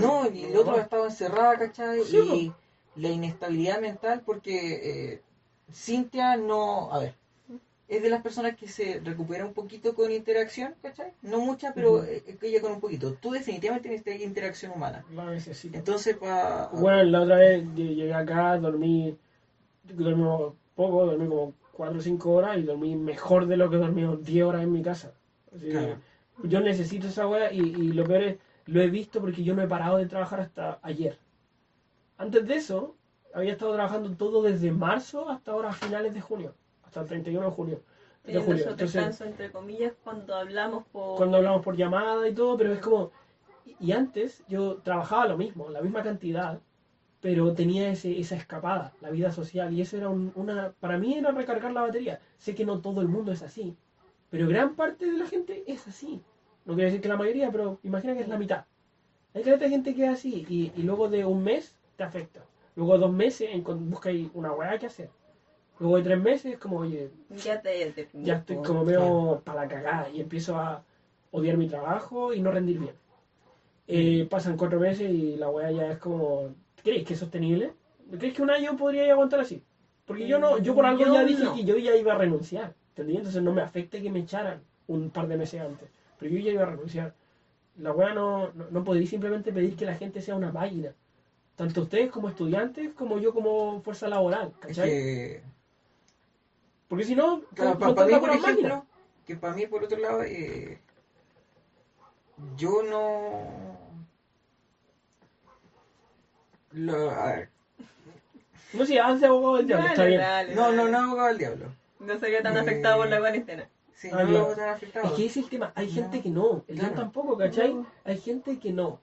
No, y el otro estaba encerrada, ¿cachai? Sí, y la inestabilidad mental, porque eh, Cintia no, a ver, es de las personas que se recupera un poquito con interacción, ¿cachai? No mucha, pero Ujú. eh, ella con un poquito. Tú definitivamente necesitas interacción humana. La necesito. Entonces, para... Bueno, la otra vez lle- llegué acá, dormí, dormí poco, dormí como 4 o 5 horas y dormí mejor de lo que dormí 10 horas en mi casa. Así que Claro. Yo necesito esa weá y, y lo peor es, lo he visto porque yo no he parado de trabajar hasta ayer. Antes de eso, había estado trabajando todo desde marzo hasta ahora finales de junio, hasta el 31 de junio. De julio. Entonces, descansos, entre comillas, cuando hablamos por... cuando hablamos por llamada y todo, pero es como... Y antes yo trabajaba lo mismo, la misma cantidad, pero tenía ese, esa escapada, la vida social, y eso era un- una... Para mí era recargar la batería. Sé que no todo el mundo es así, pero gran parte de la gente es así. No quiero decir que la mayoría, pero imagina que es la mitad. Hay que gente que es así, y, y luego de un mes te afecta. Luego de dos meses buscáis una weá que hacer. Luego de tres meses, como, oye, Ya te ya estoy como medio para la cagada y empiezo a odiar mi trabajo y no rendir bien. Eh, pasan cuatro meses y la weá ya es como, ¿crees que es sostenible? ¿Crees que un año podría aguantar así? Porque yo no, yo por algo Yo ya dije no. que yo ya iba a renunciar, ¿entendí? Entonces no me afecta que me echaran un par de meses antes, pero yo ya iba a renunciar. La weá no, no, no podría simplemente pedir que la gente sea una máquina. Tanto ustedes como estudiantes, como yo como fuerza laboral, Es ¿cachai? que, Porque si no, claro, con- para mí, por ejemplo, que para mí, por otro lado, eh, yo no... Lo, a ver, No, si de abogado del diablo, Dale, está bien. dale, no, no, dale. no abogado del diablo. No se ve tan Eh, afectado por la cuarentena. Sí, Ah, no lo hago tan afectado. Es que ese es el tema. Hay No. gente que no. El Claro. Tampoco, ¿cachai? No. Hay gente que no.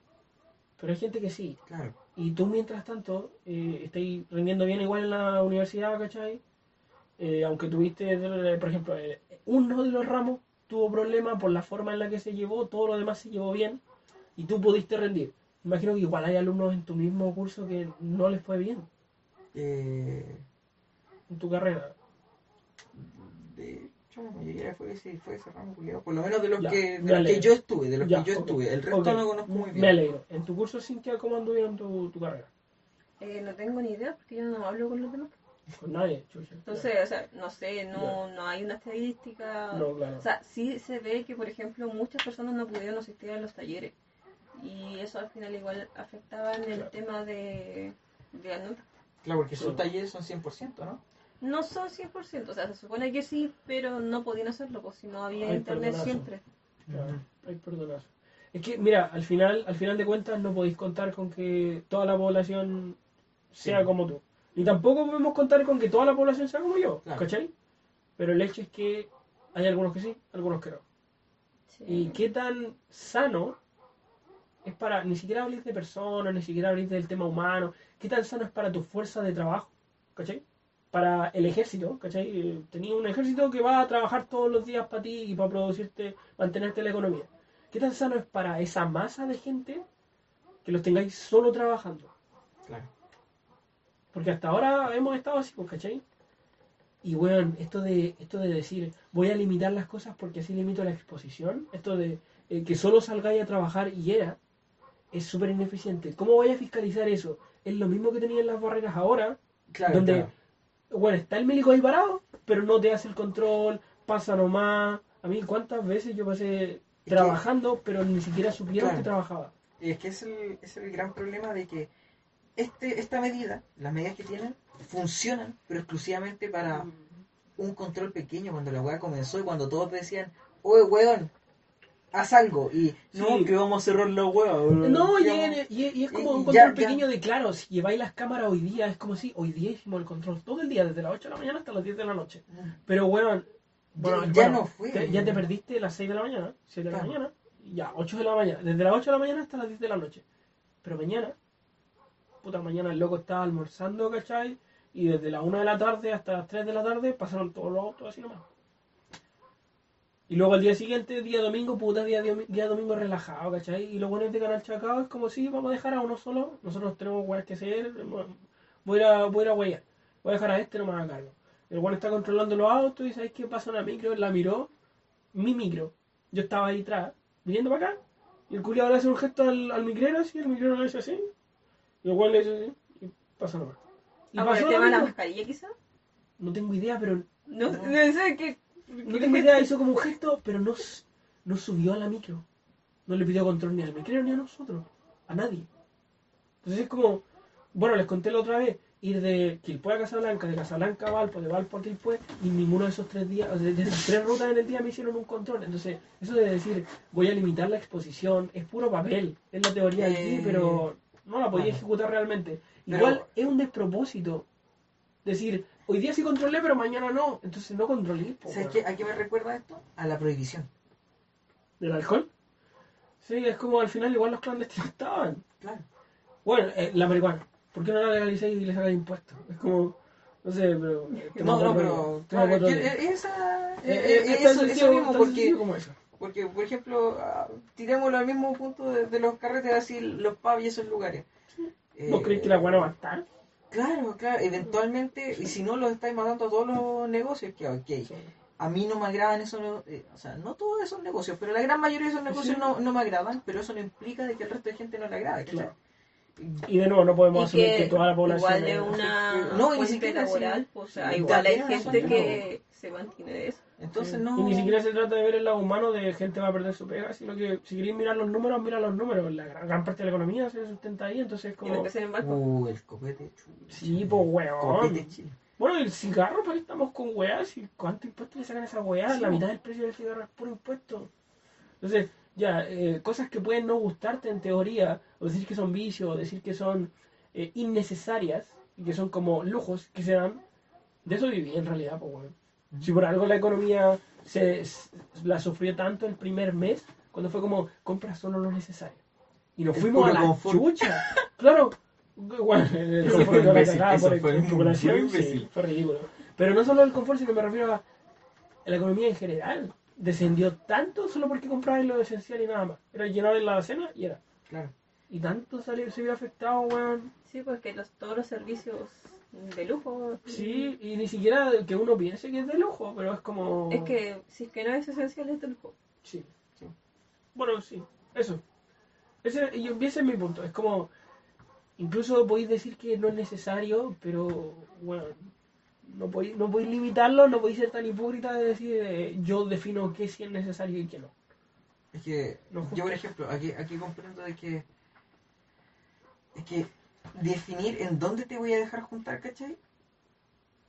Pero hay gente que sí. Claro. Y tú, mientras tanto, eh, estáis rindiendo bien igual en la universidad, ¿cachai? Eh, aunque tuviste, eh, por ejemplo, eh, uno de los ramos tuvo problemas por la forma en la que se llevó, todo lo demás se llevó bien y tú pudiste rendir. Imagino que igual hay alumnos en tu mismo curso que no les fue bien Eh, en tu carrera. de hecho, la mayoría fue ese, fue ese ramo. Por lo menos de los, Ya, que, de me los que yo estuve, de los Ya, que yo estuve. El resto Ok. no conozco muy Me bien. alegro. En tu curso, Cintia, ¿cómo anduvieron tu, tu carrera? Eh, no tengo ni idea porque yo no hablo con los demás. Con nadie, chucha. Entonces, o sea, no sé, no, no hay una estadística. No, claro. O sea, sí se ve que, por ejemplo, muchas personas no pudieron asistir a los talleres. Y eso al final igual afectaba en el Claro. tema de, de. Claro, porque sus Sí. talleres son 100%, ¿no? No son 100%, o sea, se supone que sí, pero no podían hacerlo, pues si no había Ay, internet perdonazo. siempre. Claro, hay perdonazo. Es que, mira, al final, al final de cuentas no podéis contar con que toda la población sea Sí. como tú. Ni tampoco podemos contar con que toda la población sea como yo, Claro. ¿cachai? Pero el hecho es que hay algunos que sí, algunos que no. Sí. Y qué tan sano es para, ni siquiera habléis de personas, ni siquiera habléis del tema humano, qué tan sano es para tu fuerza de trabajo, ¿cachai? Para el ejército, ¿cachai? Tenía un ejército que va a trabajar todos los días para ti y para producirte, mantenerte la economía. ¿Qué tan sano es para esa masa de gente que los tengáis solo trabajando? Claro. Porque hasta ahora hemos estado así, pues, ¿cachai? Y bueno, esto de, esto de decir, voy a limitar las cosas porque así limito la exposición, esto de eh, que solo salgáis a trabajar y era, es súper ineficiente. ¿Cómo voy a fiscalizar eso? Es lo mismo que tenían las barreras ahora, Claro, donde, claro. bueno, está el médico ahí parado, pero no te hace el control, pasa nomás. A mí, ¿cuántas veces yo pasé trabajando, pero ni siquiera supieron Claro. que trabajaba? Y es que es el, es el gran problema de que este, esta medida, las medidas que tienen, funcionan, pero exclusivamente para un control pequeño cuando la weá comenzó y cuando todos decían, oye weón, haz algo. Y no, Sí. que vamos a cerrar la weá. No, y, y es- y es como un control ya- ya. pequeño de claro, si lleváis las cámaras hoy día, es como si hoy día hicimos el control todo el día, desde las 8 de la mañana hasta las 10 de la noche. Pero bueno, bueno, Ya- ya bueno, no fue. te- ya te perdiste las 6 de la mañana, 7 de la mañana, ya, 8 de la mañana, desde las 8 de la mañana hasta las 10 de la noche. Pero mañana, puta, mañana el loco estaba almorzando, ¿cachai? Y desde las 1 de la tarde hasta las 3 de la tarde pasaron todos los autos así nomás. Y luego al día siguiente, día domingo, puta, día, día, domingo relajado, ¿cachai? Y lo bueno de Canal Chacao es como si vamos a dejar a uno solo, nosotros tenemos weas que hacer, voy a voy a, huellar, voy a dejar a este nomás a cargo. El bueno está controlando los autos y ¿sabes qué pasa una micro? La miró, mi micro. Yo estaba ahí atrás, viniendo para acá, y el culiado le hace un gesto al, al micrero así, el micrero le hace así, le dice así, y pasa nomás. Y Ah, por pasó el la tema de la mascarilla quizá. No tengo idea, pero No, No. no sé qué. no tengo idea, hizo como un gesto, pero no, s- no subió a la micro. No le pidió control ni al micro ni a nosotros, a nadie. Entonces es como, bueno, les conté la otra vez, ir de Quilpue a Casablanca, de Casablanca a Valpo, de Valpo a Quilpue, y ninguno de esos tres días, o sea, de esas tres rutas en el día me hicieron un control. Entonces, eso de decir, voy a limitar la exposición, es puro papel, es la teoría aquí, Eh, pero no la podía ejecutar realmente. Pero- Igual es un despropósito decir, hoy día sí controlé, pero mañana no. Entonces no controlé. po, ¿Sabes qué, a qué me recuerda esto? A la prohibición. ¿Del alcohol? Sí, es como al final igual los clandestinos estaban. Claro. Bueno, eh, la marihuana. ¿Por qué no la legalizáis y le sacáis impuestos? Es como, no sé, pero... eh, No, no, pero eh, esa, es tan sencillo- eso mismo, tan porque, como eso. Porque, por ejemplo, ah, tirémoslo al mismo punto de, de los carretes así, los pubs y esos lugares. ¿Vos Eh, creéis que la buena va a estar? Claro, claro, eventualmente, y si no los estáis matando a todos los negocios, que ok, a mí no me agradan esos, eh, o sea, no todos esos negocios, pero la gran mayoría de esos negocios Sí. no, no me agradan, pero eso no implica de que el resto de gente no le agrade. Claro. Y de nuevo, no podemos asumir que, que toda la población igual de es- una No, ni siquiera laboral, o sea, igual hay gente que se mantiene de eso. Entonces Sí. no... Y ni siquiera se trata de ver el lado humano de gente va a perder su pega, sino que si queréis mirar los números, mira los números. La gran, gran parte de la economía se sustenta ahí, entonces es Y como... el. Uh, el copete, chucha. Sí, pues weón. Bueno, el cigarro, pues estamos con weas. ¿Y cuánto impuesto le sacan a esa weá? Sí, La po. mitad del precio del cigarro es puro impuesto. Entonces, ya, eh, cosas que pueden no gustarte en teoría, o decir que son vicios, o decir que son eh, innecesarias, y que son como lujos que se dan, de eso viví en realidad, pues weón. Si por algo la economía se, s- la sufrió tanto el primer mes, cuando fue como, compra solo lo necesario. Y nos El fuimos a la confort. chucha. Claro. Bueno, el Eso confort fue de la eso por fue muy sí, fue ridículo. Pero no solo el confort, sino me refiero a la economía en general. Descendió tanto solo porque comprabas lo esencial y nada más. Era llenar la cena y era. Claro. y tanto salió, se vio afectado, weón. Sí, pues que los, todos los servicios de lujo. Sí, y ni siquiera que uno piense que es de lujo, pero es como... Es que si es que no es esencial es de lujo. Sí, sí. Bueno, sí, eso. Ese, y ese es mi punto. Es como, incluso podéis decir que no es necesario, pero bueno, no podéis, no podéis limitarlo, no podéis ser tan hipócrita de decir eh, yo defino qué sí es necesario y qué no. Es que No, yo, por ejemplo, aquí, aquí comprendo de que es que definir en dónde te voy a dejar juntar, ¿cachai?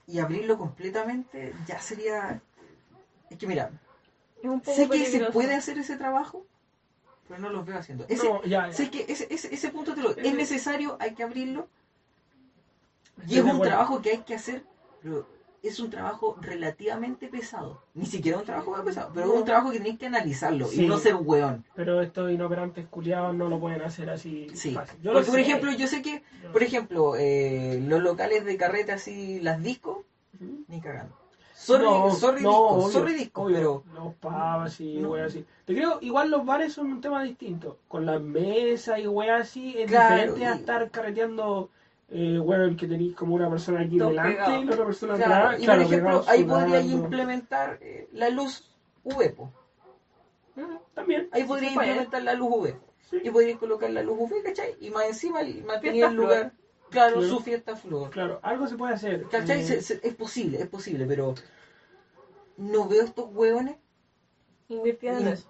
Y abrirlo completamente ya sería... Es que mira, Es un poco sé que se puede hacer ese trabajo, pero no lo veo haciendo. Ese, No, ya, ya. sé que ese, ese, ese punto te lo, es necesario, hay que abrirlo. Y es un trabajo que hay que hacer, pero es un trabajo relativamente pesado. Ni siquiera un trabajo muy pesado, pero es un trabajo que tenéis que analizarlo Sí. y no ser weón. Pero estos inoperantes culiados no lo pueden hacer así Sí. fácil. Yo Porque, por sé. ejemplo, yo sé que, Yo por ejemplo, eh, los locales de carreta así, las discos, ni cagando. Sorry, No, sorry no, disco, obvio, sorry disco, obvio. pero Los pubs y No. weas así. Te creo, igual los bares son un tema distinto. Con las mesas y weas así, es Claro, diferente a estar carreteando, eh, bueno, que tenéis como una persona aquí delante y la otra persona claro, atrás. y claro, por ejemplo, ahí podría sudando. implementar eh, la luz UV, También. Ahí podría se puede. implementar la luz UV. Sí. Y podría colocar la luz UV, ¿cachai? Y más encima el- mantener el lugar, claro, Claro. su fiesta flor. Claro, algo se puede hacer. ¿Cachai? Eh, Se- se- es posible, es posible, pero no veo estos hueones Invirtiendo en eso.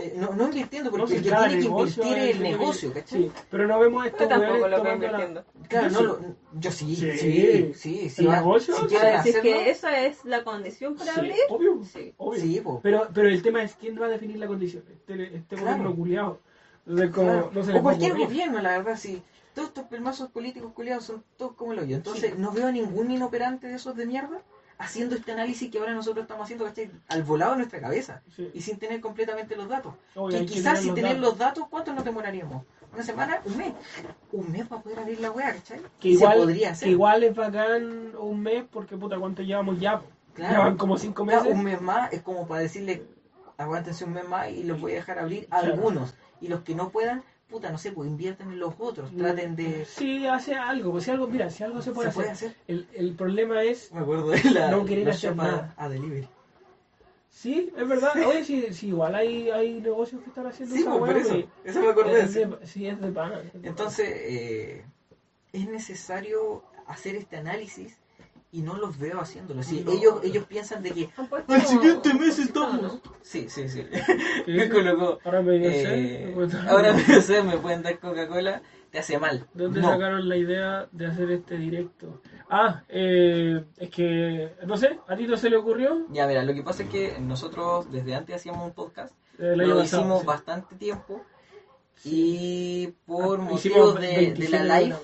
Eh, no, no invirtiendo, porque no, si el que tiene que invertir es el negocio, ¿cachai? Sí, pero no vemos estos Yo tampoco lo veo tomando la- invirtiendo. Claro, Yo no sí. lo, yo sí, Sí. sí, sí, sí, ¿El va- negocio? si Sí. quieren es hacerlo, que esa es la condición para Sí, abrir, obvio. sí. obvio. sí, po. Pero, pero el tema es quién va a definir la condición. Este, este Claro. gobierno culiado. Entonces, como, Claro. no se o cualquier gobierno, la verdad, sí. Todos estos pelmazos políticos culiados son todos como el hoyo. Entonces, no veo ningún inoperante de esos de mierda haciendo este análisis que ahora nosotros estamos haciendo, ¿cachai? Al volado de nuestra cabeza. Sí. Y sin tener completamente los datos. Obvio, que quizás sin tener datos. los datos, ¿cuánto nos demoraríamos? ¿Una semana? ¿Un mes? Un mes para poder abrir la weá, ¿cachai? Que igual, se podría hacer. que igual es bacán un mes porque puta cuánto llevamos ya. Claro. Llevan como cinco meses. un mes más es como para decirle, aguántense un mes más y los voy a dejar abrir a Claro. algunos. Y los que no puedan, puta, no sé, pues inviertan en los otros. Traten de... Sí, hace algo. pues, Si algo, mira, si algo se puede, Se puede hacer. El, el problema es. Me acuerdo de la... No querer la hacer nada. A delivery. Sí, es verdad. Oye, sí, sí, igual hay, hay negocios que están haciendo Sí, esa pues, por eso. Eso me acordé. Es sí. de- Sí, es de pana. es de Entonces, eh, es necesario hacer este análisis y no los veo haciéndolo. Sí, No. ellos, ellos piensan de que al siguiente mes estamos. Sí, sí, sí. Me colocó. Ahora me dio eh, ahora me me pueden dar Coca-Cola, te hace mal. ¿De dónde No. sacaron la idea de hacer este directo? Ah, eh, es que, no sé, ¿a ti no se le ocurrió? Ya, mira, lo que pasa es que nosotros desde antes hacíamos un podcast, Eh, lo pasado, hicimos sí. bastante tiempo y por Ah, motivos de, de 27 la live.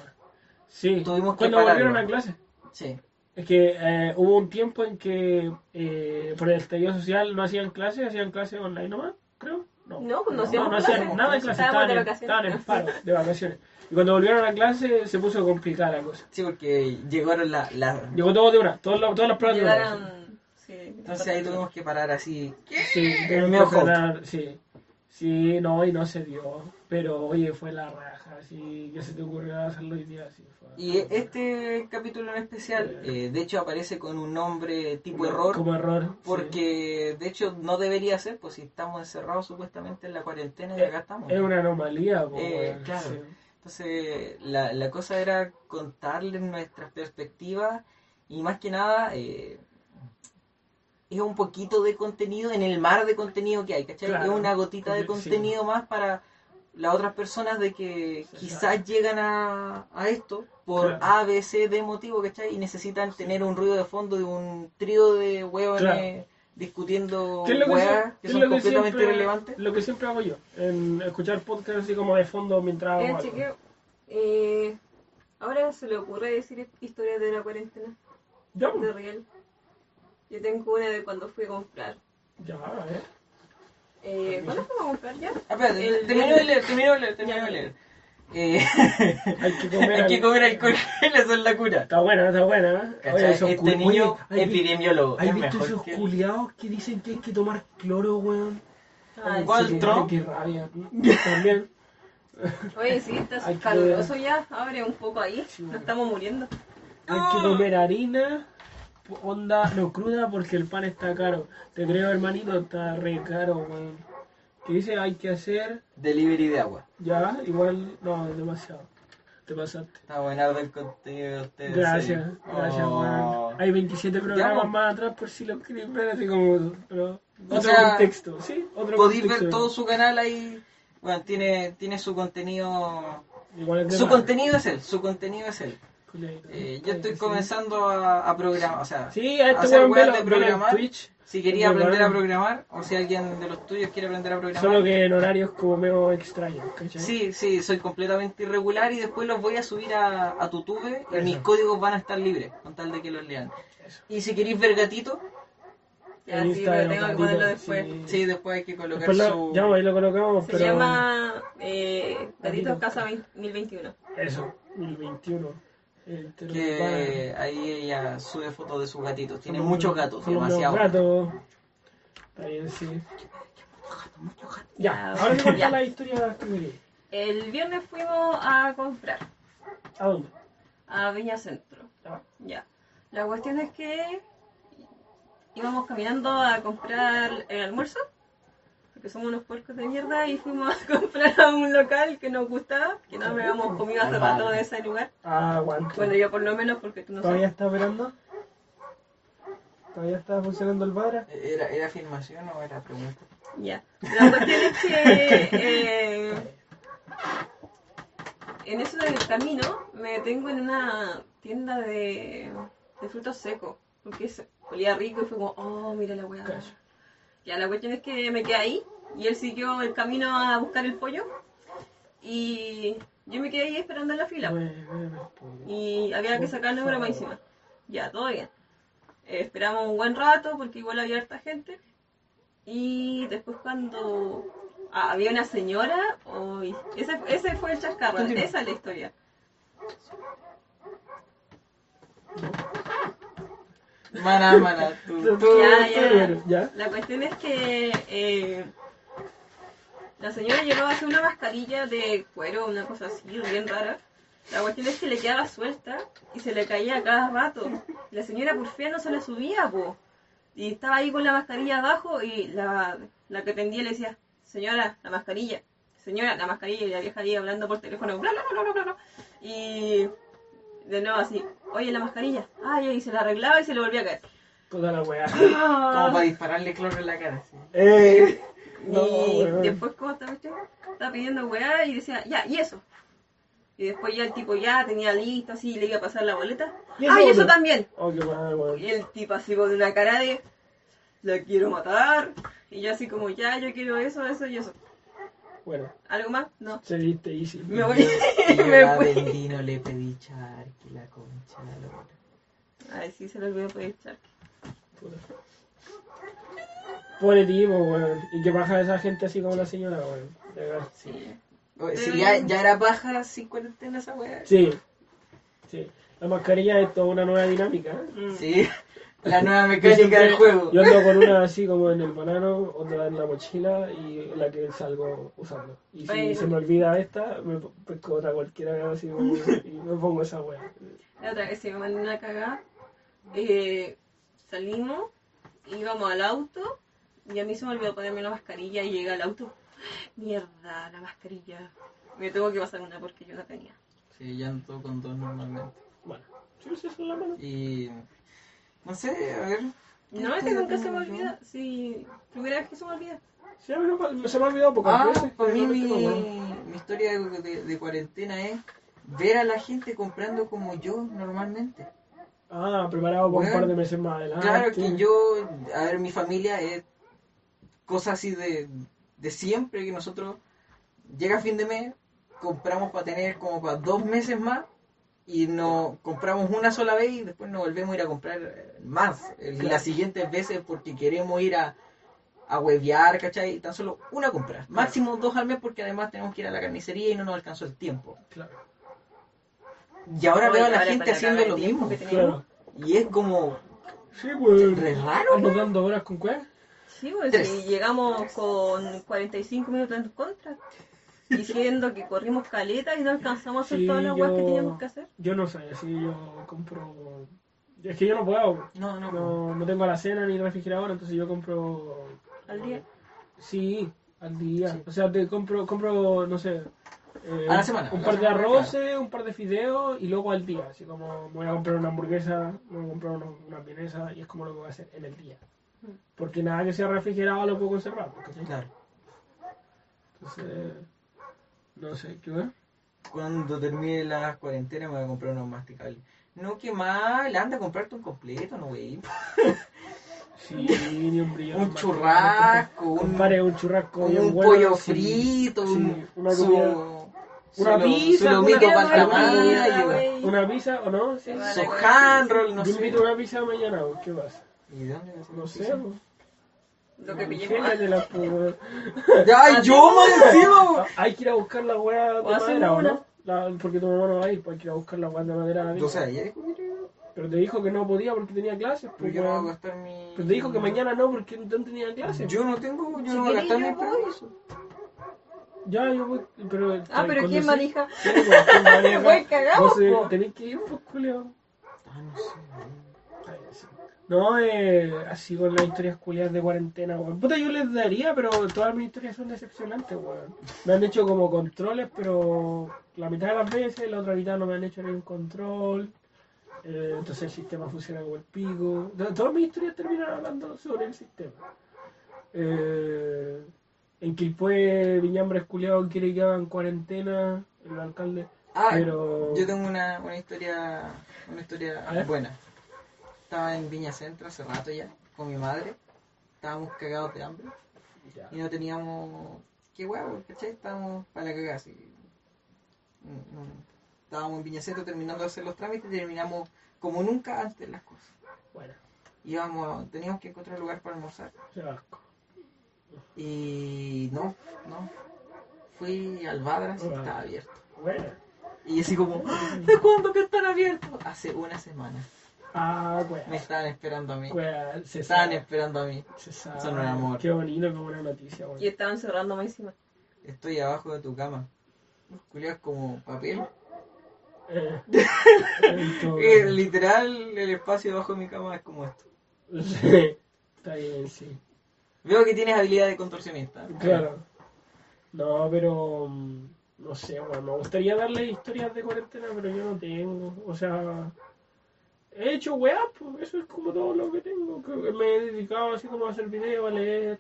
Sí, tuvimos que volvieron a clase. sí, Es que eh, hubo un tiempo en que eh, por el estallido social no hacían clases, hacían clases online nomás, creo. No, No, pues no no, no hacían nada de clases, estaban, de en, vacaciones. estaban en paro, de vacaciones. Y cuando volvieron a clase se puso complicada la cosa. sí, porque llegaron la, la- Llegó todo de una, todas las, todas las pruebas de una. Llegaron. Sí, Entonces ahí tuvimos que parar así. Sí, El tuvieron medio que frenar, sí. Sí, no, y no se dio. Pero oye, fue la raja, así que se te ocurrió hacerlo hoy día, así fue. Y este capítulo en especial, eh, de hecho, aparece con un nombre tipo error, Como error. sí. porque de hecho no debería ser, pues si estamos encerrados supuestamente en la cuarentena y acá estamos. Es una anomalía, Eh, weón, claro. sí. Entonces, la, la cosa era contarles nuestras perspectivas y más que nada, eh, es un poquito de contenido en el mar de contenido que hay, ¿cachai? Claro. Es una gotita de sí. contenido más para las otras personas de que quizás llegan a, a esto por Claro. A, B, C, D motivo, ¿cachai? Y necesitan tener un ruido de fondo de un trío de hueones Claro. discutiendo ¿Qué es lo que, sie- que son lo que completamente siempre, irrelevantes. lo que siempre hago yo? En escuchar podcasts así como de fondo mientras Eh, hago algo. eh, ahora se le ocurre decir historias de la cuarentena, Ya, de real. Yo tengo una de cuando fui a comprar. ya, ver. Eh, ¿Cuándo fuimos a comprar ya? Ah, espérate, El- termino el- de leer, termino de leer, termino de leer. Eh, Hay que comer, hay que comer alcohol, esa es la cura. Está buena, está buena. ¿eh? Esos Este niño Oye, ¿hay vi- epidemiólogo ¿Hay es visto mejor esos que... culiados que dicen que hay que tomar cloro, weón? Ah, ¿Cuál sí. Trump? Qué rabia. También. Oye, sí, está caluroso ya. Abre un poco ahí. Sí, Nos estamos muriendo. Hay que comer harina, onda, no cruda porque el pan está caro. Te creo, hermanito, está re caro, weón. ¿Qué dice? Hay que hacer, Delivery de agua. ya, igual, no, demasiado. Te pasaste. Está buenardo el contenido de ustedes. Gracias, sí. gracias, Oh. weón. Hay 27 programas pues. más atrás por si lo quieren ver, así como, pero, otro sea, contexto, ¿sí? Otro Podéis ver todo su canal ahí. Bueno, tiene, tiene su contenido. Igual es Su más. contenido es él, su contenido es él. Eh, yo estoy comenzando a, a programar, o sea, Sí, a este hacer velo, de programar. Twitch. si quería Muy aprender a programar, o si alguien de los tuyos quiere aprender a programar. Solo que en horarios como medio extraños, ¿cachai? Sí, sí, soy completamente irregular y después los voy a subir a, a Tutube y Eso. mis códigos van a estar libres, con tal de que los lean. Eso. Y si queréis ver gatito, Ya, sí, pero tengo que ponerlo después. sí. sí, después hay que colocar Después lo, su... ya ahí lo colocamos, Se pero... llama eh, Gatitos Gatito. Casa 2021. Eso, 2021. Que ahí ella sube fotos de sus gatitos. Tiene Son muchos gatos, demasiados. gatos. Está bien, sí. Ya, Ya, ahora te cuenta la historia que. El viernes fuimos a comprar ¿A dónde? a Viña Centro. Ah, Ya. La cuestión es que íbamos caminando a comprar el almuerzo, porque somos unos puercos de mierda, y fuimos a comprar a un local que nos gustaba, que no habíamos comido hace rato de ese lugar. Ah, aguanta. Bueno, yo por lo menos, porque tú no ¿Todavía sabes. está operando? ¿Todavía está funcionando el bar? ¿Era, ¿Era afirmación o era pregunta? Ya. La cuestión es que eh, en eso del camino me detengo en una tienda de, de frutos secos. Porque es, olía rico y fue como, oh, mira la weá. Ya, la cuestión es que me quedé ahí y él siguió el camino a buscar el pollo. Y yo me quedé ahí esperando en la fila. Y había que sacar el número más encima. Ya, todo bien. Eh, esperamos un buen rato porque igual había harta gente. Y después cuando ah, había una señora, uy, ese, ese fue el chascarro, esa es la historia. Maná, maná, tú, ya. ¿Ya? La cuestión es que eh, la señora llevaba así una mascarilla de cuero, una cosa así, bien rara. La cuestión es que le quedaba suelta y se le caía a cada rato. La señora por fea no se la subía, po. Y estaba ahí con la mascarilla abajo y la, la que atendía le decía, señora, la mascarilla, señora, la mascarilla, y la vieja ahí hablando por teléfono, bla, bla, bla, bla, bla, bla. Y de nuevo así, oye, la mascarilla. Ay, y se la arreglaba y se le volvía a caer. Toda la weá. Como para dispararle cloro en la cara. sí. ¡Eh! No, y después, ¿cómo estaba este? Estaba pidiendo weá y decía, ya, y eso. Y después ya el tipo ya tenía listo, así, le iba a pasar la boleta. ¿Y ¡Ah, eso y eso otro? también! Oh, qué mal, weón. Y el tipo así con una cara de, la quiero matar. Y yo así como, ya, yo quiero eso, eso y eso. Bueno, ¿Algo más? No. se diste easy. Me voy. Yo Me la fui. le pedí charqui, la concha, la lora. Ay, sí, se lo olvidó pedir charque. Puta. Pobre tipo, weón. Y que baja esa gente así como la señora, weón. De verdad. Sí. Oye, Si ya, ya era paja sin cuarentena esa weá. Sí. Sí. La mascarilla es toda una nueva dinámica. ¿eh? Mm. Sí, la nueva mecánica siempre- del juego. Yo ando con una así como en el banano, otra en la mochila y la que salgo usando. Y si Oye. se me olvida esta, me pesco otra cualquiera así como, y me pongo esa wea. La otra vez se me mandó una cagada. Eh, salimos, íbamos al auto y a mí se me olvidó ponerme la mascarilla y llegué al auto. Mierda, la mascarilla. Me tengo que pasar una porque yo la tenía. Sí, ya ando con dos normalmente. Bueno, sí, sí, eso es la mano. Y. No sé, a ver. No, es que nunca se me olvida. Sí, primera vez que se me olvida. Sí, a mí me- se me ha olvidado pocas Ah, veces. para mí pero mi, historia de, de- de cuarentena es ver a la gente comprando como yo normalmente. Ah, preparado para un par de meses más adelante. Claro que yo, a ver, mi familia es cosas así de, de siempre que nosotros llega fin de mes, compramos para tener como para dos meses más y no compramos una sola vez y después nos volvemos a ir a comprar eh, más eh, Claro. las siguientes veces porque queremos ir a, a huevear, ¿cachai? Tan solo una compra, máximo dos al mes porque además tenemos que ir a la carnicería y no nos alcanzó el tiempo. Claro. Y ahora veo a la gente haciendo lo mismo que tenemos. Claro. y es como Sí, weón. re raro. ¿no? Anotando horas con cuál? Sí, pues Tres. si llegamos con 45 minutos en contra. diciendo que corrimos caleta y no alcanzamos a hacer Sí, todas las weas que yo- teníamos que hacer. Yo no sé, si yo compro... Es que yo no puedo. No, no, No, no tengo la cena ni refrigerador, entonces yo compro... Al día. Sí, al día. Sí. O sea, te compro, compro no sé... eh, A la semana, Un a la par de semana, arroces, un par de fideos y luego al día. Así como voy a comprar una hamburguesa, voy a comprar una, una vienesa y es como lo que voy a hacer en el día. Porque nada que sea refrigerado lo puedo conservar. ¿cachai? Claro. Entonces, no sé, ¿qué va? Cuando termine la cuarentena me voy a comprar unos masticables. No, qué mal, anda a comprarte un completo, no, güey. Sí, ni un brillo. Un churrasco, un, Compare un churrasco. un bien bueno, pollo sí. frito, Sí, un, una su, una pizza, su lomito una- para una tamaño, güey. Una pizza o no? Sí. Su no Yo sé. invito a una pizza mañana, ¿o ¿qué pasa? ¿Y de dónde vas a No sé. Lo que pillemos. Ingéniatela, pues, weón. ¡Ay, yo más encima! Ah, Hay que ir a buscar la weá de O hacemos madera, ¿o una. no? La- porque tu mamá no va a ir, pues hay que ir a buscar la weá de madera. a la O pizza. sea, ella dijo que Pero te dijo que no podía porque tenía clases, pero pues, yo no voy a gastar mi... Pero te dijo que mañana no porque no tenía clases. Yo no tengo, yo Si no voy a gastar yo mi voy. permiso. Ya, yo voy, pero... Ah, pero ¿quién maneja? Sí, pues, ¿quién maneja? Cagamos, Vos, eh, po. tenés que ir, pues, culio. Ah, no sé. No, eh, así con las historias culiadas de cuarentena, weón. Puta, yo les daría, pero todas mis historias son decepcionantes, weón. Me han hecho como controles, pero la mitad de las veces, la otra mitad no me han hecho ningún control. Eh, entonces el sistema funciona como el pico. To- Todas mis historias terminan hablando sobre el sistema. Eh, en Quilpue, Viñambres culiado quiere que hagan cuarentena, el alcalde. Ah, Pero- yo tengo una, una historia, una historia buena. Estaba en Viña Centro hace rato ya, con mi madre. Estábamos cagados de hambre Ya. y no teníamos... ¿Qué huevo? ¿Cachai? Estábamos para la cagada, así. Mm, mm. Estábamos en Viña Centro terminando de hacer los trámites y terminamos como nunca antes las cosas. Bueno, Íbamos, teníamos que encontrar lugar para almorzar. se asco. Y no, no. Fui al Badras y Ah. estaba abierto. Bueno. Y así como, ¿de cuándo que están abiertos? Hace una semana. Ah, weón. Me estaban esperando a mí. Weón, se Estaban sabe. esperando a mí. Se sabe. Son un amor. Qué bonito, qué buena noticia, weón. Y estaban cerrando más encima. Estoy abajo de tu cama. Culias como papel. Eh, Eh, literal, el espacio debajo de mi cama es como esto. Sí, Está bien, sí. Veo que tienes habilidad de contorsionista. Claro. No, pero. mm, No sé, weón. Me gustaría darle historias de cuarentena, pero yo no tengo. O sea. He hecho weá, pues eso es como todo lo que tengo. que me he dedicado así como a hacer videos, a leer.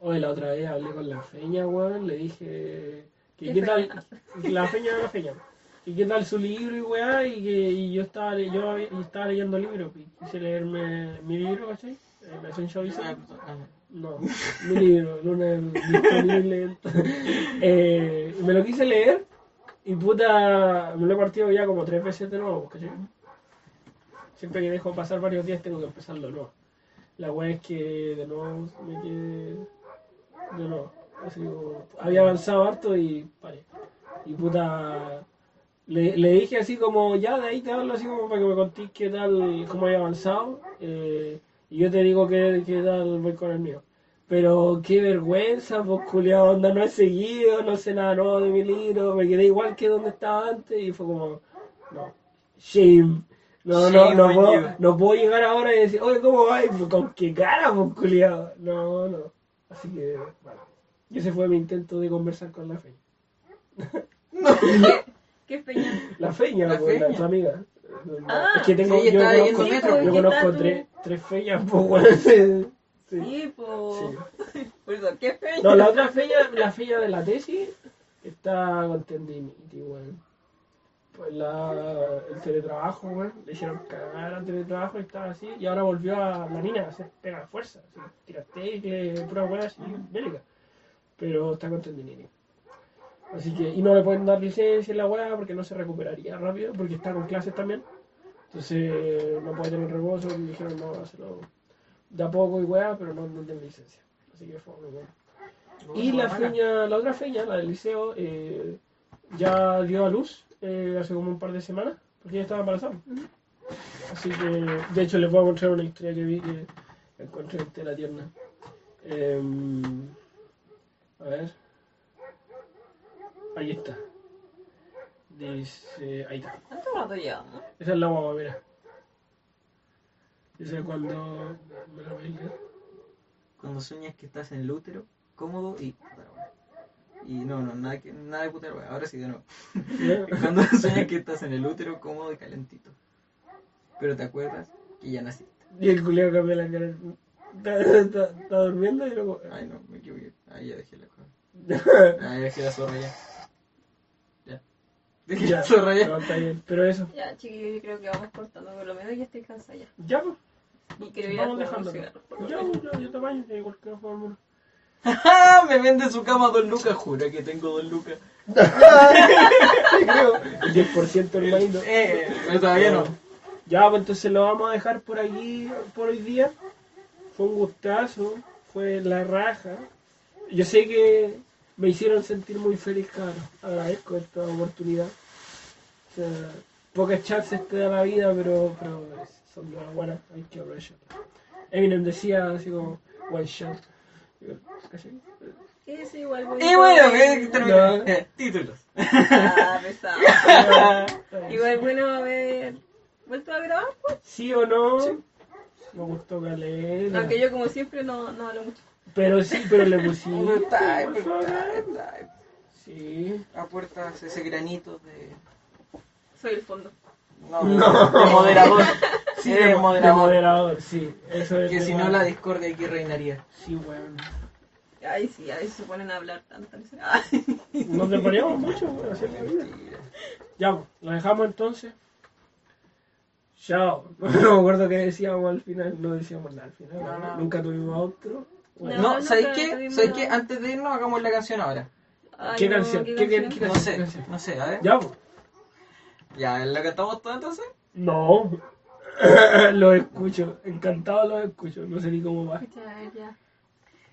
Hoy la otra vez hablé con la feña, weón. Le dije. Que, ¿Qué ¿Qué tal? La feña de la feña. ¿Y qué tal su libro y weá? Y, que, y yo estaba, yo había- y estaba leyendo libros. Y quise leerme mi libro, ¿cachai? Eh, La Essential Vision. No, mi libro, lunes disponible. eh, me lo quise leer y puta, me lo he partido ya como tres veces de nuevo, ¿cachai? Siempre que dejo pasar varios días tengo que empezarlo de nuevo. La weá es que de nuevo me quedé de nuevo. Así como, había avanzado harto y. Y puta, le, le dije así como, ya de ahí te hablo así como para que me contéis qué tal, cómo había avanzado. eh, y yo te digo qué, qué tal voy con el mío. Pero qué vergüenza, pues culiado, onda, no he seguido, no sé nada nuevo de mi libro, me quedé igual que donde estaba antes y fue como, no, shame. No, no, no, on puedo, no puedo llegar ahora y decir, oye, ¿cómo va? ¿Con qué cara, pues, culiado? No, no. Así que, bueno. Y ese fue mi intento de conversar con la feña. ¿Qué feña? La feña, La pues, la, tu amiga. Ah, es que tengo, sí, yo conozco, Metro. yo ¿Qué conozco tres, tres feñas, pues, bueno, sí. Sí, pues. Sí. Por eso, ¿qué feña? No, la otra feña, la feña de la tesis, está con tendinitis, weón. Pues la, el teletrabajo, weón, le hicieron cagar al teletrabajo y estaba así, y ahora volvió a la mina a hacer pega fuerza, así, tirar tecle, pura weá así, bélica. Pero está con tendinitis. Así que, y no le pueden dar licencia en la weá porque no se recuperaría rápido, porque está con clases también. Entonces no puede tener reposo, y dijeron no, hacerlo de a poco y weá, pero no, no tiene licencia. Así que fue muy bueno. Y la feña, la otra feña, la del liceo, eh, ya dio a luz eh, hace como un par de semanas, porque ella estaba embarazada. Así que, de hecho, les voy a mostrar una historia que vi que encontré en tela tierna. Em, a ver. Ahí está. Dice. Ahí está. ¿Cuánto rato lleva? no? Esa es la guagua, mira. Esa es cuando. me la voy a leer. Cuando sueñas que estás en el útero, cómodo y... Y no, no, nada, que, nada de wea. Ahora sí, de nuevo. Cuando sueñas que estás en el útero, cómodo y calentito. Pero te acuerdas que ya naciste. Y el culiao cambia la cara. Está, está- está durmiendo y luego. Ay, no, me equivoqué. Ahí ya dejé la cosa. Ahí dejé la zorra ya. Ya. Dejé Ya, la zorra ya. no, está bien. Pero eso. Ya, chiquillos, yo creo que vamos cortando. Por lo menos ya estoy cansada ya. Ya, pues. Y ir a Vamos dejando. Ya, pues, ya, yo te baño, de cualquier forma. me vende su cama dos lucas. Jura que tengo dos lucas. El 10% hermanito. Eh, pero todavía no. Ya, pues entonces lo vamos a dejar por aquí por hoy día. Fue un gustazo, fue la raja. Yo sé que me hicieron sentir muy feliz, cabrón. Agradezco esta oportunidad. O sea, pocas chances te da la vida, pero, pero son de las buenas, hay que aprovecharlas. Eminem decía así como, one shot. Sí, sí, igual Y bueno, que. No. Títulos. Ah, pesado. Igual bueno haber vuelto a grabar, pues. ¿Sí o no? Me gustó caleta. Aunque yo, como siempre, no, no hablo mucho. Pero sí, pero le pusimos. Overtime. Sí. A puertas ese granito de. Soy el fondo. No, de moderador. Sí, de, de mo- de moderador. moderador, sí. Eso es Que si no la discordia aquí reinaría. Sí, weón. Ay, sí, a veces se ponen a hablar tanto. Nos preparamos mucho, weón, hacer la vida. Ya, pues, lo dejamos entonces. Chao. No me acuerdo qué decíamos al final. No decíamos nada al final. No, no. Nunca tuvimos otro. Bueno, No, No, ¿sabéis qué? ¿Sabéis qué? Antes de irnos, hagamos la canción ahora. Ay, ¿Qué no, canción? ¿Qué ¿Qué- qué- canción? qué- No sé, no sé, a ver. Ya, pues. ¿Ya la cantamos toda entonces? No. lo escucho. Encantado lo escucho. No sé ni cómo va. Ya, ya.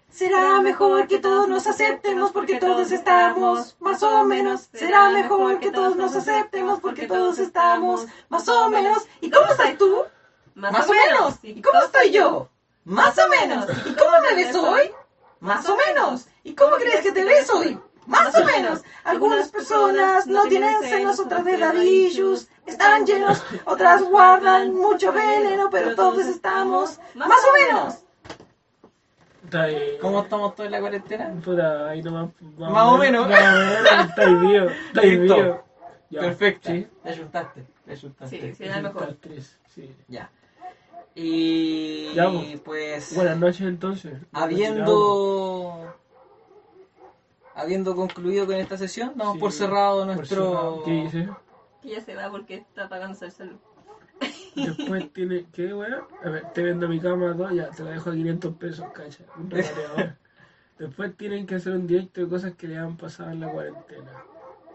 Será mejor que todos nos aceptemos porque todos estamos más o menos. Será mejor que todos nos aceptemos porque todos estamos más o menos. ¿Y cómo estás tú? Más o menos. ¿Y cómo estoy yo? Más o menos. ¿Y cómo me ves hoy? Más o menos. ¿Y cómo crees que te ves hoy? Más o menos. Algunas personas no tienen senos, otras de dadillos están llenos, otras guardan mucho veneno, pero todos estamos más o menos. ¿Cómo estamos todos en la cuarentena? Puta, ahí nomás. Más o menos. Más o menos. Estáis vivo. Estáis vivo. Perfecto. Sí. Te ayuntaste, te ayuntaste. Sí, sí, era el mejor. Sí. Ya. Y Ya, pues. pues Buenas noches entonces. habiendo habiendo concluido con esta sesión, damos Sí, por cerrado Por nuestro cerrado. ¿Qué dice? Que ya se va porque está pagándose el salud. Después tiene. ¿Qué, weá? A ver, te vendo mi cama, todo, ya, te la dejo a 500 pesos, cacha. Un regateador. Después tienen que hacer un directo de cosas que le han pasado en la cuarentena.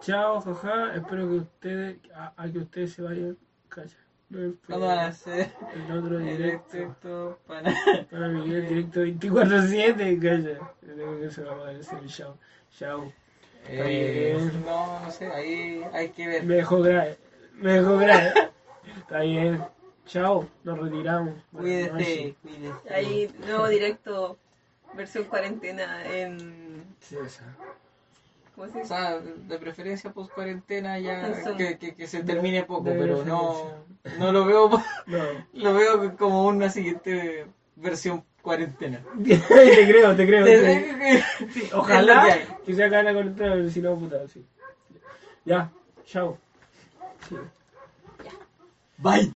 Chao, jaja. Espero que ustedes. A, a que ustedes se vayan, cacha. No ¿Cuándo van a hacer El otro directo. directo para Para Miguel, directo 24-7, calla. Creo que se va a decir chao. Chao. Eh, bien. no, no sé, ahí hay que ver. Me dejó grave. Me dejó grave. Está bien. Chao. Nos retiramos. Buenas noches. Cuídese. Ahí, nuevo directo, versión cuarentena en. Sí, esa. ¿Cómo se O sea, de preferencia post cuarentena En ya Zoom. que, que, que se termine poco, de pero no, no lo veo No. lo veo como una siguiente versión cuarentena. te creo, te creo. sí. Sí, que ojalá hay. que se acabe la cuarentena, pero si no, puta, sí. Ya, chao. Sí. Bye.